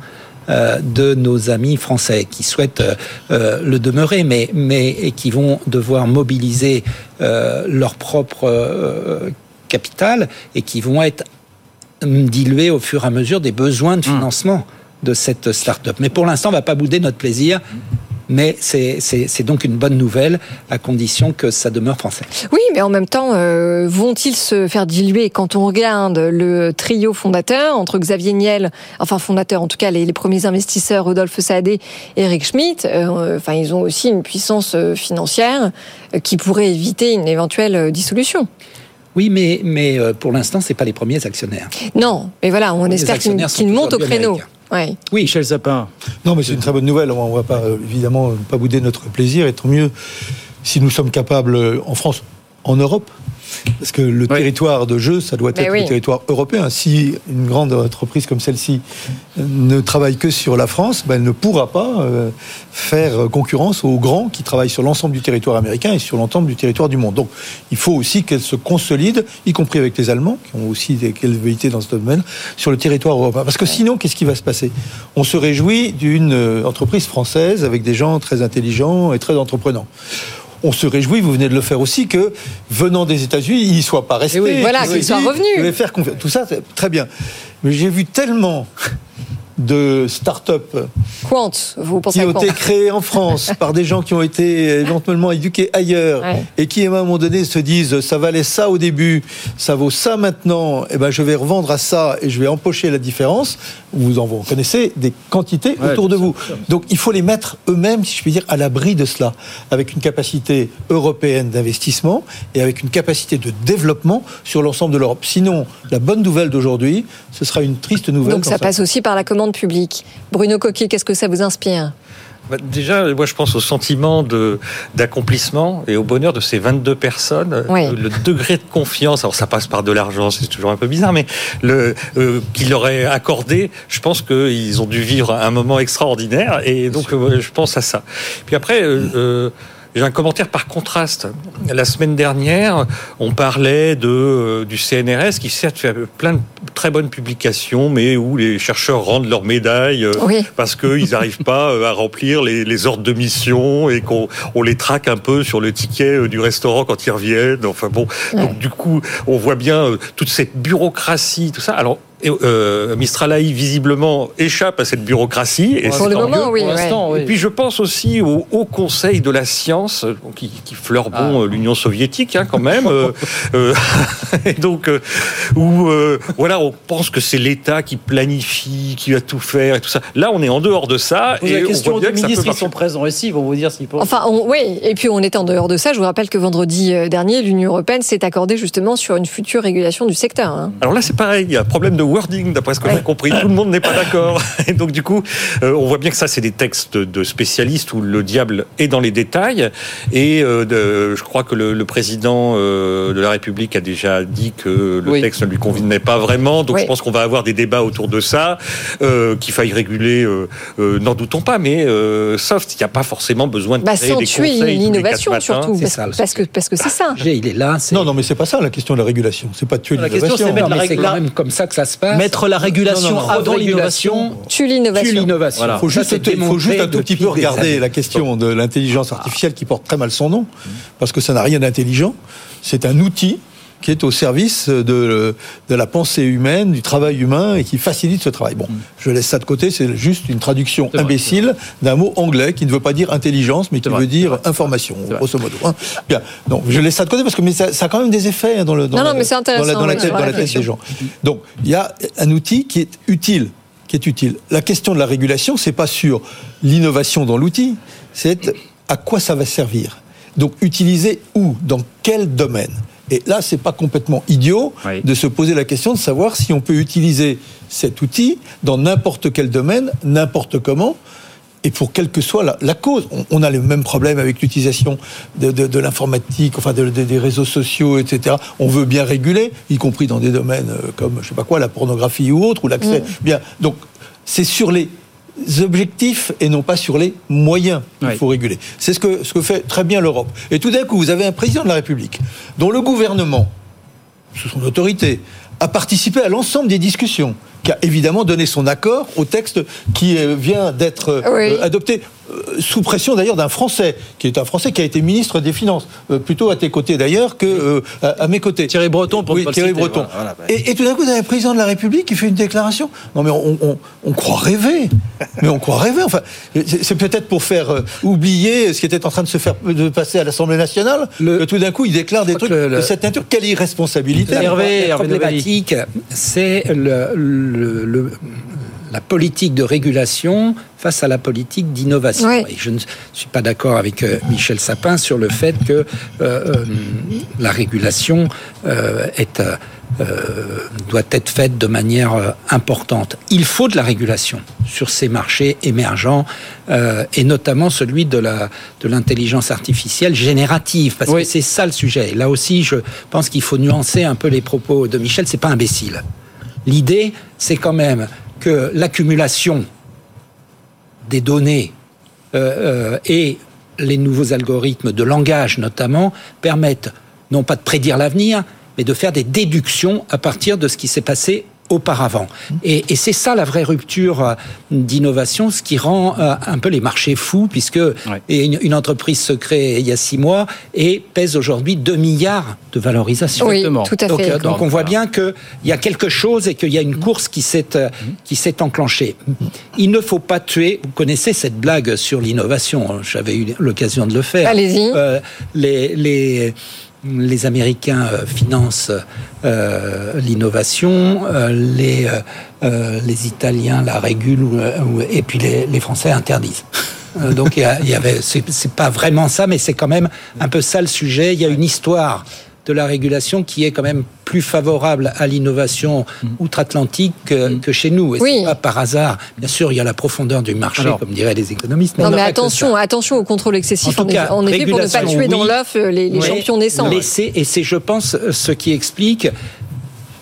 de nos amis français qui souhaitent euh, le demeurer, mais, mais et qui vont devoir mobiliser euh, leur propre euh, capital et qui vont être dilués au fur et à mesure des besoins de financement de cette start-up. Mais pour l'instant, on va pas bouder notre plaisir. Mais c'est donc une bonne nouvelle à condition que ça demeure français. Oui, mais en même temps, euh, vont-ils se faire diluer quand on regarde le trio fondateur entre Xavier Niel, enfin fondateur en tout cas les, les premiers investisseurs Rodolphe Saadé et Eric Schmidt, euh, enfin ils ont aussi une puissance euh, financière qui pourrait éviter une éventuelle dissolution. Oui, mais, mais pour l'instant, c'est pas les premiers actionnaires. Non, mais voilà, on Les espère qu'ils montent au créneau. américains. Ouais. Oui, Michel Sapin. Non, mais c'est une très bonne nouvelle. On va pas, euh, évidemment, pas bouder notre plaisir. Et tant mieux si nous sommes capables, euh, en France, en Europe, parce que le territoire de jeu, ça doit Mais être oui. le territoire européen. Si une grande entreprise comme celle-ci euh, ne travaille que sur la France, ben, elle ne pourra pas euh, faire concurrence aux grands qui travaillent sur l'ensemble du territoire américain et sur l'ensemble du territoire du monde. Donc, il faut aussi qu'elle se consolide, y compris avec les Allemands, qui ont aussi des velléités dans ce domaine, sur le territoire européen. Parce que sinon, qu'est-ce qui va se passer? On se réjouit d'une euh, entreprise française avec des gens très intelligents et très entreprenants. On se réjouit, vous venez de le faire aussi, que venant des États-Unis, ils ne soient pas restés. oui, voilà, vais faire confiance. Tout ça, c'est très bien. Mais j'ai vu tellement de start-up Quant, vous pensez qui ont été créés en France par des gens qui ont été éventuellement éduqués ailleurs Ouais. et qui à un moment donné se disent ça valait ça au début, ça vaut ça maintenant, et ben je vais revendre à ça et je vais empocher la différence. Vous en vous connaissez des quantités Ouais, autour de vous. Donc il faut les mettre eux-mêmes, si je puis dire, à l'abri de cela, avec une capacité européenne d'investissement et avec une capacité de développement sur l'ensemble de l'Europe. Sinon, la bonne nouvelle d'aujourd'hui, ce sera une triste nouvelle. Donc ça passe aussi par la commande publique. Bruno Coquet, qu'est-ce que ça vous inspire? Bah, Déjà, moi, je pense au sentiment de d'accomplissement et au bonheur de ces 22 personnes. Oui. Euh, Le degré de confiance, alors ça passe par de l'argent, c'est toujours un peu bizarre, mais le euh, qu'il leur est accordé, je pense qu'ils ont dû vivre un moment extraordinaire et donc euh, je pense à ça. Puis après. euh, euh, j'ai un commentaire par contraste. La semaine dernière, on parlait de, euh, du CNRS qui certes fait plein de très bonnes publications, mais où les chercheurs rendent leurs médailles euh, Oui. parce qu'ils n'arrivent pas euh, à remplir les, les ordres de mission et qu'on on les traque un peu sur le ticket du restaurant quand ils reviennent. Enfin bon, donc du coup, on voit bien toute cette bureaucratie, tout ça. Alors, euh, Mistral AI visiblement échappe à cette bureaucratie. Et Pour le moment, mieux. oui, Pour ouais. l'instant, oui. Et puis je pense aussi au Haut Conseil de la science, euh, qui, qui fleure bon euh, l'Union soviétique hein, quand même. euh, euh, et donc euh, où euh, voilà, on pense que c'est l'État qui planifie, qui va tout faire et tout ça. Là, on est en dehors de ça Pose et la on question aux ministres qui marcher. sont présents ici, ils vont vous dire s'ils pensent. Enfin, on- oui, et puis on était en dehors de ça. Je vous rappelle que vendredi dernier, l'Union européenne s'est accordée justement sur une future régulation du secteur. hein. Alors là, c'est pareil, il y a un problème de wording, d'après ce que j'ai compris. Tout le monde n'est pas d'accord. Et donc, du coup, euh, on voit bien que ça, c'est des textes de spécialistes où le diable est dans les détails. Et euh, de, je crois que le, le président euh, de la République a déjà dit que le texte ne lui convenait pas vraiment. Donc, je pense qu'on va avoir des débats autour de ça. Euh, qu'il faille réguler, euh, euh, n'en doutons pas. Mais soft, il n'y a pas forcément besoin de bah, créer des tuer l'innovation surtout, parce, parce, que parce que c'est ça. Il est là. Non, non, mais c'est pas ça la question de la régulation. C'est pas tuer l'innovation. La question, c'est mettre la régulation. quand même comme ça que ça se passe. Mettre la régulation avant l'innovation. Tue l'innovation. Il faut juste, faut juste un tout petit peu regarder la question de l'intelligence artificielle qui porte très mal son nom, parce que ça n'a rien d'intelligent. C'est un outil qui est au service de, de, la pensée humaine, du travail humain et qui facilite ce travail. Bon, je laisse ça de côté, c'est juste une traduction imbécile d'un mot anglais qui ne veut pas dire intelligence, mais qui veut dire information, grosso modo. Hein. Bien, donc je laisse ça de côté parce que mais ça, ça a quand même des effets dans, le, dans, non, la, non, mais dans, la, dans la tête, dans la tête des gens. Donc il y a un outil qui est utile qui est utile. La question de la régulation, c'est pas sur l'innovation dans l'outil, c'est à quoi ça va servir. Donc utiliser où, dans quel domaine? Et là, c'est pas complètement idiot de se poser la question de savoir si on peut utiliser cet outil dans n'importe quel domaine, n'importe comment, et pour quelle que soit la, cause. On, a le même problème avec l'utilisation de, l'informatique, enfin des réseaux sociaux, etc. On veut bien réguler, y compris dans des domaines euh, comme, je sais pas quoi, la pornographie ou autre, ou l'accès. Mm. Bien, donc c'est sur les objectifs et non pas sur les moyens qu'il faut réguler. C'est ce que, ce que fait très bien l'Europe. Et tout d'un coup, vous avez un président de la République dont le gouvernement, sous son autorité, a participé à l'ensemble des discussions, qui a évidemment donné son accord au texte qui euh, vient d'être euh, adopté. Euh, sous pression d'ailleurs d'un Français, qui est un Français qui a été ministre des Finances, euh, plutôt à tes côtés d'ailleurs que euh, à, mes côtés. Thierry Breton, pour oui, Thierry Breton. Bah. et, tout d'un coup, vous avez un président de la République qui fait une déclaration. Non, mais on, croit rêver. mais on croit rêver. Enfin, c'est peut-être pour faire oublier ce qui était en train de se faire de passer à l'Assemblée nationale que tout d'un coup, il déclare des trucs de cette nature. Quelle irresponsabilité Hervé, La problématique, c'est le la politique de régulation face à la politique d'innovation. Et je ne suis pas d'accord avec euh, Michel Sapin sur le fait que euh, euh, la régulation est, doit être faite de manière importante. Il faut de la régulation sur ces marchés émergents et notamment celui de la de l'intelligence artificielle générative parce que c'est ça le sujet. là aussi, je pense qu'il faut nuancer un peu les propos de Michel. C'est pas imbécile. L'idée, c'est quand même que l'accumulation des données euh, euh, et les nouveaux algorithmes de langage notamment permettent non pas de prédire l'avenir, mais de faire des déductions à partir de ce qui s'est passé auparavant. Et, c'est ça la vraie rupture euh, d'innovation, ce qui rend euh, un peu les marchés fous, puisque une, entreprise se crée il y a six mois et pèse aujourd'hui 2 milliards de valorisation. Oui, tout à donc, fait. donc on voit bien qu'il y a quelque chose et qu'il y a une course qui s'est euh, qui s'est enclenchée. Il ne faut pas tuer. Vous connaissez cette blague sur l'innovation. J'avais eu l'occasion de le faire. Allez-y. les, les les Américains euh, financent euh, l'innovation, euh, les, les Italiens la régulent et puis les, Français interdisent. donc il y, avait, c'est pas vraiment ça, mais c'est quand même un peu ça le sujet. Il y a une histoire de la régulation qui est quand même plus favorable à l'innovation mm. outre-Atlantique que, mm. chez nous. Et oui. pas par hasard. Bien sûr, il y a la profondeur du marché, comme diraient les économistes. non, mais attention, attention au contrôle excessif. En, cas, en effet, pour ne pas tuer dans l'œuf euh, les, champions naissants. et c'est, je pense, ce qui explique.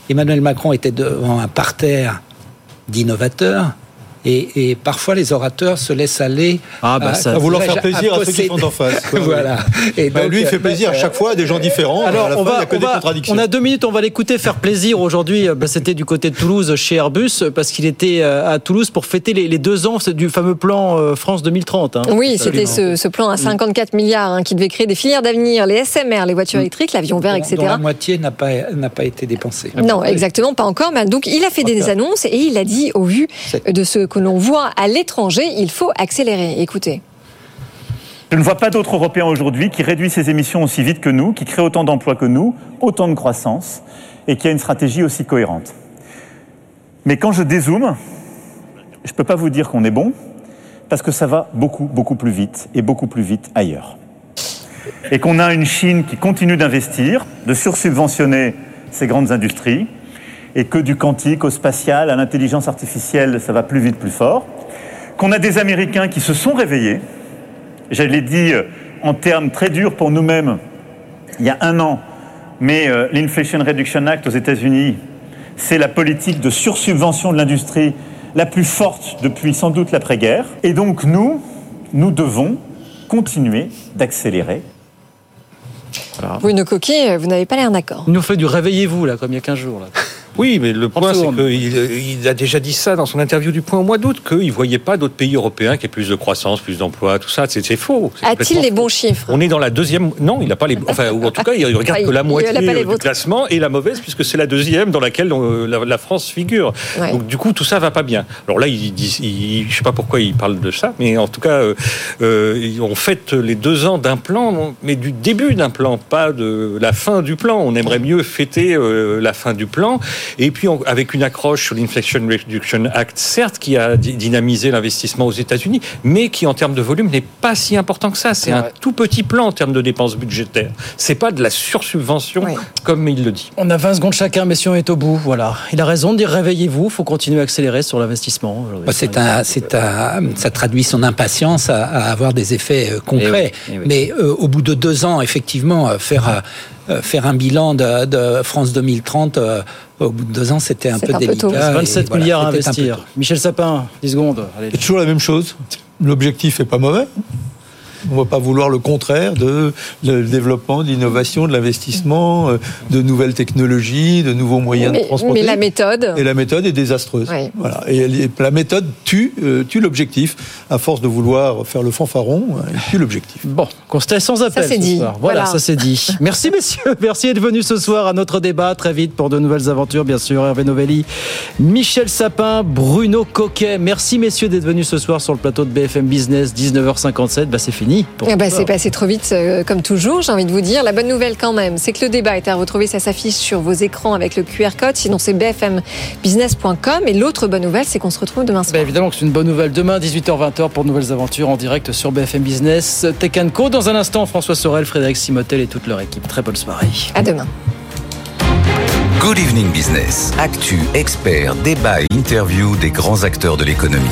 Emmanuel Macron était devant un parterre d'innovateurs et, parfois, les orateurs se laissent aller ah bah à, vouloir faire plaisir à, ceux qui sont en face. voilà. Et bah, lui, il fait plaisir à chaque fois à des gens différents. Alors, on, va, on, a deux minutes, on va l'écouter faire plaisir aujourd'hui. Bah, c'était du côté de Toulouse chez Airbus parce qu'il était euh, à Toulouse pour fêter les, deux ans du fameux plan euh, France 2030. Hein. Oui, c'était ce, plan à 54 milliards hein, qui devait créer des filières d'avenir, les SMR, les voitures mm. électriques, l'avion vert, etc. la moitié n'a pas, n'a pas été dépensée. Non, exactement, pas encore. Mais donc, il a fait des annonces et il a dit, au vu de ce que l'on voit à l'étranger, il faut accélérer. Écoutez. Je ne vois pas d'autres Européens aujourd'hui qui réduisent ses émissions aussi vite que nous, qui créent autant d'emplois que nous, autant de croissance, et qui a une stratégie aussi cohérente. Mais quand je dézoome, je ne peux pas vous dire qu'on est bon, parce que ça va beaucoup, beaucoup plus vite, et beaucoup plus vite ailleurs. Et qu'on a une Chine qui continue d'investir, de sursubventionner ses grandes industries, et que du quantique au spatial, à l'intelligence artificielle, ça va plus vite, plus fort. Qu'on a des Américains qui se sont réveillés. Je l'ai dit euh, en termes très durs pour nous-mêmes il y a un an, mais euh, l'Inflation Reduction Act aux États-Unis, c'est la politique de sursubvention de l'industrie la plus forte depuis sans doute l'après-guerre. Et donc nous, nous devons continuer d'accélérer. Voilà. Bruno Coquet, vous n'avez pas l'air d'accord. Il nous fait du réveillez-vous, là, comme il y a 15 jours. Là. Oui, mais le point, c'est qu'il il a déjà dit ça dans son interview du point au mois d'août, qu'il ne voyait pas d'autres pays européens qui aient plus de croissance, plus d'emplois, tout ça. C'est faux. A-t-il les bons chiffres? On est dans la deuxième. Non, il n'a pas les. Enfin, ou en tout cas, il regarde que la moitié du classement et la mauvaise, puisque c'est la deuxième dans laquelle la, France figure. Donc, du coup, tout ça va pas bien. Alors là, il dit, je sais pas pourquoi il parle de ça, mais en tout cas, euh, euh, on fête les deux ans d'un plan, mais du début d'un plan, pas de la fin du plan. On aimerait mieux fêter euh, la fin du plan. Et puis avec une accroche sur l'Inflation Reduction Act, certes, qui a dynamisé l'investissement aux États-Unis, mais qui en termes de volume n'est pas si important que ça. C'est un tout petit plan en termes de dépenses budgétaires. C'est pas de la sursubvention comme il le dit. On a 20 secondes chacun, mais si on est au bout, voilà. Il a raison de dire réveillez-vous, il faut continuer à accélérer sur l'investissement. C'est un, c'est un, ça traduit son impatience à, avoir des effets euh, concrets. Eh eh mais euh, au bout de deux ans, effectivement, euh, faire faire un bilan de, de France 2030 au bout de deux ans, c'était un peu un délicat. 27 milliards à investir. Michel Sapin, 10 secondes. C'est toujours la même chose. L'objectif est pas mauvais. On ne va pas vouloir le contraire de, le développement, de l'innovation, de l'investissement, euh, de nouvelles technologies, de nouveaux moyens de transporter. Mais la méthode. Et la méthode est désastreuse. Voilà. Et la méthode tue, euh, tue l'objectif. À force de vouloir faire le fanfaron, elle euh, tue l'objectif. Bon, constat sans appel. Ça c'est dit. Voilà, ça c'est dit. Merci messieurs. Merci d'être venus ce soir à notre débat. Très vite pour de nouvelles aventures, bien sûr. Hervé Novelli, Michel Sapin, Bruno Coquet. Merci messieurs d'être venus ce soir sur le plateau de BFM Business, 19h57. Bah, c'est fini. Eh ben, c'est passé trop vite, euh, comme toujours, j'ai envie de vous dire. La bonne nouvelle, quand même, c'est que le débat est à retrouver. Ça s'affiche sur vos écrans avec le QR code. Sinon, c'est bfmbusiness.com. Et l'autre bonne nouvelle, c'est qu'on se retrouve demain soir. Ben, évidemment que c'est une bonne nouvelle. Demain, 18h-20h, pour de nouvelles aventures en direct sur BFM Business. Tech Co. Dans un instant, François Sorel, Frédéric Simotel et toute leur équipe. Très bonne soirée. À demain. Good Evening Business. Actu, experts, débat et interview des grands acteurs de l'économie.